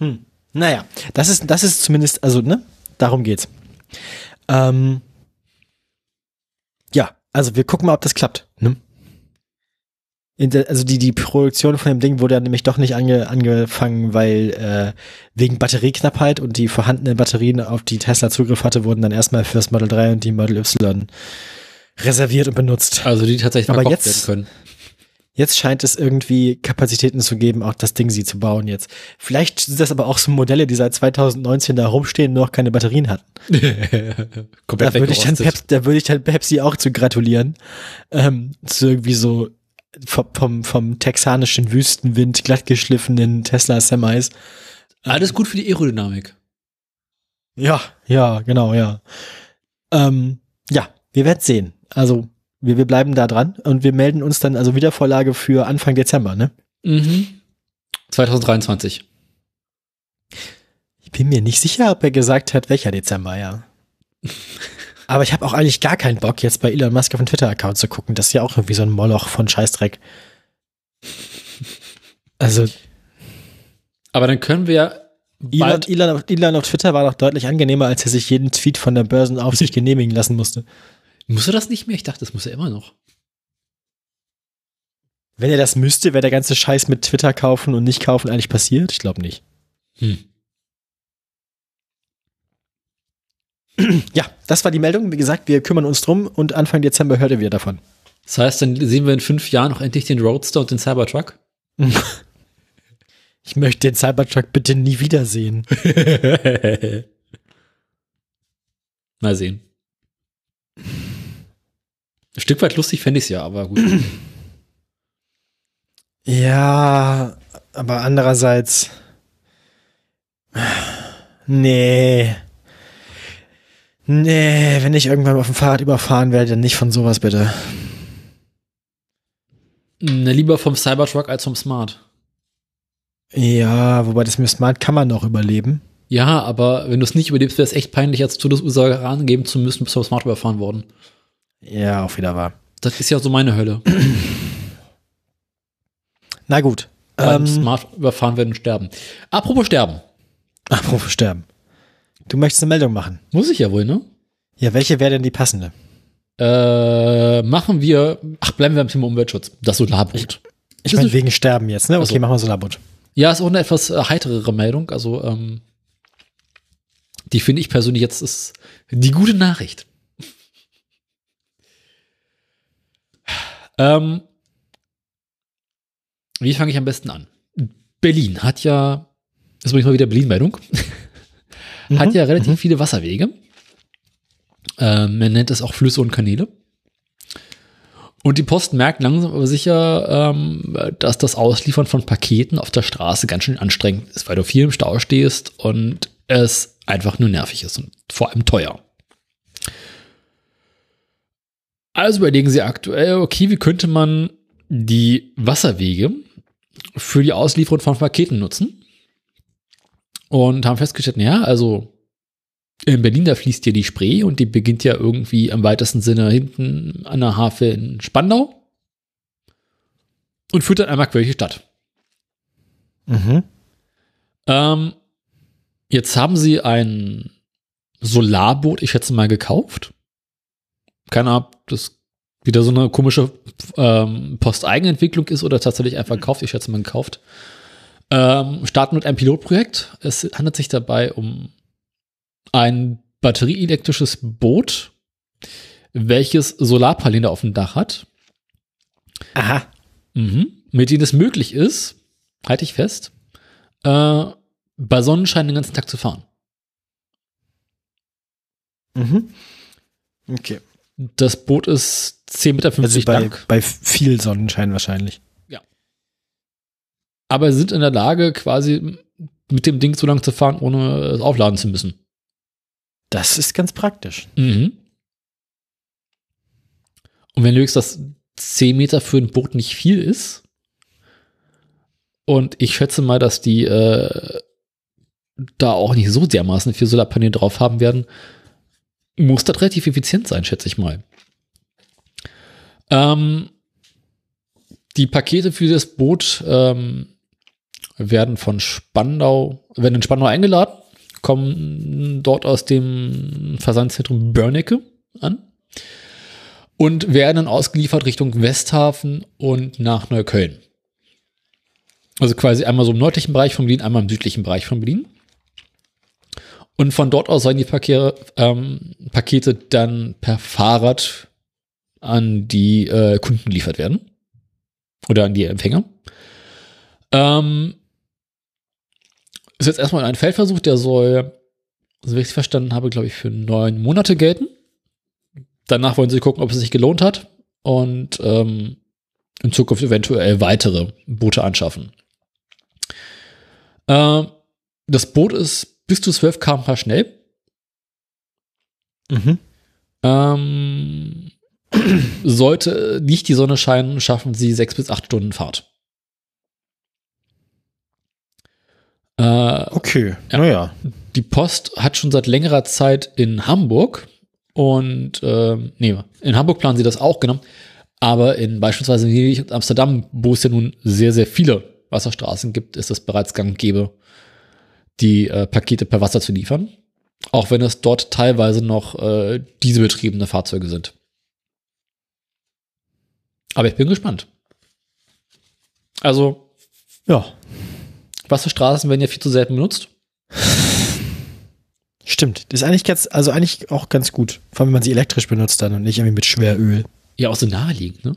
Hm. Naja, das ist, das ist zumindest, also, ne? Darum geht's. Ähm, ja, also wir gucken mal, ob das klappt. Ne? Also die, die Produktion von dem Ding wurde ja nämlich doch nicht ange, angefangen, weil äh, wegen Batterieknappheit und die vorhandenen Batterien, auf die Tesla Zugriff hatte, wurden dann erstmal für das Model 3 und die Model Y reserviert und benutzt.
Also die tatsächlich
Aber jetzt-
werden können.
Jetzt scheint es irgendwie Kapazitäten zu geben, auch das Ding sie zu bauen jetzt. Vielleicht sind das aber auch so Modelle, die seit 2019 da rumstehen und noch keine Batterien hatten.
Komplett
Da würde ich, dann. Pepsi, da würde ich dann Pepsi auch zu gratulieren. Ähm, zu irgendwie so vom, vom, texanischen Wüstenwind glattgeschliffenen Tesla Semis.
Alles gut für die Aerodynamik.
Ja, ja, genau, ja. Ähm, ja, wir werden sehen. Also, wir, wir bleiben da dran und wir melden uns dann also Wiedervorlage für Anfang Dezember, ne?
Mhm. 2023.
Ich bin mir nicht sicher, ob er gesagt hat, welcher Dezember, ja. Aber ich habe auch eigentlich gar keinen Bock, jetzt bei Elon Musk auf den Twitter-Account zu gucken. Das ist ja auch irgendwie so ein Moloch von Scheißdreck. Also,
Aber dann können wir
Elon, Elon, auf- Elon auf Twitter war doch deutlich angenehmer, als er sich jeden Tweet von der Börsenaufsicht genehmigen lassen musste.
muss er das nicht mehr? Ich dachte, das muss er immer noch.
Wenn er das müsste, wäre der ganze Scheiß mit Twitter kaufen und nicht kaufen eigentlich passiert? Ich glaube nicht.
Hm.
Ja, das war die Meldung. Wie gesagt, wir kümmern uns drum und Anfang Dezember hört ihr wieder davon.
Das heißt, dann sehen wir in fünf Jahren auch endlich den Roadster und den Cybertruck.
Ich möchte den Cybertruck bitte nie wiedersehen.
Mal sehen. Ein Stück weit lustig fände ich es ja, aber gut.
Ja, aber andererseits. Nee. Nee, wenn ich irgendwann auf dem Fahrrad überfahren werde, dann nicht von sowas bitte.
Na, lieber vom Cybertruck als vom Smart.
Ja, wobei das mit Smart kann man noch überleben.
Ja, aber wenn du es nicht überlebst, wäre es echt peinlich, als Todesursache angeben zu müssen, bist du vom Smart überfahren worden.
Ja, auch wieder wahr.
Das ist ja so meine Hölle.
Na gut.
Beim
Ähm,
Smart überfahren werden und sterben. Apropos sterben.
apropos sterben. Du möchtest eine Meldung machen.
Muss ich ja wohl, ne?
Ja, welche wäre denn die passende?
Äh, machen wir, ach, bleiben wir beim Thema Umweltschutz. Das Solarboot.
Ich
Ist
meine, wegen Sterben jetzt, ne? Okay,
Also-
machen wir Solarboot.
Ja, ist auch eine etwas äh, heiterere Meldung. Also, ähm, die finde ich persönlich jetzt ist die gute Nachricht. ähm, wie fange ich am besten an? Berlin hat ja, das ist übrigens mal wieder Berlin-Meldung, hat
Mhm,
ja relativ viele Wasserwege. Ähm, man nennt es auch Flüsse und Kanäle. Und die Post merkt langsam aber sicher, ähm, dass das Ausliefern von Paketen auf der Straße ganz schön anstrengend ist, weil du viel im Stau stehst und es einfach nur nervig ist und vor allem teuer. Also überlegen sie aktuell, okay, wie könnte man die Wasserwege für die Auslieferung von Paketen nutzen? Und haben festgestellt, ja, also in Berlin, da fließt ja die Spree und die beginnt ja irgendwie im weitesten Sinne hinten an der Havel in Spandau und führt dann einmal quer durch die Stadt.
Mhm.
Ähm, jetzt haben sie ein Solarboot, ich schätze mal, gekauft. Keine Ahnung, ob das wieder so eine komische ähm, Posteigenentwicklung ist oder tatsächlich einfach gekauft. Ich schätze mal gekauft. Ähm, starten mit einem Pilotprojekt. Es handelt sich dabei um ein batterieelektrisches Boot, welches Solarpaneele auf dem Dach hat.
Aha.
Mhm. Mit denen es möglich ist, halte ich fest, äh, bei Sonnenschein den ganzen Tag zu fahren.
Mhm. Okay.
Das Boot ist 10,50 Meter
Also bei,
lang.
bei viel Sonnenschein wahrscheinlich.
Aber sind in der Lage, quasi mit dem Ding so lang zu fahren, ohne es aufladen zu müssen.
Das ist ganz praktisch.
Mhm. Und wenn du lügst, dass 10 Meter für ein Boot nicht viel ist, und ich schätze mal, dass die äh, da auch nicht so dermaßen viel Solarpaneele drauf haben werden, muss das relativ effizient sein, schätze ich mal. Ähm, die Pakete für das Boot ähm, werden von Spandau, werden in Spandau eingeladen, kommen dort aus dem Versandzentrum Börnecke an und werden dann ausgeliefert Richtung Westhafen und nach Neukölln. Also quasi einmal so im nördlichen Bereich von Berlin, einmal im südlichen Bereich von Berlin. Und von dort aus sollen die Pakete, ähm, Pakete dann per Fahrrad an die äh, Kunden geliefert werden. Oder an die Empfänger. Ähm, ist jetzt erstmal ein Feldversuch, der soll, so wie ich es verstanden habe, glaube ich, für neun Monate gelten. Danach wollen sie gucken, ob es sich gelohnt hat und ähm, in Zukunft eventuell weitere Boote anschaffen. Ähm, das Boot ist bis zu 12 km/h schnell.
Mhm.
Ähm, sollte nicht die Sonne scheinen, schaffen sie sechs bis acht Stunden Fahrt. Äh,
Okay.
Ja.
Naja.
die Post hat schon seit längerer Zeit in Hamburg und ähm, nee, in Hamburg planen sie das auch genommen, aber in beispielsweise Venedig und Amsterdam, wo es ja nun sehr, sehr viele Wasserstraßen gibt, ist es bereits gang und gäbe, die äh, Pakete per Wasser zu liefern. Auch wenn es dort teilweise noch äh, dieselbetriebene Fahrzeuge sind. Aber ich bin gespannt. Also,
Ja.
Wasserstraßen werden ja viel zu selten benutzt.
Stimmt. Das ist eigentlich ganz, also eigentlich auch ganz gut. Vor allem, wenn man sie elektrisch benutzt dann und nicht irgendwie mit Schweröl.
Ja, auch so naheliegend, ne?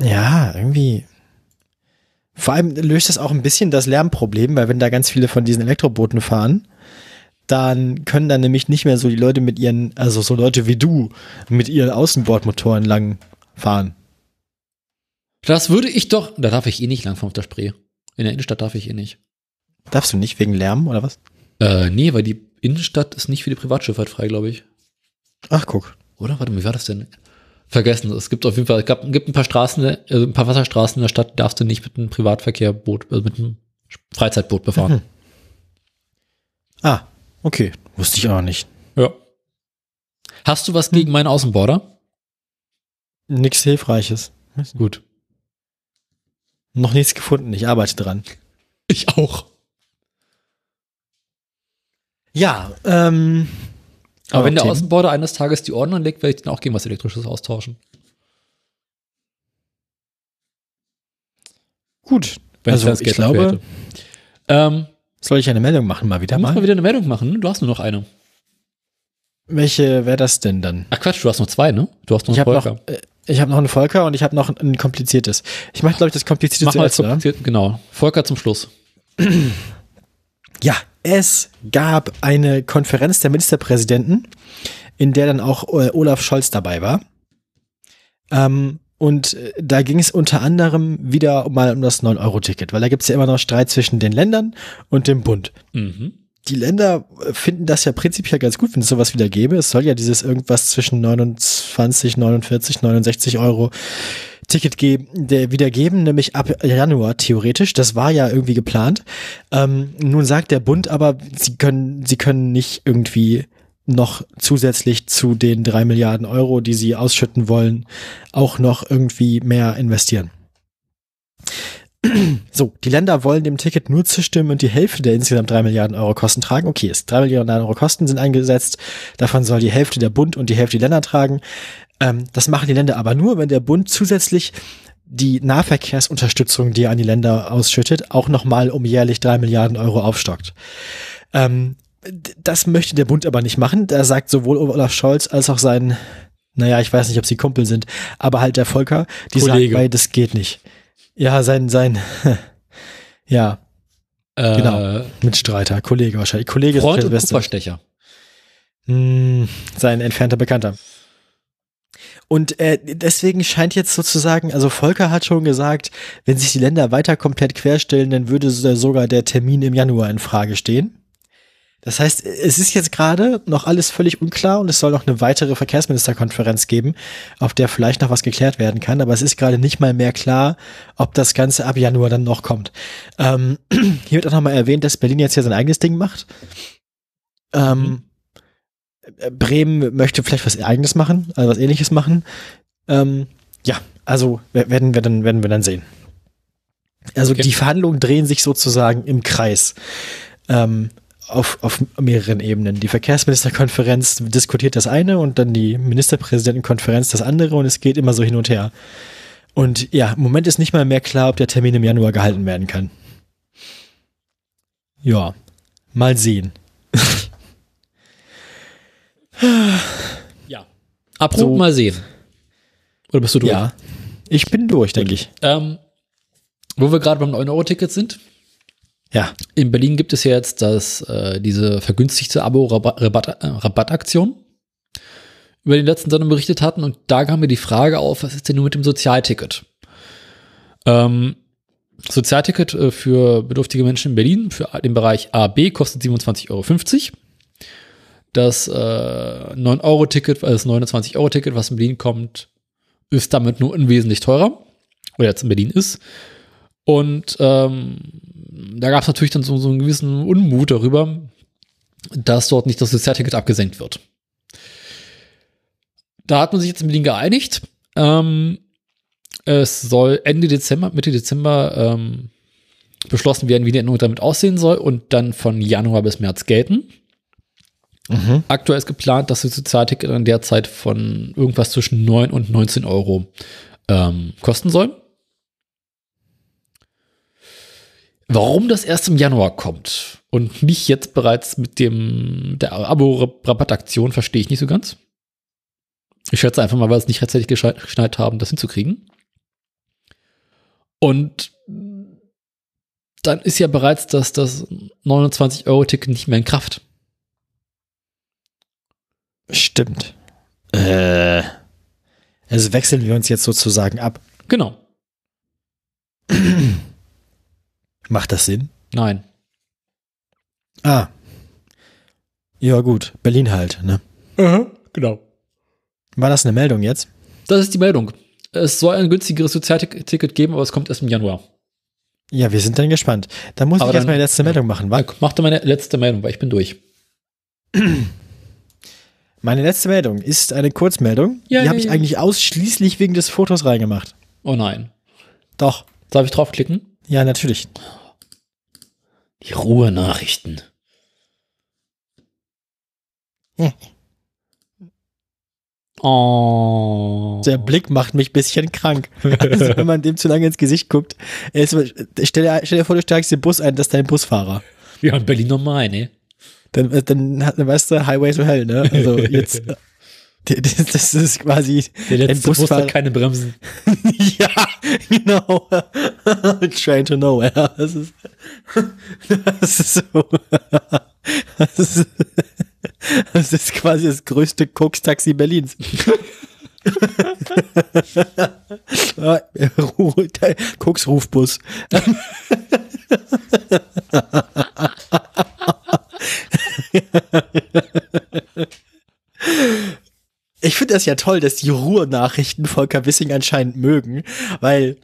Ja, irgendwie. Vor allem löst das auch ein bisschen das Lärmproblem, weil wenn da ganz viele von diesen Elektrobooten fahren, dann können dann nämlich nicht mehr so die Leute mit ihren, also so Leute wie du, mit ihren Außenbordmotoren lang fahren.
Das würde ich doch, da darf ich eh nicht lang auf der Spree. In der Innenstadt darf ich eh nicht.
Darfst du nicht wegen Lärm oder was?
Äh, nee, weil die Innenstadt ist nicht für die Privatschifffahrt frei, glaube ich.
Ach, guck.
Oder? Warte, wie war das denn? Vergessen. Es gibt auf jeden Fall, es gab, gibt ein paar Straßen, also ein paar Wasserstraßen in der Stadt, darfst du nicht mit einem Privatverkehrboot, also mit einem Freizeitboot befahren.
Mhm. Ah, okay. Wusste ich auch nicht.
Ja. Hast du was gegen meinen Außenborder?
Nichts Hilfreiches.
Gut.
Noch nichts gefunden. Ich arbeite dran.
Ich auch.
Ja, ähm.
Aber wenn der
Themen?
Außenborder eines Tages die Ordnung legt, werde ich dann auch gegen was Elektrisches austauschen.
Gut.
Wenn
also,
das
ich
Geld
glaube.
Ähm,
soll ich eine Meldung machen mal wieder mal?
mal wieder eine Meldung machen. ne? Du hast nur noch eine.
Welche wäre das denn dann?
Ach Quatsch, du hast noch zwei, ne? Du hast noch
Ich habe
Volker.
noch, äh, ich habe noch einen Volker und ich habe noch ein kompliziertes. Ich mache, glaube ich, das komplizierte
Mach mal
zuerst, oder?
kompliziert, genau. Volker zum Schluss.
Ja, es gab eine Konferenz der Ministerpräsidenten, in der dann auch äh, Olaf Scholz dabei war. Ähm, und äh, da ging es unter anderem wieder mal um das 9-Euro-Ticket, weil da gibt es ja immer noch Streit zwischen den Ländern und dem Bund.
Mhm.
Die Länder äh, finden das ja prinzipiell ganz gut, wenn es sowas wieder gäbe. Es soll ja dieses irgendwas zwischen 29, 49, 69 Euro Ticket geben, der wieder geben, nämlich ab Januar theoretisch. Das war ja irgendwie geplant. Ähm, nun sagt der Bund aber, sie können, sie können nicht irgendwie noch zusätzlich zu den drei Milliarden Euro, die sie ausschütten wollen, auch noch irgendwie mehr investieren. So, die Länder wollen dem Ticket nur zustimmen und die Hälfte der insgesamt drei Milliarden Euro Kosten tragen. Okay, es drei Milliarden Euro Kosten sind eingesetzt. Davon soll die Hälfte der Bund und die Hälfte die Länder tragen. Ähm, das machen die Länder aber nur, wenn der Bund zusätzlich die Nahverkehrsunterstützung, die er an die Länder ausschüttet, auch nochmal um jährlich drei Milliarden Euro aufstockt. Ähm, das möchte der Bund aber nicht machen. Da sagt sowohl Olaf Scholz als auch sein, naja, ich weiß nicht, ob sie Kumpel sind, aber halt der Volker, die
Kollege.
sagen, das geht nicht. Ja, sein, sein, ja.
Äh,
Genau. Mitstreiter, Kollege wahrscheinlich. Kollege
Freund
ist
und
Beste.
Kupferstecher.
Hm, sein entfernter Bekannter. Und äh, deswegen scheint jetzt sozusagen, also Volker hat schon gesagt, wenn sich die Länder weiter komplett querstellen, dann würde so- sogar der Termin im Januar in Frage stehen. Das heißt, es ist jetzt gerade noch alles völlig unklar und es soll noch eine weitere Verkehrsministerkonferenz geben, auf der vielleicht noch was geklärt werden kann, aber es ist gerade nicht mal mehr klar, ob das Ganze ab Januar dann noch kommt. Ähm, hier wird auch nochmal erwähnt, dass Berlin jetzt ja sein eigenes Ding macht. Ähm, äh, Bremen möchte vielleicht was eigenes machen, also was ähnliches machen. Ähm, ja, also wer- werden wir dann, werden wir dann sehen. Also
Okay.
die Verhandlungen drehen sich sozusagen im Kreis. Ähm, auf, auf mehreren Ebenen. Die Verkehrsministerkonferenz diskutiert das eine und dann die Ministerpräsidentenkonferenz das andere und es geht immer so hin und her. Und ja, im Moment ist nicht mal mehr klar, ob der Termin im Januar gehalten werden kann. Ja, mal sehen.
Ja. Apropos
So.
mal sehen. Oder bist du durch?
Ja, ich bin durch, denke ich.
Ähm, wo wir gerade beim 9-Euro-Ticket sind.
Ja,
In Berlin gibt es ja jetzt das, äh, diese vergünstigte Abo-Rabattaktion, über die letzten Sendung berichtet hatten. Und da kam mir die Frage auf, was ist denn nun mit dem Sozialticket? Ähm, Sozialticket äh, für bedürftige Menschen in Berlin für den Bereich A, B kostet 27,50 Euro. Das äh, 9-Euro-Ticket, also das 29-Euro-Ticket, was in Berlin kommt, ist damit nur unwesentlich teurer. Oder jetzt in Berlin ist. Und ähm, da gab es natürlich dann so, so einen gewissen Unmut darüber, dass dort nicht das Sozialticket abgesenkt wird. Da hat man sich jetzt in Berlin geeinigt. Ähm, es soll Ende Dezember, Mitte Dezember ähm, beschlossen werden, wie die Änderung damit aussehen soll und dann von Januar bis März gelten.
Mhm.
Aktuell ist geplant, dass das Sozialticket in der Zeit von irgendwas zwischen 9 und 19 Euro ähm, kosten soll. Warum das erst im Januar kommt und nicht jetzt bereits mit dem der Abo-Rabattaktion, verstehe ich nicht so ganz. Ich schätze einfach mal, weil es nicht rechtzeitig geschneit haben, das hinzukriegen. Und dann ist ja bereits das, das 29-Euro-Ticket nicht mehr in Kraft.
stimmt. Äh, also wechseln wir uns jetzt sozusagen ab.
Genau.
Macht das Sinn?
Nein.
Ah. Ja, gut. Berlin halt, ne?
Genau.
War das eine Meldung jetzt?
Das ist die Meldung. Es soll ein günstigeres Sozialticket geben, aber es kommt erst im Januar.
Ja, wir sind dann gespannt. Da muss
Aber
ich jetzt
dann-
meine letzte Meldung machen. Wa-
Mach doch meine letzte Meldung, weil ich bin durch.
Meine letzte Meldung ist eine Kurzmeldung.
Ja,
Die habe ich eigentlich ausschließlich wegen des Fotos reingemacht.
Oh nein.
Doch.
Darf ich draufklicken?
Ja, natürlich.
Die Ruhe-Nachrichten.
Hm.
Oh.
Der Blick macht mich ein bisschen krank. Also, wenn man dem zu lange ins Gesicht guckt. Ist, stell, dir, stell dir vor, du steigst den Bus ein, das ist dein Busfahrer.
Ja, in Berlin normal, ne?
Dann, dann hat, weißt du, Highway to Hell, ne? Also jetzt, das, ist quasi
Der
ein
letzte Bus
Busfahrer.
hat keine Bremsen.
ja, genau. Train to nowhere. Das ist, das ist so. Das ist, das ist quasi das größte Koks-Taxi Berlins. Koks-Rufbus. Ich finde das ja toll, dass die Ruhrnachrichten Volker Wissing anscheinend mögen, weil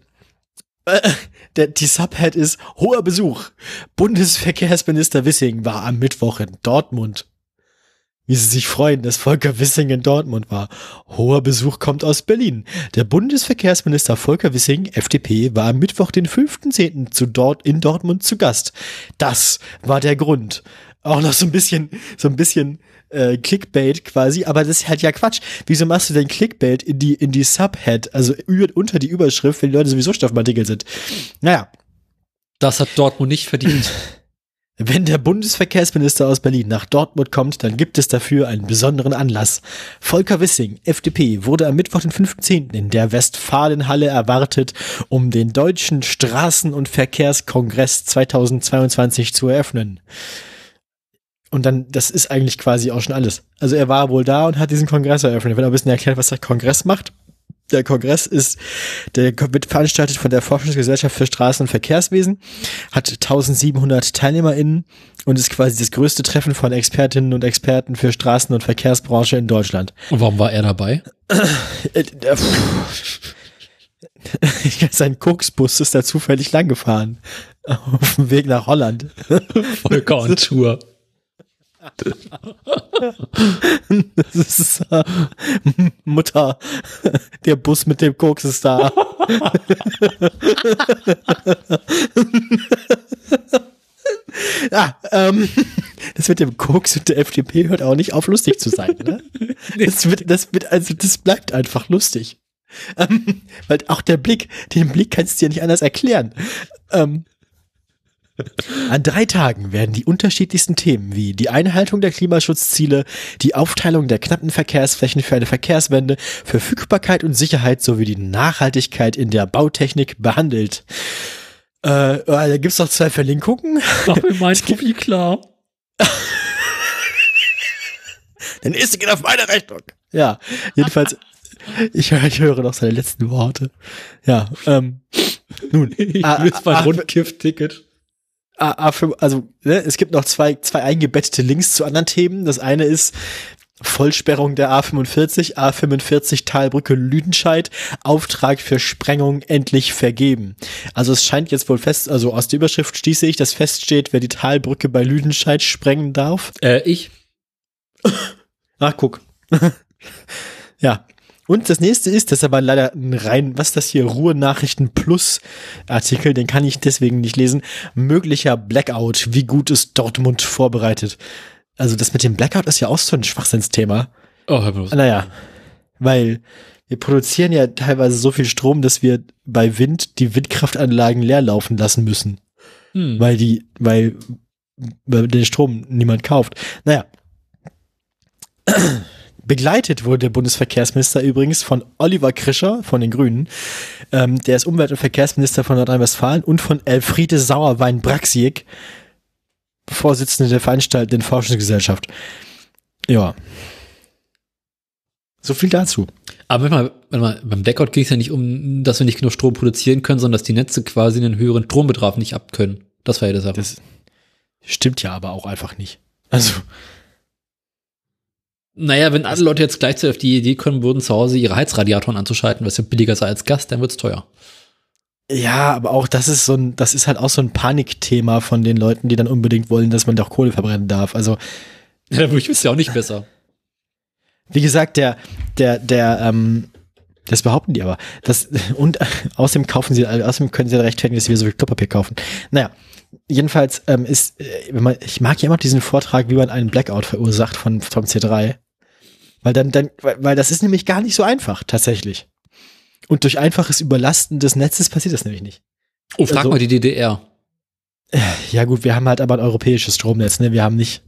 äh, der, die Subhead ist hoher Besuch. Bundesverkehrsminister Wissing war am Mittwoch in Dortmund. Wie sie sich freuen, dass Volker Wissing in Dortmund war. Hoher Besuch kommt aus Berlin. Der Bundesverkehrsminister Volker Wissing, FDP, war am Mittwoch, den 5.10. zu dort in Dortmund zu Gast. Das war der Grund. Auch noch so ein bisschen, so ein bisschen äh, Clickbait quasi, aber das ist halt ja Quatsch. Wieso machst du denn Clickbait in die, in die Subhead, also unter die Überschrift, wenn die Leute sowieso Stoffartikel sind? Naja,
Das hat Dortmund nicht verdient.
Wenn der Bundesverkehrsminister aus Berlin nach Dortmund kommt, dann gibt es dafür einen besonderen Anlass. Volker Wissing, FDP, wurde am Mittwoch, den 15. in der Westfalenhalle erwartet, um den Deutschen Straßen- und Verkehrskongress 2022 zu eröffnen. Und dann, das ist eigentlich quasi auch schon alles. Also er war wohl da und hat diesen Kongress eröffnet. Er wird ein bisschen erklärt, was der Kongress macht. Der Kongress ist, der wird veranstaltet von der Forschungsgesellschaft für Straßen- und Verkehrswesen, hat 1700 TeilnehmerInnen und ist quasi das größte Treffen von Expertinnen und Experten für Straßen- und Verkehrsbranche in Deutschland.
Und warum war er dabei?
Sein Koksbus ist da zufällig lang gefahren. Auf dem Weg nach Holland.
Volker on Tour.
Das ist äh, Mutter. Der Bus mit dem Koks ist da. ja, ähm, das mit dem Koks und der FDP hört auch nicht auf, lustig zu sein. Ne? Das, wird, das, wird, also, das bleibt einfach lustig. Ähm, weil auch der Blick, den Blick kannst du dir nicht anders erklären. Ähm, an drei Tagen werden die unterschiedlichsten Themen wie die Einhaltung der Klimaschutzziele, die Aufteilung der knappen Verkehrsflächen für eine Verkehrswende, Verfügbarkeit und Sicherheit sowie die Nachhaltigkeit in der Bautechnik behandelt. Äh, da gibt's noch zwei Verlinkungen.
Mach mir mein Profi klar.
Dann ist geht auf meine Rechnung. Ja, jedenfalls, ich, ich höre noch seine letzten Worte. Ja, ähm, nun.
Ich
ah,
will mein
ah,
Rundkiff-Ticket.
A, A5, also ne, es gibt noch zwei, zwei eingebettete Links zu anderen Themen. Das eine ist Vollsperrung der A45, A45 Talbrücke Lüdenscheid, Auftrag für Sprengung endlich vergeben. Also es scheint jetzt wohl fest, also aus der Überschrift schließe ich, dass feststeht, wer die Talbrücke bei Lüdenscheid sprengen darf.
Äh, ich.
Ach, guck. ja. Und das nächste ist, das ist aber leider ein rein, was ist das hier, Ruhe-Nachrichten Plus Artikel, den kann ich deswegen nicht lesen. Möglicher Blackout, wie gut ist Dortmund vorbereitet? Also das mit dem Blackout ist ja auch so ein Schwachsinnsthema.
Oh, hör bloß.
Naja, weil wir produzieren ja teilweise so viel Strom, dass wir bei Wind die Windkraftanlagen leer laufen lassen müssen,
Hm.
weil die, weil, weil den Strom niemand kauft. Naja. Begleitet wurde der Bundesverkehrsminister übrigens von Oliver Krischer von den Grünen. Ähm, der ist Umwelt- und Verkehrsminister von Nordrhein-Westfalen und von Elfriede Sauerwein-Braxiek, Vorsitzende der veranstaltenden Forschungsgesellschaft. Ja. So viel dazu.
Aber warte mal, warte mal, beim Blackout ging es ja nicht um, dass wir nicht genug Strom produzieren können, sondern dass die Netze quasi einen höheren Strombedarf nicht abkönnen. Das war ja das Sache.
Das stimmt ja aber auch einfach nicht. Also,
Naja, wenn alle Leute jetzt gleichzeitig auf die Idee kommen würden, zu Hause ihre Heizradiatoren anzuschalten, was ja billiger sei als Gas, dann wird's teuer.
ja, aber auch das ist so ein, das ist halt auch so ein Panikthema von den Leuten, die dann unbedingt wollen, dass man doch Kohle verbrennen darf. Also,
Ja, ich es ja auch nicht besser.
wie gesagt, der, der, der, ähm, das behaupten die aber. Das, und außerdem kaufen sie, außerdem können sie rechtfertigen, dass sie wieder so viel Klopapier kaufen. Naja, jedenfalls ähm, ist, äh, wenn man, ich mag ja immer diesen Vortrag, wie man einen Blackout verursacht von vom C3. Weil dann, dann, weil, das ist nämlich gar nicht so einfach, tatsächlich. Und durch einfaches Überlasten des Netzes passiert das nämlich nicht.
Oh, frag
Also-
mal die DDR.
Ja gut, wir haben halt aber ein europäisches Stromnetz, ne? Wir haben nicht,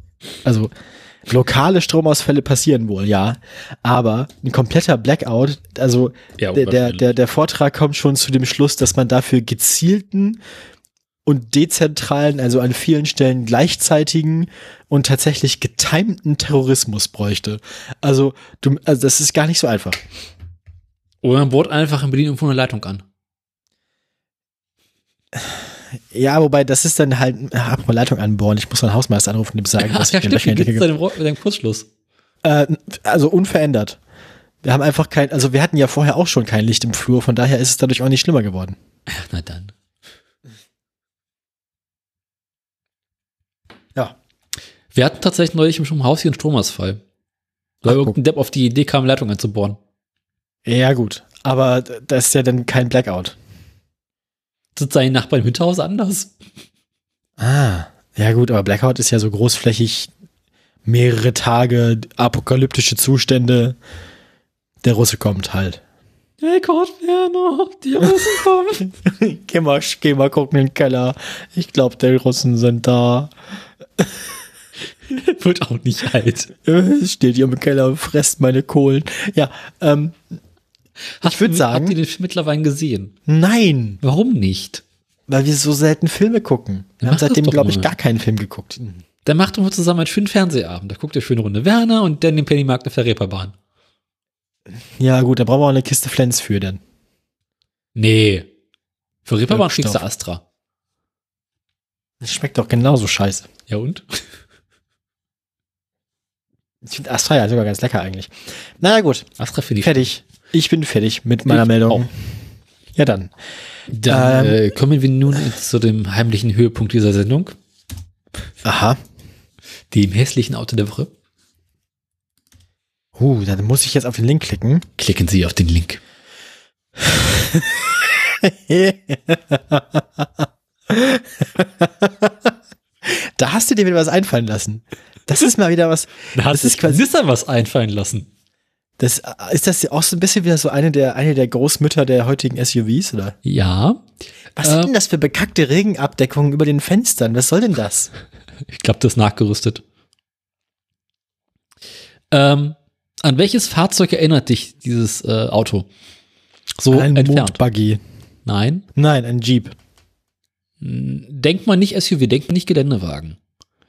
also lokale Stromausfälle passieren wohl, ja, aber ein kompletter Blackout, also
Ja,
der, der, der, der Vortrag kommt schon zu dem Schluss, dass man dafür gezielten und dezentralen, also an vielen Stellen gleichzeitigen und tatsächlich getimten Terrorismus bräuchte. Also, du, also das ist gar nicht so einfach.
Oder man bohrt einfach in Berlin irgendwo eine Leitung an.
Ja, wobei das ist dann halt, ach, apropos Leitung anbohren, ich muss meinen Hausmeister anrufen und ihm sagen,
Ach
dass
ja,
ich den Löcher
deinem, Ro- deinem Kurzschluss?
Äh, also unverändert. Wir haben einfach kein, also wir hatten ja vorher auch schon kein Licht im Flur, von daher ist es dadurch auch nicht schlimmer geworden.
Ach, na dann. Wir hatten tatsächlich neulich im Haus hier einen Stromausfall. Weil irgendein Depp auf die Idee kam, Leitung einzubohren.
Ja, gut. Aber das ist ja dann kein Blackout.
Sind seine Nachbarn im Hinterhaus anders?
Ah. Ja, gut, aber Blackout ist ja so großflächig, mehrere Tage, apokalyptische Zustände. Der Russe kommt halt.
Hey Kurt Werner, die Russen kommen.
geh, mal, geh mal gucken in den Keller. Ich glaube, die Russen sind da.
Wird auch nicht alt.
Äh, Steht hier im Keller und fresst meine Kohlen. Ja, ähm,
Hast
würd
du-
sagen-
Habt ihr den Film mittlerweile gesehen?
nein,
Warum nicht?
weil wir so selten Filme gucken. Wir haben
mach das
seitdem, glaube ich, gar keinen Film geguckt.
Dann macht doch mal zusammen einen schönen Fernsehabend. Da guckt ihr schöne Runde Werner und dann den Pennymarkt auf der Reeperbahn.
Ja, gut, da brauchen wir auch eine Kiste Flens für dann.
Nee. Für Reeperbahn kriegst du Astra.
Das schmeckt doch genauso scheiße.
Ja und?
Ich finde Astra ja sogar ganz lecker eigentlich. Naja, gut,
Astra finde ich.
fertig. Ich bin fertig mit meiner
Ich
Meldung.
auch.
Ja, dann.
Dann
Ähm.
äh, kommen wir nun zu dem heimlichen Höhepunkt dieser Sendung.
Aha.
Dem hässlichen Auto der Woche.
Uh, dann muss ich jetzt auf den Link klicken.
Klicken Sie auf den Link.
da hast du dir wieder was einfallen lassen. Das ist mal wieder was.
Da
Das
sich
ist quasi-
was einfallen lassen.
Das, ist das auch so ein bisschen wieder so eine der, eine der Großmütter der heutigen SUVs, oder?
Ja.
Was sind denn das für bekackte Regenabdeckungen über den Fenstern? Was soll denn das?
Ich glaube, das ist nachgerüstet. Ähm, an welches Fahrzeug erinnert dich dieses äh, Auto? So
ein
entfernt.
Mondbuggy.
Nein.
Nein, ein Jeep.
Denkt man nicht SUV, denkt man nicht Geländewagen.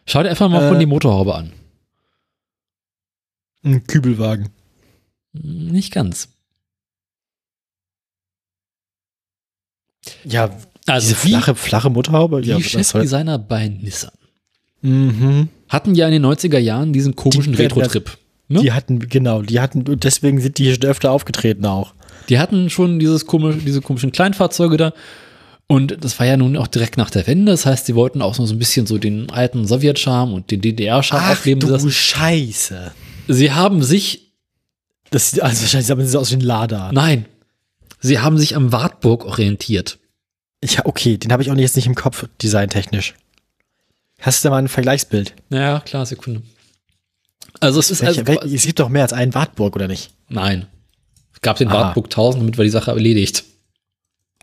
Schau dir einfach mal
Äh.
von die Motorhaube an.
Ein Kübelwagen.
Nicht ganz.
Ja,
Also
diese
wie,
flache, flache Motorhaube.
wie
ja,
Chefdesigner bei Nissan
Mhm.
hatten ja in den 90er Jahren diesen komischen
Die
Retro-Trip. Ne?
Die hatten, genau, die hatten, deswegen sind die schon öfter aufgetreten auch.
Die hatten schon dieses komisch, diese komischen Kleinfahrzeuge da. Und das war ja nun auch direkt nach der Wende. Das heißt, sie wollten auch so ein bisschen so den alten Sowjetscharme und den DDR-Charme aufleben
du
lassen.
Scheiße.
Sie haben sich,
Das sieht also wahrscheinlich sieht aber aus wie ein Lada.
nein, sie haben sich am Wartburg orientiert.
Ich, okay, den habe ich auch jetzt nicht im Kopf, designtechnisch. Hast du da mal ein Vergleichsbild?
Ja, klar, Sekunde. Also es ist
Welche,
also,
es gibt doch mehr als einen Wartburg, oder nicht?
nein. Es gab den
Ah.
Wartburg 1000, damit war die Sache erledigt.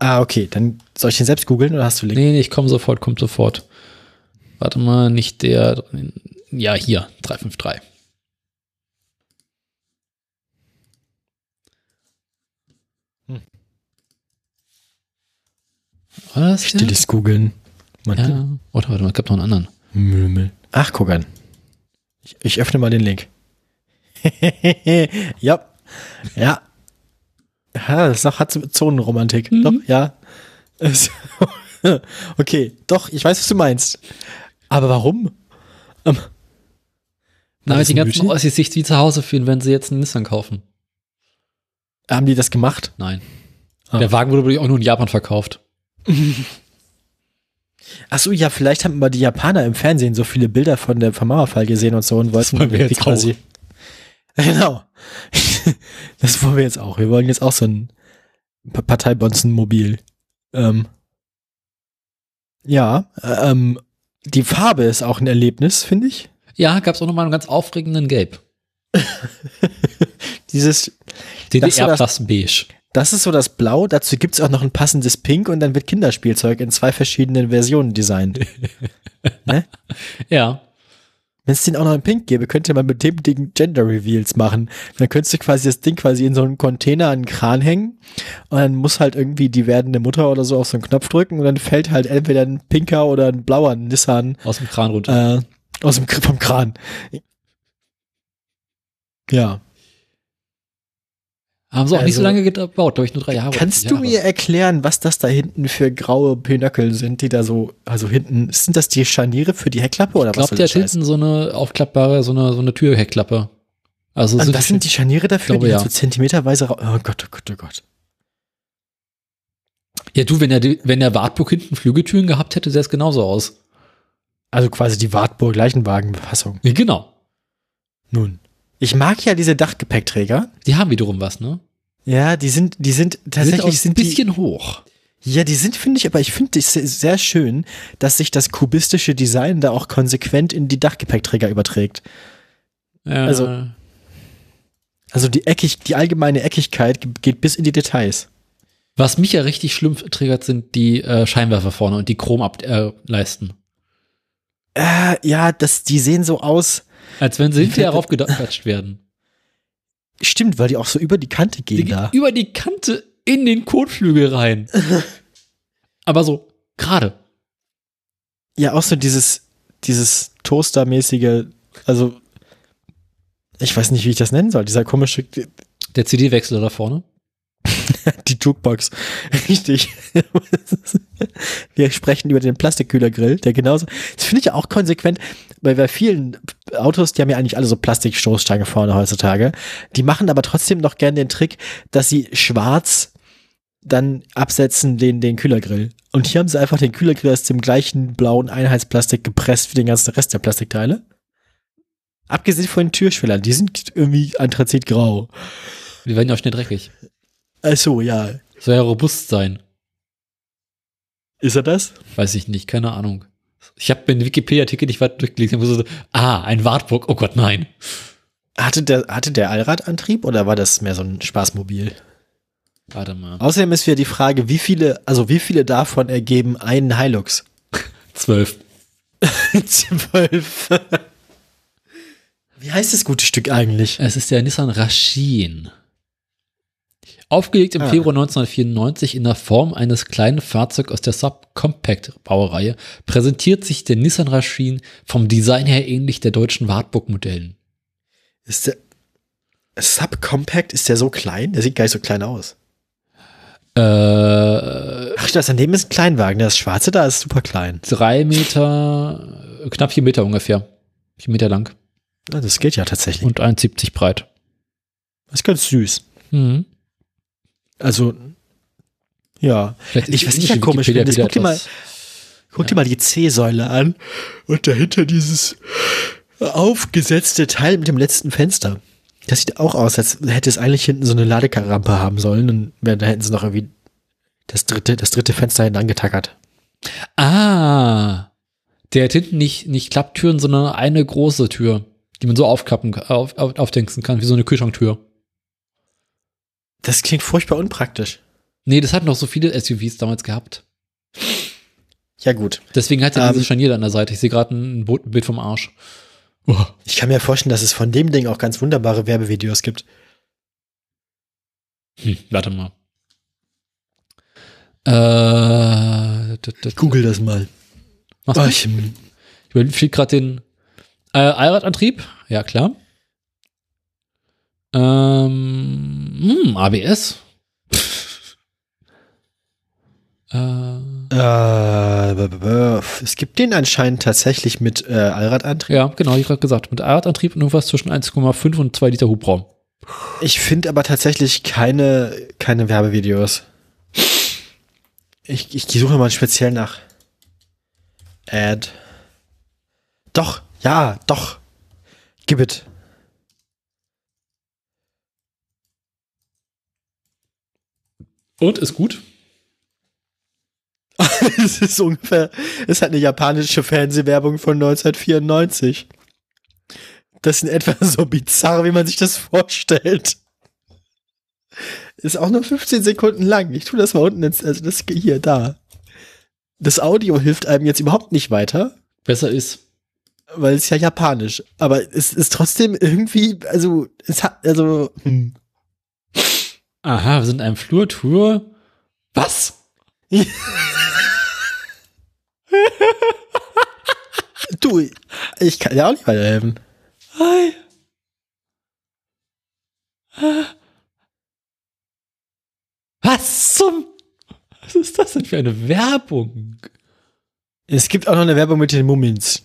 Ah, okay, dann soll ich den selbst googeln oder hast du Link?
Nee, nee, ich komme sofort, kommt sofort. Warte mal, nicht der, ja, hier, 353.
Hm.
Der?
Stilles Googeln.
Ja. Oder warte mal, es gab noch einen anderen.
Mümmel. Ach, guck an. Ich, ich öffne mal den Link. ja. Ja. Ja, das ist- hat Zonenromantik.
Mhm.
Doch, ja. Okay, doch, ich weiß, was du meinst. Aber warum? Ähm,
Damit
das
die ganzen? Ossis sich wie zu Hause fühlen, wenn sie jetzt einen Nissan kaufen.
haben die das gemacht?
Nein.
Ah.
Der Wagen wurde auch nur in Japan verkauft.
Ach so, ja, vielleicht haben mal die Japaner im Fernsehen so viele Bilder von der vom Mauerfall gesehen und so und wollten
wir jetzt auch.
Genau. das wollen wir jetzt auch. Wir wollen jetzt auch so ein Pa- Parteibonzen-Mobil. Ähm, ja, äh, ähm, die Farbe ist auch ein Erlebnis, finde ich.
Ja, gab es auch nochmal einen ganz aufregenden Gelb.
Dieses,
DDR
Das war das-
plus beige.
das ist so das Blau, dazu gibt es auch noch ein passendes Pink und dann wird Kinderspielzeug in zwei verschiedenen Versionen designt.
Ja.
Wenn es den auch noch in Pink gäbe, könnte man mit dem Ding Gender Reveals machen. Dann könntest du quasi das Ding quasi in so einen Container an den Kran hängen und dann muss halt irgendwie die werdende Mutter oder so auf so einen Knopf drücken und dann fällt halt entweder ein pinker oder ein blauer Nissan
Aus dem Kran runter.
äh, aus dem vom Kran. Ja.
Haben sie auch nicht so
also-
lange gebaut, glaube ich, nur drei Jahre.
Kannst
vier
du
Jahre.
mir erklären, was das da hinten für graue Pinöckel sind, die da so, also hinten, sind das die Scharniere für die Heckklappe oder
Ich
was
glaube,
soll
der hat hinten so eine aufklappbare, so eine, so eine Türheckklappe. Also,
Also
so
das sind die Scharniere dafür,
glaube,
die
ja.
so zentimeterweise, ra- oh Gott, oh Gott, oh Gott.
Ja, du, wenn der, wenn der Wartburg hinten Flügeltüren gehabt hätte, sähe es genauso aus.
Also quasi die Wartburg-Leichenwagen-Fassung.
Ja, genau.
Nun. Ich mag ja diese Dachgepäckträger.
Die haben wiederum was, ne?
Ja, die sind, die sind tatsächlich
sind ein
sind die,
bisschen hoch.
ja, die sind, finde ich, aber ich finde es sehr schön, dass sich das kubistische Design da auch konsequent in die Dachgepäckträger überträgt.
Ja.
Also- Also die eckig, die allgemeine Eckigkeit ge- geht bis in die Details.
Was mich ja richtig schlimm triggert, sind die äh, Scheinwerfer vorne und die Chromableisten. Äh.
Äh, ja, das, die sehen so aus.
Als wenn sie hinterher raufgeklatscht werden.
Stimmt, weil die auch so über die Kante
Die
gehen
gehen
da.
über die Kante in den Kotflügel rein. Aber so gerade.
Ja, auch so dieses, dieses Toaster-mäßige, also ich weiß nicht, wie ich das nennen soll. Dieser komische,
Der CD-Wechsel da vorne.
die Jukebox. Richtig. Wir sprechen über den Plastikkühlergrill, der genauso. Das finde ich ja auch konsequent, weil bei vielen Autos, die haben ja eigentlich alle so Plastikstoßstange vorne heutzutage. Die machen aber trotzdem noch gern den Trick, dass sie schwarz dann absetzen den, den Kühlergrill. Und hier haben sie einfach den Kühlergrill aus dem gleichen blauen Einheitsplastik gepresst wie den ganzen Rest der Plastikteile. Abgesehen von den Türschwellern, die sind irgendwie anthrazitgrau.
Die werden ja auch schnell dreckig.
Ach so, ja.
Soll ja robust sein.
Ist er das?
Weiß ich nicht, keine Ahnung. Ich habe den Wikipedia-Artikel nicht weiter durchgelesen. Ich so, ah, ein Wartburg. Oh Gott, nein.
Hatte der, hatte der Allradantrieb oder war das mehr so ein Spaßmobil?
Warte mal.
Außerdem ist wieder die Frage, wie viele, also wie viele davon ergeben einen Hilux?
Zwölf.
Zwölf. Wie heißt das gute Stück eigentlich?
Es ist der Nissan Rachin. Aufgelegt im
Ah.
Februar 1994 in der Form eines kleinen Fahrzeugs aus der Subcompact-Baureihe, präsentiert sich der Nissan Rachin vom Design her ähnlich der deutschen Wartburg-Modellen.
Ist der Subcompact, ist der so klein? Der sieht gar nicht so klein aus.
Äh,
Ach, das daneben ist ein Kleinwagen. Das schwarze da ist super klein.
drei Meter, knapp vier Meter ungefähr. Vier Meter lang
Ja, das geht ja tatsächlich.
und 1,70 breit.
Das ist ganz süß.
Mhm.
Also, ja.
Vielleicht
Ich weiß nicht, ja komisch finde.
wieder
Guck dir mal- Guck dir mal die C-Säule an und dahinter dieses aufgesetzte Teil mit dem letzten Fenster. Das sieht auch aus, als hätte es eigentlich hinten so eine Laderampe haben sollen und da hätten sie noch irgendwie das dritte, das dritte Fenster hinten angetackert.
Ah, der hat hinten nicht, nicht Klapptüren, sondern eine große Tür, die man so aufklappen, auf, auf, aufdenken kann, wie so eine Kühlschranktür.
Das klingt furchtbar unpraktisch.
Nee, das hatten doch so viele SUVs damals gehabt.
Ja gut.
Deswegen hat er
Ähm.
diese Scharnier da an der Seite. Ich sehe gerade ein Bild vom Arsch. Oh.
Ich kann mir vorstellen, dass es von dem Ding auch ganz wunderbare Werbevideos gibt.
Hm, warte mal. Äh, d- d-
Google das mal.
machst
Oh, ich,
Ich überfliege gerade den äh, Allradantrieb. Ja, klar. Ähm, hm, ABS. äh,
äh, es gibt den anscheinend tatsächlich mit äh, Allradantrieb.
ja, genau, ich gerade gesagt. Mit Allradantrieb und irgendwas zwischen 1,5 und 2 Liter Hubraum.
Ich finde aber tatsächlich keine, keine Werbevideos. Ich, ich suche mal speziell nach Ad. Doch, ja, doch. Gib it.
Und ist gut.
Es ist ungefähr, es hat eine japanische Fernsehwerbung von 1994. Das ist in etwa so bizarr, wie man sich das vorstellt. Ist auch nur 15 Sekunden lang. Ich tue das mal unten ins, also das hier, da. Das Audio hilft einem jetzt überhaupt nicht weiter,
Besser ist.
weil es ja japanisch. Aber es ist trotzdem irgendwie, also, es hat, also, hm.
Aha, wir sind in einem Flurtour. Was?
du, ich kann dir auch nicht weiterhelfen.
Hi. Was zum? Was ist das denn für eine Werbung?
Es gibt auch noch eine Werbung mit den Mummins.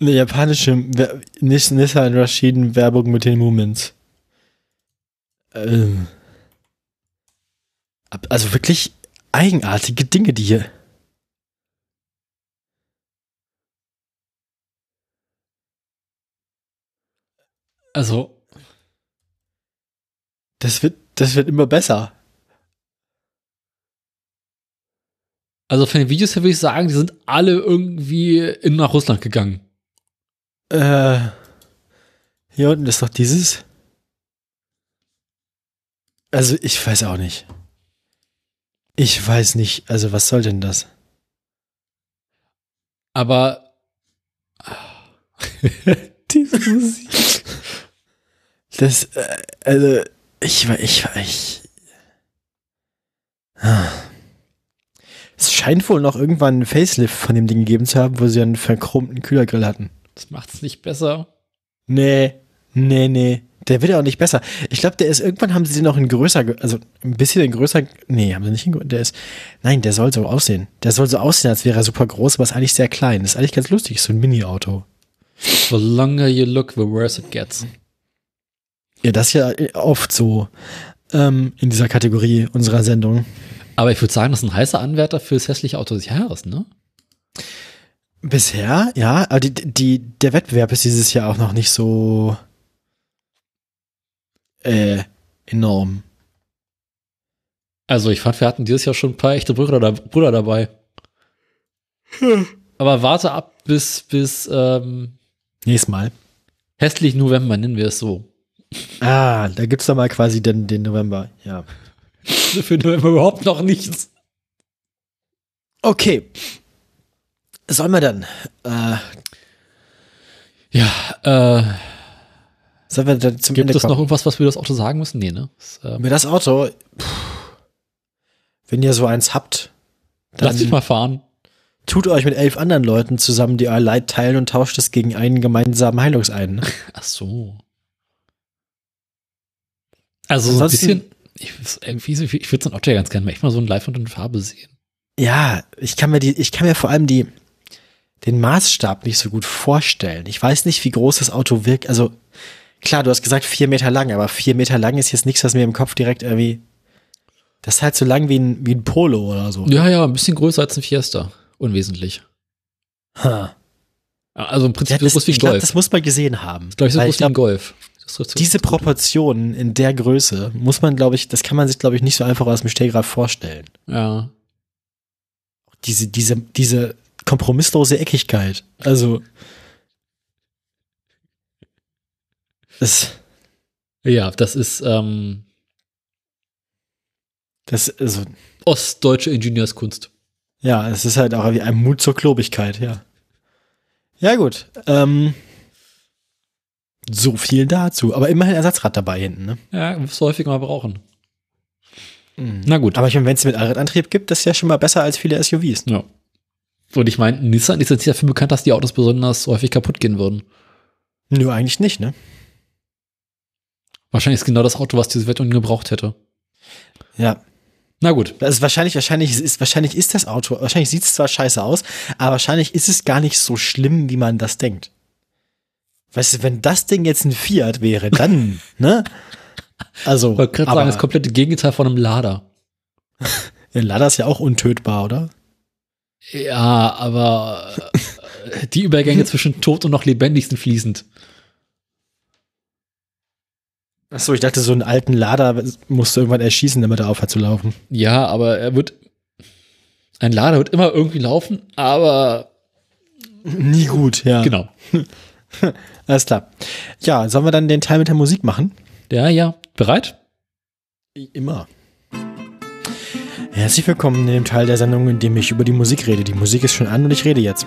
Eine japanische Nissan Rashiden Werbung mit den Mummins. Ähm. Also wirklich eigenartige Dinge, die hier.
Also,
Das wird, das wird immer besser.
also von den Videos her würde ich sagen, die sind alle irgendwie in nach Russland gegangen.
Äh, Hier unten ist doch dieses. Also, ich weiß auch nicht. Ich weiß nicht. Also, was soll denn das?
Aber diese Musik.
Das, äh, also, ich war, ich war, ich. Es scheint wohl noch irgendwann einen Facelift von dem Ding gegeben zu haben, wo sie einen verchromten Kühlergrill hatten.
Das macht's nicht besser.
Nee, nee, nee. Der wird ja auch nicht besser. Ich glaube, der ist, irgendwann haben sie den noch in größer, also ein bisschen in größer, nee, haben sie nicht in größer, der ist, nein, der soll so aussehen. Der soll so aussehen, als wäre er super groß, aber ist eigentlich sehr klein. Das ist eigentlich ganz lustig, so ein Mini-Auto.
The longer you look, the worse it gets.
Ja, das ist ja oft so ähm, in dieser Kategorie unserer Sendung.
Aber ich würde sagen, das ist ein heißer Anwärter fürs hässliche Auto des Jahres, ne?
Bisher, ja, aber die, die, der Wettbewerb ist dieses Jahr auch noch nicht so äh, enorm.
Also ich fand, wir hatten dieses Jahr schon ein paar echte Brüder, da- Brüder dabei. Aber warte ab bis, bis ähm,
Nächstes Mal.
hässlich November, nennen wir es so.
Ah, da gibt's doch mal quasi den, den November, ja.
Für November überhaupt noch nichts.
Okay. Sollen wir dann? Äh,
Ja, äh,
sollen wir dann zum
gibt
Ende
es noch
kommen?
irgendwas, was wir das Auto sagen müssen? Nee, ne? Das, ähm,
Über das Auto, puh, wenn ihr so eins habt, dann
lass dich mal fahren.
tut euch mit elf anderen Leuten zusammen, die euer Leid teilen und tauscht es gegen einen gemeinsamen Heilungsein. ne?
Ach so. Also so ein bisschen, ich, irgendwie so- ich würde so ein Auto ja ganz gerne mal echt mal so ein Live und in Farbe sehen.
Ja, ich kann mir die, ich kann mir vor allem die, den Maßstab nicht so gut vorstellen. Ich weiß nicht, wie groß das Auto wirkt. Also, klar, du hast gesagt vier Meter lang, aber vier Meter lang ist jetzt nichts, was mir im Kopf direkt irgendwie, das ist halt so lang wie ein, wie ein Polo oder so.
Ja, ja, ein bisschen größer als ein Fiesta. Unwesentlich.
Ha.
Also im
Ja,
Prinzip so
das,
groß wie
ich
ein
glaube,
Golf.
das muss man gesehen haben.
Glaube ich, so groß
ich
wie ein
glaub,
Golf. Das so-
diese Proportionen in der Größe muss man, glaube ich, das kann man sich, glaube ich, nicht so einfach aus dem Stehgreif vorstellen.
Ja.
Diese, diese, diese kompromisslose Eckigkeit. Also, das,
Ja, das ist ähm,
das, also,
ostdeutsche Ingenieurskunst.
Ja, es ist halt auch wie ein Mut zur Klobigkeit, ja. Ja, gut. Ähm, so viel dazu. Aber immerhin Ersatzrad dabei hinten, ne?
Ja, wirst du häufiger mal brauchen. Na gut.
Aber ich meine, wenn es mit Allradantrieb gibt, das ist ja schon mal besser als viele SUVs.
Ja. Und ich meine, Nissan ist jetzt nicht dafür bekannt, dass die Autos besonders häufig kaputt gehen würden.
Nö, eigentlich nicht, ne?
Wahrscheinlich ist genau das Auto, was diese Wertung gebraucht hätte.
Ja.
Na gut.
Das ist wahrscheinlich, wahrscheinlich ist, wahrscheinlich ist das Auto, wahrscheinlich sieht es zwar scheiße aus, aber wahrscheinlich ist es gar nicht so schlimm, wie man das denkt. Weißt du, wenn das Ding jetzt ein Fiat wäre, dann, ne? Also,
Ich wollte gerade
aber
sagen, das komplette Gegenteil von einem Lader.
der Lada ist ja auch untötbar, oder?
Ja, aber äh, die Übergänge zwischen tot und noch lebendig sind fließend.
Achso, ich dachte, so einen alten Lader musst du irgendwann erschießen, damit er aufhört zu laufen.
Ja, aber er wird. Ein Lader wird immer irgendwie laufen, aber
Nie gut, ja.
genau.
Alles klar. Ja, sollen wir dann den Teil mit der Musik machen?
Ja, ja. Bereit?
Immer. Herzlich willkommen in dem Teil der Sendung, in dem ich über die Musik rede. Die Musik ist schon an und ich rede jetzt.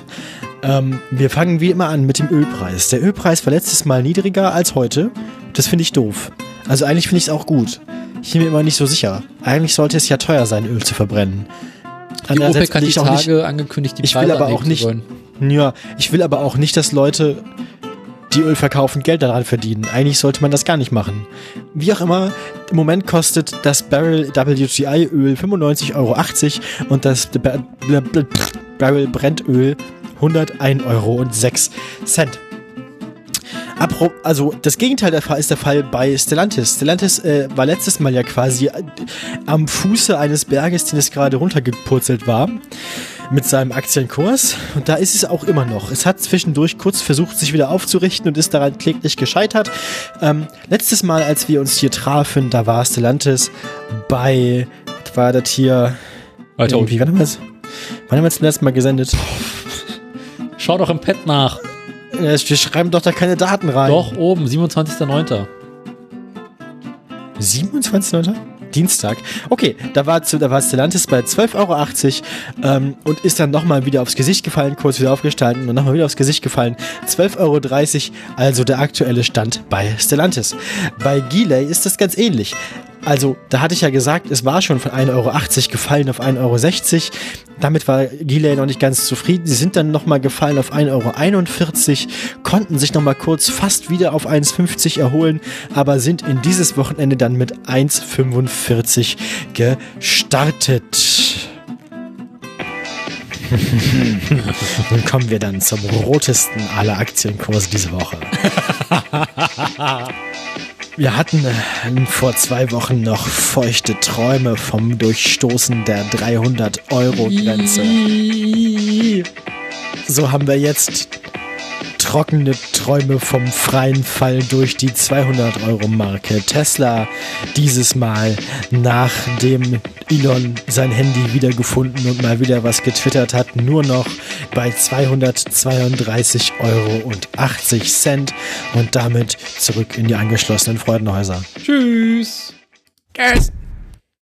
Ähm, wir fangen wie immer an mit dem Ölpreis. Der Ölpreis war letztes Mal niedriger als heute. Das finde ich doof. Also eigentlich finde ich es auch gut. Ich bin mir immer nicht so sicher. Eigentlich sollte es ja teuer sein, Öl zu verbrennen.
Die OPEC hat die
ich auch nicht-
Tage angekündigt, die
ich will
Preise
aber auch nicht-
wollen.
Ja, ich will aber auch nicht, dass Leute, die Öl verkaufen, Geld daran verdienen. Eigentlich sollte man das gar nicht machen. Wie auch immer, im Moment kostet das Barrel WTI Öl 95,80 Euro und das Barrel Brennöl 101,06 Euro. Also das Gegenteil ist der Fall bei Stellantis. Stellantis äh, war letztes Mal ja quasi äh, am Fuße eines Berges, den es gerade runtergepurzelt war mit seinem Aktienkurs. Und da ist es auch immer noch. Es hat zwischendurch kurz versucht, sich wieder aufzurichten und ist daran kläglich gescheitert. Ähm, letztes Mal, als wir uns hier trafen, da war Stellantis bei, was war das hier?
Weiter
Irgendwie, wann haben wir es? Wann haben wir es zum letzten Mal gesendet?
Schau doch im Pad nach.
Wir schreiben doch da keine Daten rein.
Doch, oben, 27.09.
27. Dienstag. Okay, da war, da war Stellantis bei 12,80 Euro ähm, und ist dann nochmal wieder aufs Gesicht gefallen, kurz wieder aufgestanden und nochmal wieder aufs Gesicht gefallen. 12,30 Euro, also der aktuelle Stand bei Stellantis. Bei Gilei ist das ganz ähnlich. Also, da hatte ich ja gesagt, es war schon von 1,80 Euro gefallen auf 1,60 Euro. Damit war Gilei noch nicht ganz zufrieden. Sie sind dann nochmal gefallen auf 1,41 Euro, konnten sich nochmal kurz fast wieder auf 1,50 erholen, aber sind in dieses Wochenende dann mit 1,45 gestartet. Nun kommen wir dann zum rotesten aller Aktienkurse diese Woche. Wir hatten äh, vor zwei Wochen noch feuchte Träume vom Durchstoßen der 300-Euro-Grenze. So haben wir jetzt trockene Träume vom freien Fall durch die 200-Euro-Marke. Tesla dieses Mal, nachdem Elon sein Handy wiedergefunden und mal wieder was getwittert hat, nur noch bei 232,80 Euro und damit zurück in die angeschlossenen Freudenhäuser.
Tschüss.
Tschüss.